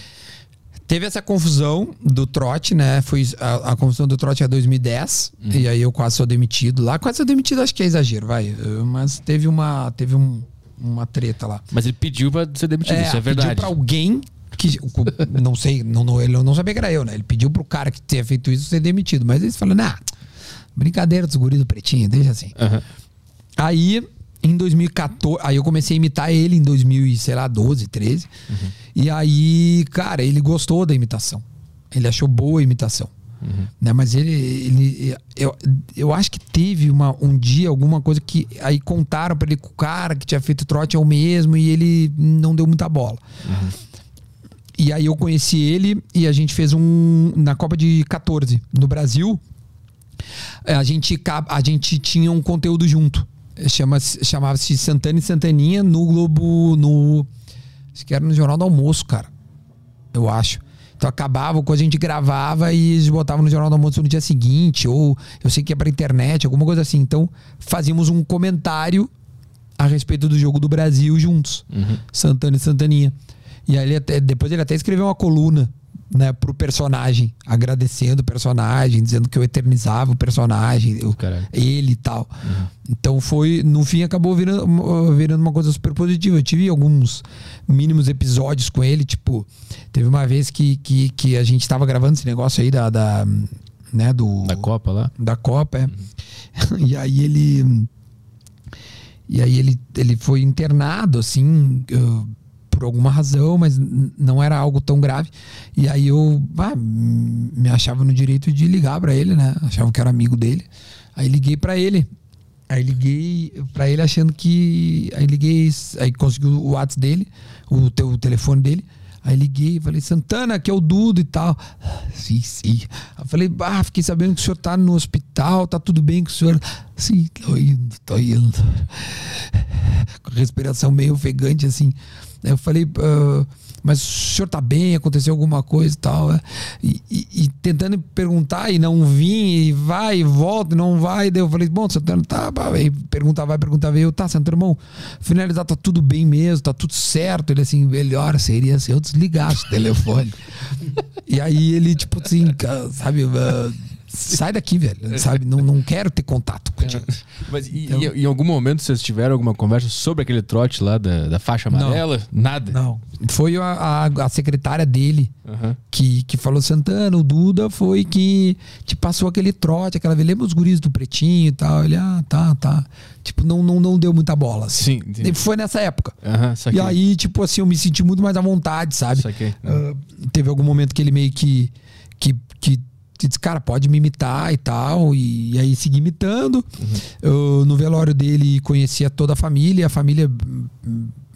Teve essa confusão do trote, né? Foi a, a confusão do trote é 2010. Uhum. E aí eu quase sou demitido lá. Quase sou demitido, acho que é exagero, vai. Mas teve uma, teve um- uma treta lá. Mas ele pediu pra ser demitido, isso é verdade. Pediu pra alguém que. Não sei, não, não, ele não sabia que era eu, né? Ele pediu pro cara que tinha feito isso ser demitido. Mas eles falaram, nah, brincadeira dos guris do pretinho, deixa assim. Aham. Aí, em 2014, aí eu comecei a imitar ele em 2000, e, sei lá, 12, 13. E aí, cara, ele gostou da imitação. Ele achou boa a imitação. Né? Mas ele, ele eu, eu acho que teve uma, um dia alguma coisa que aí contaram pra ele que o cara que tinha feito trote é o mesmo e ele não deu muita bola. E aí eu conheci ele e a gente fez um na Copa de 14 no Brasil. É, A gente, a gente tinha um conteúdo junto. Chama, Chamava-se Santana e Santaninha no Globo. No, acho que era no Jornal do Almoço, cara. Eu acho. Então acabava, quando a gente gravava e eles botavam no Jornal do Almoço no dia seguinte, ou eu sei que ia pra internet, alguma coisa assim. Então fazíamos um comentário a respeito do jogo do Brasil juntos. Santana e Santaninha. E aí ele até, depois ele até escreveu uma coluna né, pro personagem, agradecendo o personagem, dizendo que eu eternizava o personagem, eu- ele e tal. Então foi, no fim acabou virando, virando uma coisa super positiva. Eu tive alguns mínimos episódios com ele, tipo, teve uma vez que, que, que a gente tava gravando esse negócio aí da, da né, do Da Copa lá? da Copa, é. <laughs> E aí ele. E aí ele, ele foi internado, assim, uh, por alguma razão, mas não era algo tão grave. E aí eu ah, me achava no direito de ligar pra ele, né? Achava que era amigo dele. Aí liguei pra ele. Aí liguei pra ele achando que. Aí liguei, aí consegui o WhatsApp dele, o, teu, telefone dele. Aí liguei falei, Santana, que é o Dudo e tal. <sighs> Sim, sim. Aí falei, ah, fiquei sabendo que o senhor tá no hospital, tá tudo bem com o senhor? Sim, tô indo, tô indo. <laughs> respiração meio ofegante, assim. Eu falei, ah, mas o senhor tá bem? Aconteceu alguma coisa e tal? é? E, e- e tentando perguntar e não vim, e vai e volta, e não vai. Daí eu falei, bom, Santana, tá, pá. Aí perguntar, vai, perguntar, veio, tá, Santana, irmão, finalizar, tá tudo bem mesmo, tá tudo certo. Ele assim, melhor seria se eu desligasse o telefone. <laughs> e aí ele, tipo assim, sabe, ah, sai daqui, velho, sabe? Não, não quero ter contato contigo. Mas e- e- em algum momento vocês tiveram alguma conversa sobre aquele trote lá da, da faixa Não. amarela? Nada? Não. Foi a, a, a secretária dele Aham. que, que falou: Santana, o Duda foi que te passou aquele trote, aquela vez. Lembra os guris do pretinho e tal? Ele, ah, tá, tá. Tipo, não, não, não deu muita bola. Assim. Sim, entendi. Foi nessa época. Saquei. E aí, tipo assim, eu me senti muito mais à vontade, sabe? Saquei. Ah, teve algum momento que ele meio que, que, que disse, cara, pode me imitar e tal. E, aí segui imitando. Eu, no velório dele, conhecia toda a família. A família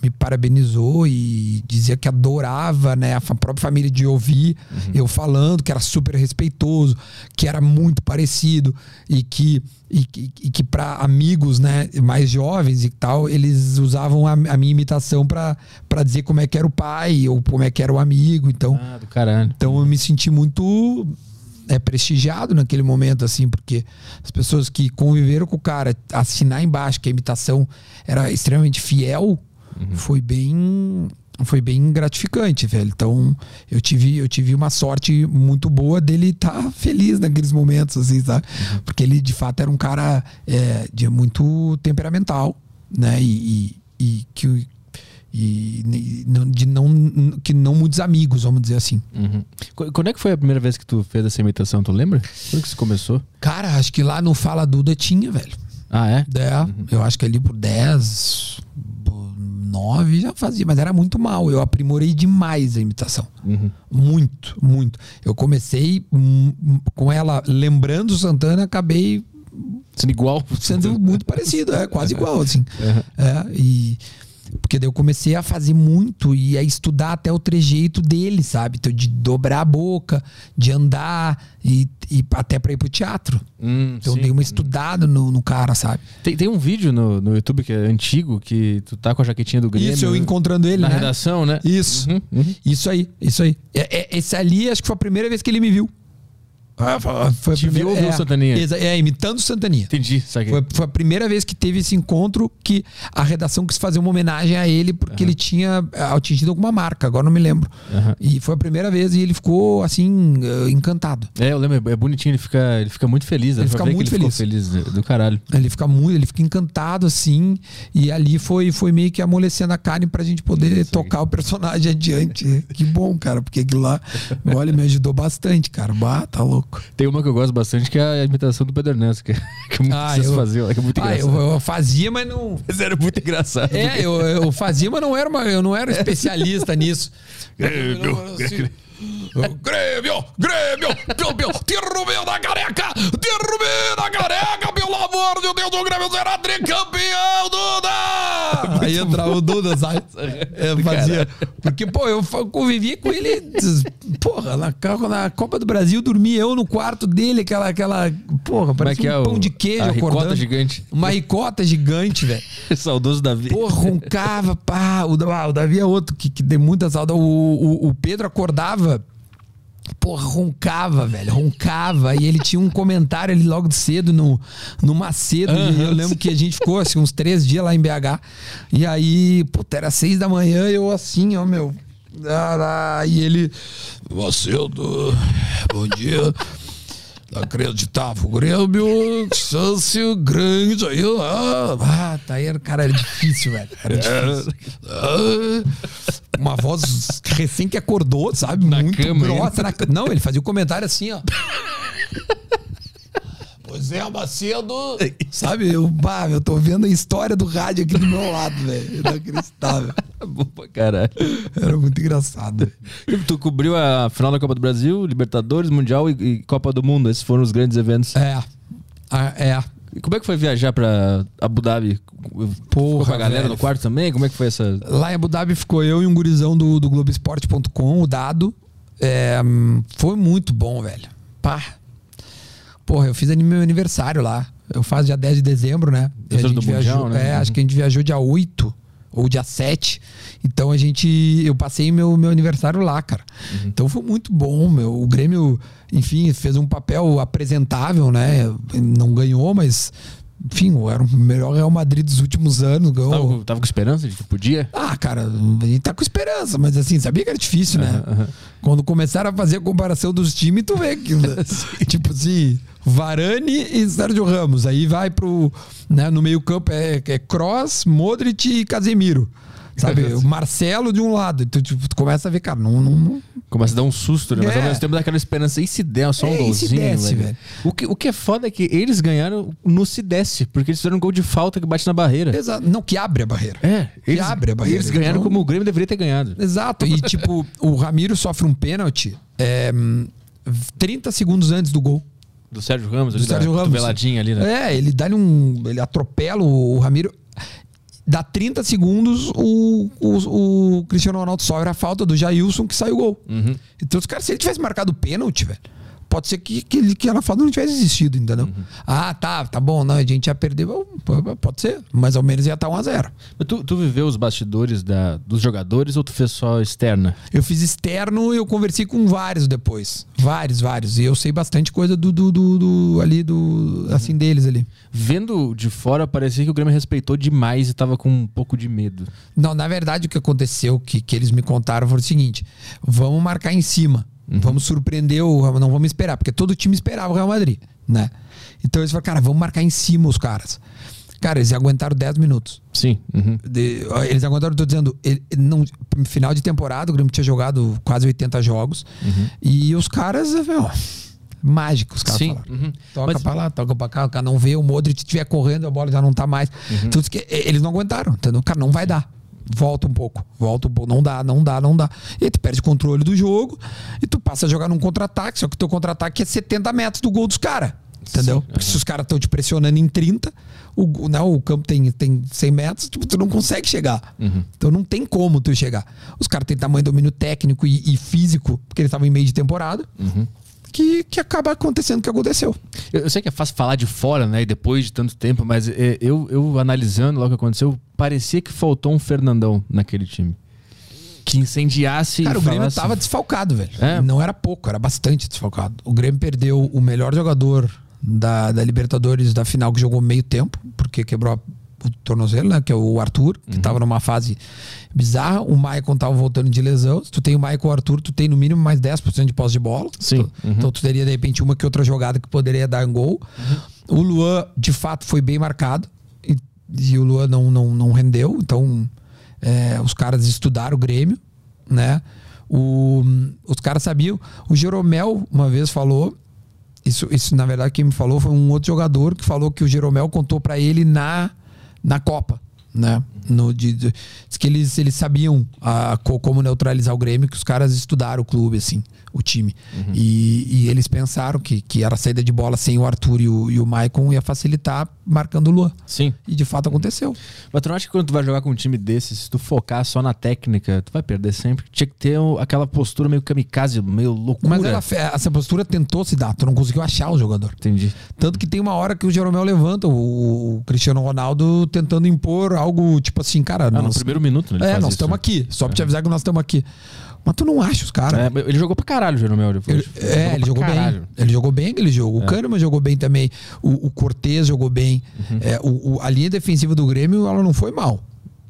me parabenizou e dizia que adorava, né? A própria família de ouvir eu falando, que era super respeitoso, que era muito parecido e que e que, e que para amigos, né, mais jovens e tal, eles usavam a, a minha imitação pra dizer como é que era o pai ou como é que era o amigo. Então, Ah, do caralho. então eu me senti muito é, prestigiado naquele momento, assim, porque as pessoas que conviveram com o cara, assinar embaixo que a imitação era extremamente fiel, foi bem. Foi bem gratificante, velho. Então, eu tive, eu tive uma sorte muito boa dele estar feliz naqueles momentos, assim, sabe? Porque ele, de fato, era um cara é, de muito temperamental, né? E, e, e que e, de não que não muitos amigos, vamos dizer assim. Uhum. Qu- Quando é que foi a primeira vez que tu fez essa imitação? Tu lembra? Quando que você começou? Cara, acho que lá no Fala Duda tinha, velho. Ah, é? É, eu acho que ali por 10, por 9 já fazia, mas era muito mal. Eu aprimorei demais a imitação. Uhum. Muito, muito. Eu comecei hum, hum, com ela lembrando o Santana, acabei Sendo igual. sendo muito parecido, é quase <laughs> igual, assim. É, e porque daí eu comecei a fazer muito e a estudar até o trejeito dele, sabe? Então, de dobrar a boca, de andar e, e até pra ir pro teatro. Hum, Então, eu sim. dei uma estudada no, no cara, sabe? Tem, tem um vídeo no, no YouTube que é antigo, que tu tá com a jaquetinha do Grêmio. Isso, eu encontrando ele, Na né? redação, né? Isso. Uhum, uhum. Isso aí, isso aí. É, é- esse ali, acho que foi a primeira vez que ele me viu. Ah, foi- Te viu viu o Santaninha? É, imitando o Santaninha. Entendi, saquei. Foi, foi a primeira vez que teve esse encontro que a redação quis fazer uma homenagem a ele porque ele tinha ah, atingido alguma marca, agora não me lembro. Aham. E foi a primeira vez e ele ficou assim, ah, encantado. É, eu lembro, é bonitinho, ele fica, ele fica muito feliz. Ele pra fica muito ele feliz. feliz do, do caralho. Ele fica muito, ele fica encantado assim, e ali foi, foi meio que amolecendo a carne pra gente poder tocar o personagem <laughs> adiante. Que bom, cara, porque aquilo lá, olha, me ajudou bastante, cara. Bah, tá louco. Tem uma que eu gosto bastante, que é a imitação do Pedro Ernesto, que, <laughs> que Ah, vocês eu- faziam, que é muito Ah, engraçado. eu, eu fazia, mas não. Mas era muito engraçado. É, eu, eu fazia, mas não era uma, eu não era especialista nisso. Grêmio, Grêmio. Grêmio, Grêmio, Grêmio, derrubei da careca, derrubei da careca, pelo amor de Deus, o Grêmio será tricampeão! Aí entrava o Duda, sabe? <laughs> Fazia. Porque, pô, eu convivia com ele, porra, na, na Copa do Brasil, dormia eu no quarto dele, aquela, aquela, porra, é parecia que é um o- pão de queijo a ricota acordando. gigante? Uma ricota gigante, velho. <laughs> Saudoso Davi. Pô, roncava, pá. O, ah, o Davi é outro que, que tem muita saudade. O, o, o Pedro acordava. Porra, roncava, velho, roncava. E ele tinha um comentário ali logo de cedo no, no Macedo. E eu lembro que a gente ficou assim, uns três dias lá em BH. E aí, puta, era seis da manhã, eu assim, ó, meu. ah, E ele. Macedo, bom dia. Acreditava o Grêmio, chance grande aí. Ah, tá aí, cara, era difícil, velho. Era difícil. Ah, uma voz recém que acordou, sabe? Muito cama grossa. Na... Não, ele fazia o comentário assim, ó. Pois é, Macedo. <laughs> Sabe, eu, bah, eu tô vendo a história do rádio aqui do meu lado, velho. Inacreditável. <laughs> Bom pra caralho. Era muito engraçado. Tu cobriu a final da Copa do Brasil, Libertadores, Mundial e, e Copa do Mundo. Esses foram os grandes eventos. É. É. E como é que foi viajar pra Abu Dhabi? Ficou com a galera velho. no quarto também? Como é que foi essa. Lá em Abu Dhabi ficou eu e um gurizão do, do Globoesporte.com, o Dado. É, hum, foi muito bom, velho. Pá. Porra, eu fiz meu aniversário lá. Eu faço dia 10 de dezembro, né? Gente do viajou, Mundial, né? É, Uhum. acho que a gente viajou dia 8. ou dia 7. Então a gente. Eu passei meu, meu aniversário lá, cara. Então foi muito bom, meu. O Grêmio, enfim, fez um papel apresentável, né? Não ganhou, mas. Enfim, era o melhor Real Madrid dos últimos anos. Ganhou. Tava, tava com esperança de que podia? Ah, cara, a gente tá com esperança, mas assim, sabia que era difícil, né? Quando começaram a fazer a comparação dos times, tu vê que, <laughs> tipo assim, Varane e Sérgio Ramos. Aí vai pro. Né, no meio-campo é, é Cross, Modric e Casemiro. Sabe? <laughs> O Marcelo de um lado. Tu, tipo, tu começa a ver, cara, não. não, Começa a dar um susto, né? Mas ao É. mesmo tempo dá aquela esperança. E se der só um É, e se golzinho, desse, velho? O que, o que é foda é que eles ganharam no se desse, porque eles fizeram um gol de falta que bate na barreira. Exato. Não, que abre a barreira. É, eles, abre a barreira. eles ganharam Então- como o Grêmio deveria ter ganhado. Exato. E, tipo, <laughs> o Ramiro sofre um pênalti é, hum, 30 segundos antes do gol. Do Sérgio Ramos, Do Sérgio Ramos. ali, né? É, ele dá um. Ele atropela o, o Ramiro. Dá 30 segundos, o, o, o Cristiano Ronaldo sofre a falta do Jailson que sai o gol. Uhum. Então, os caras, se ele tivesse marcado o pênalti, velho, pode ser que, que, que a falta não tivesse existido, entendeu? Uhum. Ah, tá, tá bom, não, a gente ia perder. Pode ser, mas ao menos ia estar 1x0. Mas tu, tu viveu os bastidores da, dos jogadores ou tu fez só externa? Eu fiz externo e eu conversei com vários depois. Vários, vários. E eu sei bastante coisa do, do, do- do- ali, do. Assim, deles ali. Vendo de fora, parecia que o Grêmio respeitou demais e tava com um pouco de medo. Não, na verdade, o que aconteceu, que, que eles me contaram, foi o seguinte: vamos marcar em cima. Vamos surpreender o. Não vamos esperar, porque todo time esperava o Real Madrid, né? Então eles falaram, cara, vamos marcar em cima os caras. Cara, eles aguentaram 10 minutos. Sim. uhum. De- eles aguentaram, tô dizendo, ele, não, final de temporada, o Grêmio tinha jogado quase 80 jogos. E os caras, ó, mágicos, os caras Sim, falaram. uhum. Toca Mas- pra lá, toca pra cá, o cara não vê, o Modric estiver correndo, a bola já não tá mais. Então, diz que e- eles não aguentaram, entendeu? Cara, não vai dar. Volta um pouco, volta um pouco, não dá, não dá, não dá. E aí tu perde o controle do jogo e tu passa a jogar num contra-ataque, só que teu contra-ataque é 70 metros do gol dos caras. Entendeu? Porque se os caras estão te pressionando em 30, o, não, o campo tem, tem 100 metros, tipo, tu não consegue chegar. Então não tem como tu chegar. Os caras têm tamanho domínio técnico e, e físico, porque eles estavam em meio de temporada, que, que acaba acontecendo o que aconteceu. Eu, eu sei que é fácil falar de fora, né? E depois de tanto tempo, mas é, eu, eu analisando logo o que aconteceu, parecia que faltou um Fernandão naquele time. Que incendiasse. Cara, o Grêmio falasse- tava desfalcado, velho. É. Não era pouco, era bastante desfalcado. O Grêmio perdeu o melhor jogador da, da Libertadores da final que jogou meio tempo, porque quebrou o tornozelo, né? Que é o Arthur, que Uhum. tava numa fase bizarra. O Maicon tava voltando de lesão. Se tu tem o Maicon e o Arthur, tu tem no mínimo mais 10% de posse de bola. Sim. Então, então tu teria, de repente, uma que outra jogada que poderia dar um gol. O Luan, de fato, foi bem marcado. E, e o Luan não, não, não rendeu. Então, é, os caras estudaram o Grêmio, né? O, os caras sabiam. O Jeromel uma vez falou. Isso, isso, na verdade, quem me falou foi um outro jogador que falou que o Jeromel contou pra ele na, na Copa. Né? No, de, de- diz que eles, eles sabiam a, co- como neutralizar o Grêmio, que os caras estudaram o clube, assim, o time. E, e eles pensaram que, que era a saída de bola sem o Arthur e o, e o Maicon ia facilitar marcando o Luan. Sim. E de fato aconteceu. Mas tu não acha que quando tu vai jogar com um time desse, se tu focar só na técnica, tu vai perder sempre? Tinha que ter aquela postura meio kamikaze, meio loucura. Mas ela, essa postura tentou se dar, tu não conseguiu achar o jogador. Entendi. Tanto que tem uma hora que o Jeromel levanta o, o Cristiano Ronaldo tentando impor algo tipo assim, cara. Ah, no nós, primeiro minuto, né? ele é, nós estamos né? aqui. Só pra te avisar que nós estamos aqui. Mas tu não acha os caras. É, ele jogou pra caralho, Jeromel. Ele, Ele- é, ele jogou bem. Ele jogou bem aquele jogo. O Kahneman jogou bem também. O, o Cortez jogou bem. É, o, o- a linha defensiva do Grêmio, ela não foi mal.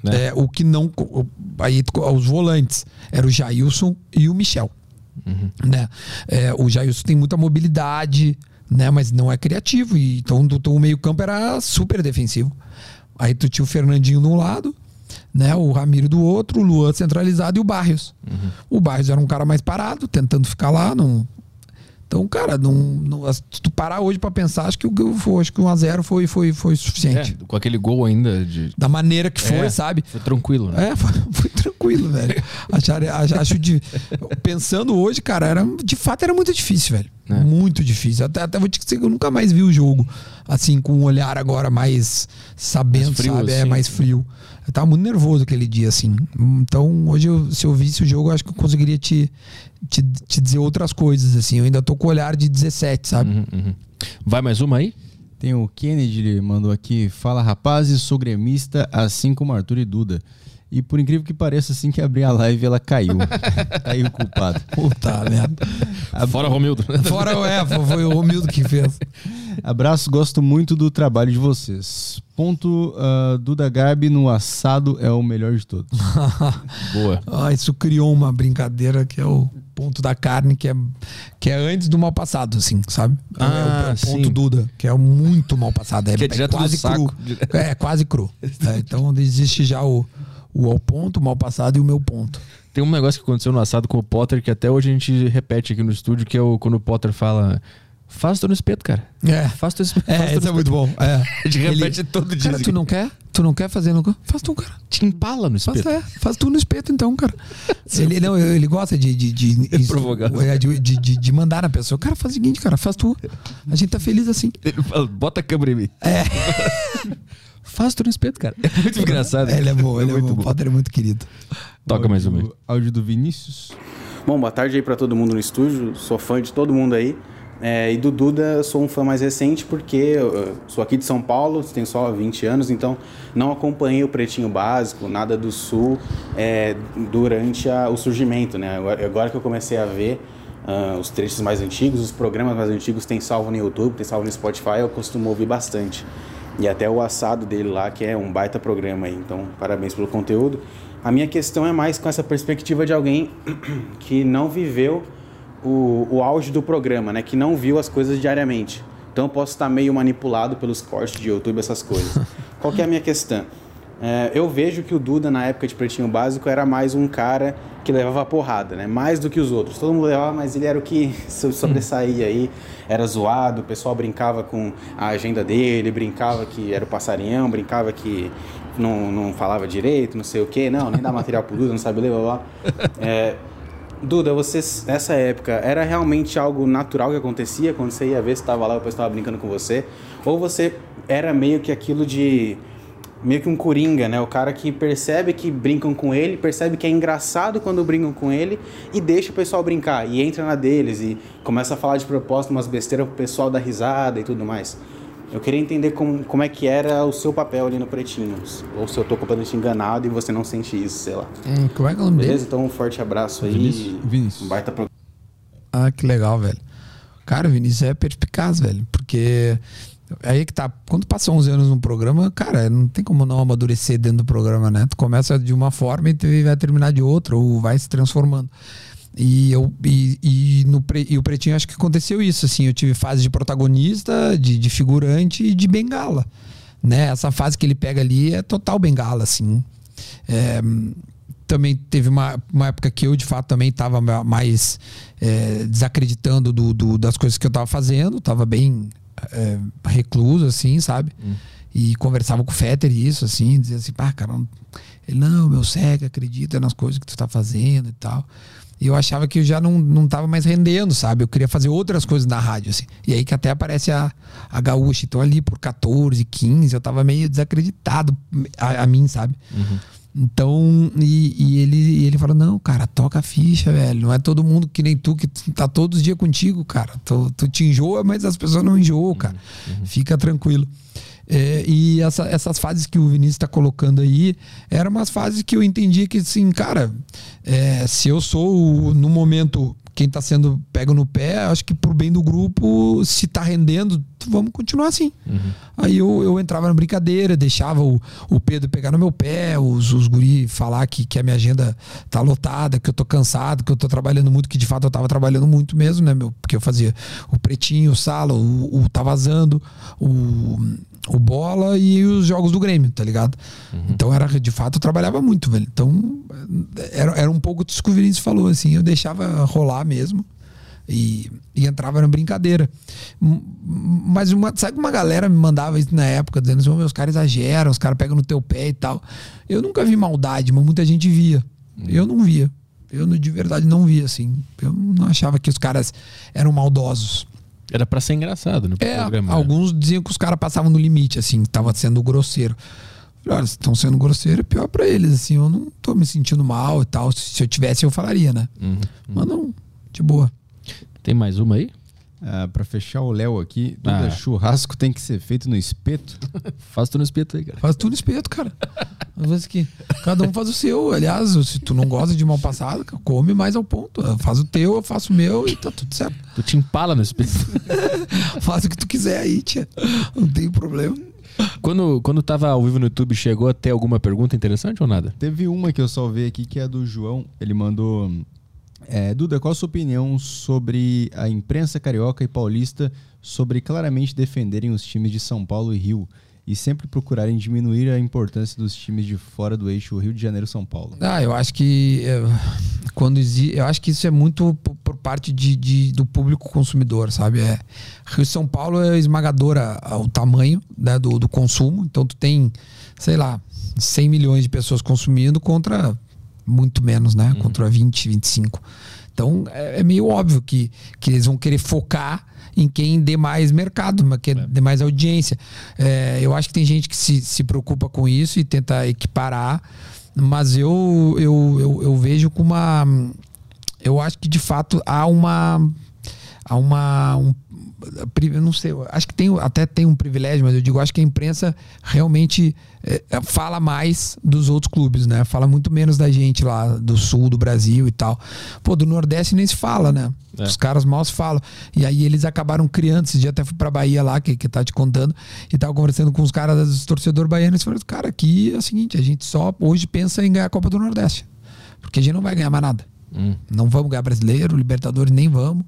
É. É, o que não. Aí, os volantes. Era o Jailson e o Michel. Né? É, o Jailson tem muita mobilidade, né? mas não é criativo. E, então, do- do- o meio-campo era super defensivo. Aí tu tinha o Fernandinho de um lado, né? O Ramiro do outro, o Luan centralizado e o Barrios. O Barrios era um cara mais parado, tentando ficar lá. Não... Então, cara, não, não- se tu parar hoje pra pensar, acho que o acho que 1x0 foi, foi, foi suficiente. É, com aquele gol ainda de. Da maneira que foi, É, sabe? Foi tranquilo, né? É, <laughs> foi, foi tranquilo, velho. Achar, acho, acho de, pensando hoje, cara, era, de fato era muito difícil, velho. É. Muito difícil. Até, até vou te dizer que eu nunca mais vi o jogo assim, com um olhar agora mais sabendo, Mais frio, sabe? É assim. mais frio. Eu tava muito nervoso aquele dia, assim. Então, hoje, eu- se eu visse o jogo, eu acho que eu conseguiria te, te, te dizer outras coisas, assim. Eu ainda tô com o olhar de 17, sabe? Uhum, uhum. Vai mais uma aí? Tem o Kennedy, ele mandou aqui. Fala, rapazes, sou gremista, assim como Arthur e Duda. E por incrível que pareça, assim que abri a live, ela caiu. <laughs> caiu o culpado. Puta merda. Fora Romildo. Fora, é, foi o Romildo que fez. Abraço, gosto muito do trabalho de vocês. Ponto uh, Duda Garbi no assado é o melhor de todos. <laughs> Boa. Ah, isso criou uma brincadeira que é o ponto da carne, que é, que é antes do mal passado, assim, sabe? É o- Ah, é o ponto sim. Duda, que é o muito mal passado. É, Que é direto do quase saco. cru. É, quase cru. <laughs> É, então existe já o, o ao ponto, o mal passado e o meu ponto. Tem um negócio que aconteceu no assado com o Potter que até hoje a gente repete aqui no estúdio, que é o, quando o Potter fala. Faz no espeto, cara. É. Faz no espeto. É, faz isso é muito bom. É. <laughs> A gente repete todo dia. Cara, tu não quer? Tu não quer fazer no... Faz tu, cara. Te empala no Faz, espeto. é, faz tu no espeto, então, cara. <laughs> Ele, não, ele gosta de. de, de, <laughs> de, provocar. é, de, de, de- de mandar na pessoa. Cara, faz o seguinte, cara, faz tu. A gente tá feliz assim. Ele fala, bota a câmera em mim. É. Faz tu no espeto, cara. É muito engraçado. Ele é bom, ele é, muito bom. O Potter é muito querido. Toca mais uma aí. Áudio- do Vinícius. Bom, boa tarde aí pra todo mundo no estúdio. Sou fã de todo mundo aí. É, e do Duda, sou um fã mais recente porque eu, sou aqui de São Paulo, tenho só 20 anos, então não acompanhei o Pretinho Básico, nada do Sul, é, durante a- o surgimento, né? Agora, agora que eu comecei a ver ah, os trechos mais antigos, os programas mais antigos tem salvo no YouTube, tem salvo no Spotify, eu costumo ouvir bastante. E até o assado dele lá, que é um baita programa aí. Então, parabéns pelo conteúdo. A minha questão é mais com essa perspectiva de alguém <clears throat> que não viveu o, o auge do programa, né? Que não viu as coisas diariamente. Então eu posso estar meio manipulado pelos cortes de YouTube, essas coisas. <laughs> Qual é a minha questão? É, eu vejo que o Duda, na época de Pretinho Básico, era mais um cara que levava porrada, né? Mais do que os outros. Todo mundo levava, mas ele era o que <laughs> so- sobressaía aí. Era zoado, o pessoal brincava com a agenda dele, brincava que era o passarinhão, brincava que não, não falava direito, não sei o quê. Não, nem dá material pro Duda, não sabe ler, blá, blá. É, Duda, você, nessa época, era realmente algo natural que acontecia quando você ia ver se estava lá o pessoal estava brincando com você? Ou você era meio que aquilo de. Meio que um coringa, né? O cara que percebe que brincam com ele, percebe que é engraçado quando brincam com ele e deixa o pessoal brincar e entra na deles e começa a falar de propósito umas besteiras pro pessoal dar risada e tudo mais. Eu queria entender como, como é que era o seu papel ali no Pretinhos. Ou se eu tô completamente enganado e você não sente isso, sei lá. Hum, como é que é o nome dele? Beleza? Então um forte abraço aí. Vinícius. Vinícius. Um baita programa. Ah, que legal, velho. Cara, o Vinícius é perspicaz, velho. Porque aí que tá. Quando passa 11 anos no programa, cara, não tem como não amadurecer dentro do programa, né? Tu começa de uma forma e vai terminar de outra, ou vai se transformando. E, eu, e, e, no, e o Pretinho acho que aconteceu isso, assim. Eu tive fase de protagonista, de, de figurante e de bengala. Né? Essa fase que ele pega ali é total bengala, assim. É, também teve uma, uma época que eu, de fato, também estava mais é, desacreditando do, do- das coisas que eu estava fazendo, estava bem é, recluso, assim, sabe? E conversava com o Fetter isso, assim, dizia assim, pá, cara, não- ele, não, meu cego, acredita nas coisas que tu tá fazendo e tal. E eu achava que eu já não, não tava mais rendendo, sabe? Eu queria fazer outras coisas na rádio, assim. E aí que até aparece a, a gaúcha. Então ali por 14, 15, eu tava meio desacreditado a, a mim, sabe? Então, e, e ele, e ele falou: Não, cara, toca a ficha, velho. Não é todo mundo que nem tu, que tá todos os dias contigo, cara. Tu, tu te enjoa, mas as pessoas não enjoam, cara. Fica tranquilo. É, e essa- essas fases que o Vinícius está colocando aí eram umas fases que eu entendia que, assim, cara, é, se eu sou o- no momento quem está sendo pego no pé, acho que por bem do grupo, se tá rendendo, vamos continuar assim. Aí eu, eu entrava na brincadeira, deixava o, o Pedro pegar no meu pé, os, os guri falar que, que a minha agenda tá lotada, que eu tô cansado, que eu tô trabalhando muito, que de fato eu tava trabalhando muito mesmo, né, meu? Porque eu fazia o pretinho, o sala, o, o tá vazando, o, o bola e os jogos do Grêmio, tá ligado? Então era, de fato, eu trabalhava muito, velho. Então era, era um pouco disso que o Vinícius falou, assim, eu deixava rolar mesmo e, e entrava na brincadeira. Mas uma, sabe que uma galera me mandava isso na época, dizendo assim, "Ô, meus caras exageram, os caras pegam no teu pé e tal. Eu nunca vi maldade, mas muita gente via. Eu não via. Eu de verdade não via, assim. Eu não achava que os caras eram maldosos. Era pra ser engraçado no É, né? alguns diziam que os caras passavam no limite, assim, que tava sendo grosseiro. Olha, se estão sendo grosseiro, é pior pra eles, assim, eu não tô me sentindo mal e tal. Se se eu tivesse, eu falaria, né? Uhum. Mas não, de boa. Tem mais uma aí? Ah, pra fechar o Léo aqui, Duda, Ah. churrasco tem que ser feito no espeto. <laughs> Faz tu no espeto aí, cara. Faz tudo no espeto, cara. Às vezes que cada um faz o seu. Aliás, se tu não gosta de mal passado, come mais ao ponto. Faz o teu, eu faço o meu e tá tudo certo. Tu te empala no espeto. <laughs> Faz o que tu quiser aí, tia. Não tem problema. quando, quando tava ao vivo no YouTube, chegou a ter alguma pergunta interessante ou nada? Teve uma que eu salvei aqui, que é a do João. Ele mandou... é, Duda, qual a sua opinião sobre a imprensa carioca e paulista sobre claramente defenderem os times de São Paulo e Rio e sempre procurarem diminuir a importância dos times de fora do eixo Rio de Janeiro-São Paulo? Ah, eu acho que é, quando eu acho que isso é muito por, parte de, de- do público consumidor, sabe? É, Rio São Paulo é esmagadora ao tamanho né, do, do consumo, então tu tem, sei lá, 100 milhões de pessoas consumindo contra muito menos, né? Contra 20, 25. Então é, é meio óbvio que, que eles vão querer focar em quem dê mais mercado, mas que dê mais audiência. É, eu acho que tem gente que se, se preocupa com isso e tenta equiparar, mas eu, eu, eu, eu vejo com uma. Eu acho que de fato há uma. Há uma. Um, não sei, acho que tem, até tem um privilégio, mas eu digo, acho que a imprensa realmente é, é, fala mais dos outros clubes, né? Fala muito menos da gente lá do sul do Brasil e tal. Pô, do Nordeste nem se fala, né? É. Os caras mal se falam. E aí eles acabaram criando. Esse dia até fui pra Bahia lá, que, que tá te contando, e tava conversando com os caras dos torcedores baianos. E falaram, cara, aqui é o seguinte, a gente só hoje pensa em ganhar a Copa do Nordeste. Porque a gente não vai ganhar mais nada. Hum. Não vamos ganhar brasileiro, Libertadores nem vamos.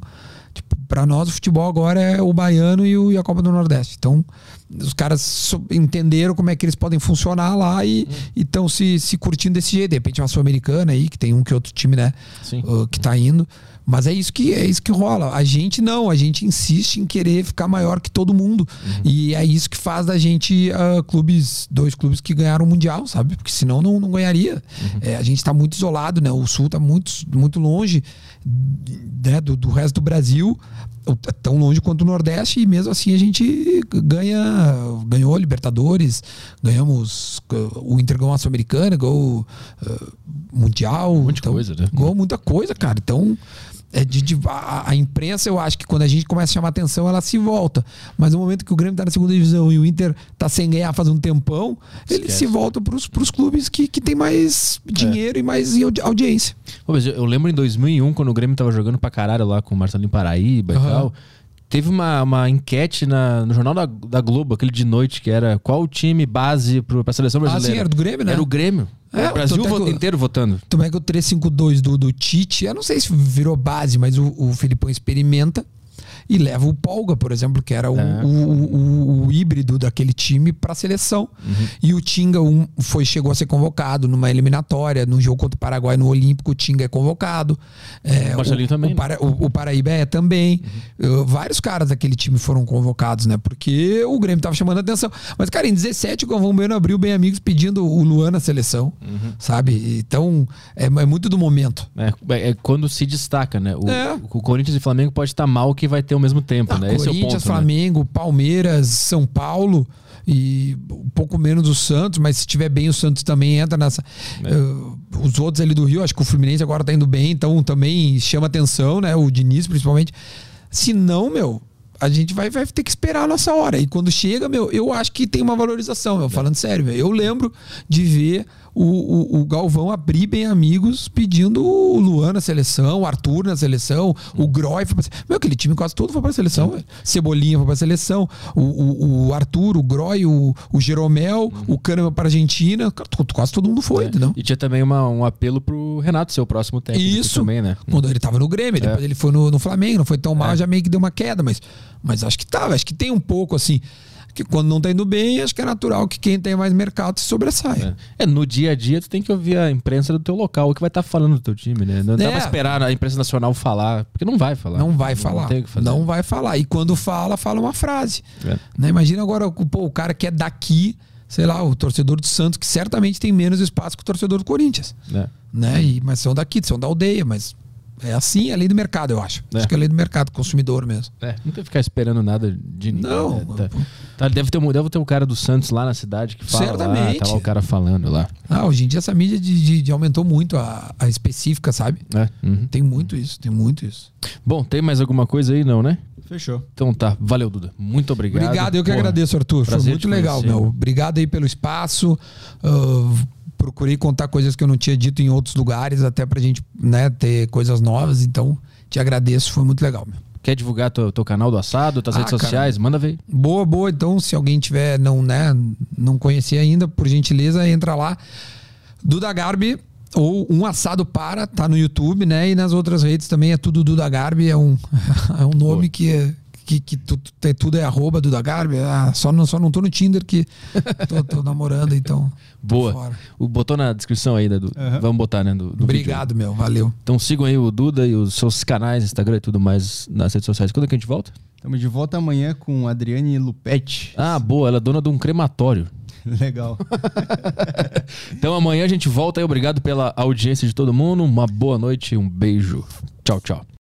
Tipo, para nós o futebol agora é o baiano e, o, e a Copa do Nordeste. Então, os caras entenderam como é que eles podem funcionar lá e estão se, se curtindo desse jeito. De repente, uma Sul-Americana aí, que tem um que outro time, né? Uh, que tá indo. Mas é isso que é isso que rola. A gente não, a gente insiste em querer ficar maior que todo mundo. E é isso que faz da gente ah, clubes, dois clubes que ganharam o Mundial, sabe? Porque senão não, não ganharia. É, a gente tá muito isolado, né? O Sul tá muito, muito longe né, do, do resto do Brasil, tão longe quanto o Nordeste, e mesmo assim a gente ganha, ganhou Libertadores, ganhamos uh, o Inter ganhou a Sul-Americana, ganhou uh, Mundial. De então, coisa, né? Ganhou muita coisa, cara. Então, é de, de- a, a imprensa, eu acho que quando a gente começa a chamar atenção, ela se volta. Mas no momento que o Grêmio tá na segunda divisão e o Inter tá sem ganhar faz um tempão, ele Esquece. se volta pros, pros clubes que, que tem mais dinheiro e mais audi- audiência. Pô, eu, eu lembro em 2001, quando o Grêmio tava jogando pra caralho lá com o Marcelinho Paraíba e Aham. tal. Teve uma, uma enquete na, no jornal da, da Globo, aquele de noite, que era qual o time base pro, pra seleção Ah, brasileira. sim, era do Grêmio, né? Era o Grêmio. É, o Brasil tanto é o- inteiro votando. Também que o 352 do, do Tite, eu não sei se virou base, mas o, o Filipão experimenta e leva o Polga, por exemplo, que era o, É. o, o- o híbrido daquele time para a seleção. Uhum. E o Tinga um, foi, chegou a ser convocado numa eliminatória, no jogo contra o Paraguai no Olímpico, o Tinga é convocado. É, O Marcelinho também, O, né? Para- o- Paraíba é também. Uh, vários caras daquele time foram convocados, né? Porque o Grêmio tava chamando a atenção. Mas, cara, em 17 o Galvão Bueno abriu bem amigos pedindo o Luan na seleção, Uhum. sabe? Então, é, é muito do momento. É, é quando se destaca, né? O, É. o Corinthians e Flamengo pode estar mal que vai ter ao mesmo tempo, Ah, né? Esse é o ponto. né? Flamengo, Palmeiras, São Paulo e um pouco menos o Santos, mas se tiver bem o Santos também entra nessa. É. Uh, os outros ali do Rio, acho que o Fluminense agora tá indo bem, então também chama atenção, né? O Diniz principalmente. Se não, meu, a gente vai, vai ter que esperar a nossa hora. E quando chega, meu, eu acho que tem uma valorização, meu, falando sério, meu. Eu lembro de ver o, o, o Galvão abrir bem amigos pedindo o Luan na seleção, o Arthur na seleção, o Groy foi pra, Meu, aquele time quase todo foi pra seleção. velho. Cebolinha foi pra seleção, o, o, o Arthur, o Groy, o, o Jeromel, o Kahneman pra Argentina. Quase todo mundo foi, É. entendeu? E tinha também uma- um apelo pro Renato ser o próximo técnico Isso. também, né? Quando ele tava no Grêmio, depois ele foi no, no Flamengo, não foi tão mal, já meio que deu uma queda, mas, mas acho que tava, acho que tem um pouco assim. Que quando não tá indo bem, acho que é natural que quem tem mais mercado se sobressaia. É, no dia a dia tu tem que ouvir a imprensa do teu local, o que vai estar falando do teu time, né? Não dá É. pra esperar a imprensa nacional falar, porque não vai falar. Não vai falar. tem o que fazer. Não vai falar. E quando fala, fala uma frase. É. Né? Imagina agora o- pô, o cara que é daqui, sei lá, o torcedor do Santos, que certamente tem menos espaço que o torcedor do Corinthians. É. Né? E, mas são daqui, são da aldeia, mas é assim, é a lei do mercado, eu acho. É. Acho que é a lei do mercado, consumidor mesmo. É, não tem que ficar esperando nada de ninguém. Não, né? Tá- tá, deve, ter, um- deve ter um cara do Santos lá na cidade que fala Certamente. lá, tá lá o cara falando lá. Ah, hoje em dia essa mídia de, de- de aumentou muito a, a específica, sabe? É, uhum. Tem muito isso, tem muito isso. Bom, tem mais alguma coisa aí, não, né? Fechou. Então tá, valeu, Duda. Muito obrigado. Obrigado, eu que Porra, agradeço, Arthur. Foi muito legal, conhecer. meu. Obrigado aí pelo espaço. Ah, procurei contar coisas que eu não tinha dito em outros lugares, até pra gente né, ter coisas novas. Então, te agradeço, foi muito legal, meu. Quer divulgar teu, teu canal do assado, tuas Ah, redes cara. sociais? Manda ver. Boa, boa. Então, se alguém tiver não, né, não conhecer ainda, por gentileza, entra lá. Duda Garbi ou Um Assado Para, tá no YouTube, né? E nas outras redes também é tudo Duda Garbi, é um, <laughs> é um nome que, é- que, que tu, tu- tudo é arroba Duda Garbi. Ah, só, não, só não tô no Tinder que <laughs> tô, tô namorando, então. Boa. O, botou na descrição aí, né? Do, Vamos botar, né? Do, do vídeo. Obrigado, meu. Valeu. Então sigam aí o Duda e os seus canais, Instagram e tudo mais nas redes sociais. Quando é que a gente volta? Estamos de volta amanhã com Adriane Lupetti. Ah, boa, ela é dona de um crematório. <laughs> Legal. <laughs> Então amanhã a gente volta aí. Obrigado pela audiência de todo mundo. Uma boa noite e um beijo. Tchau, tchau.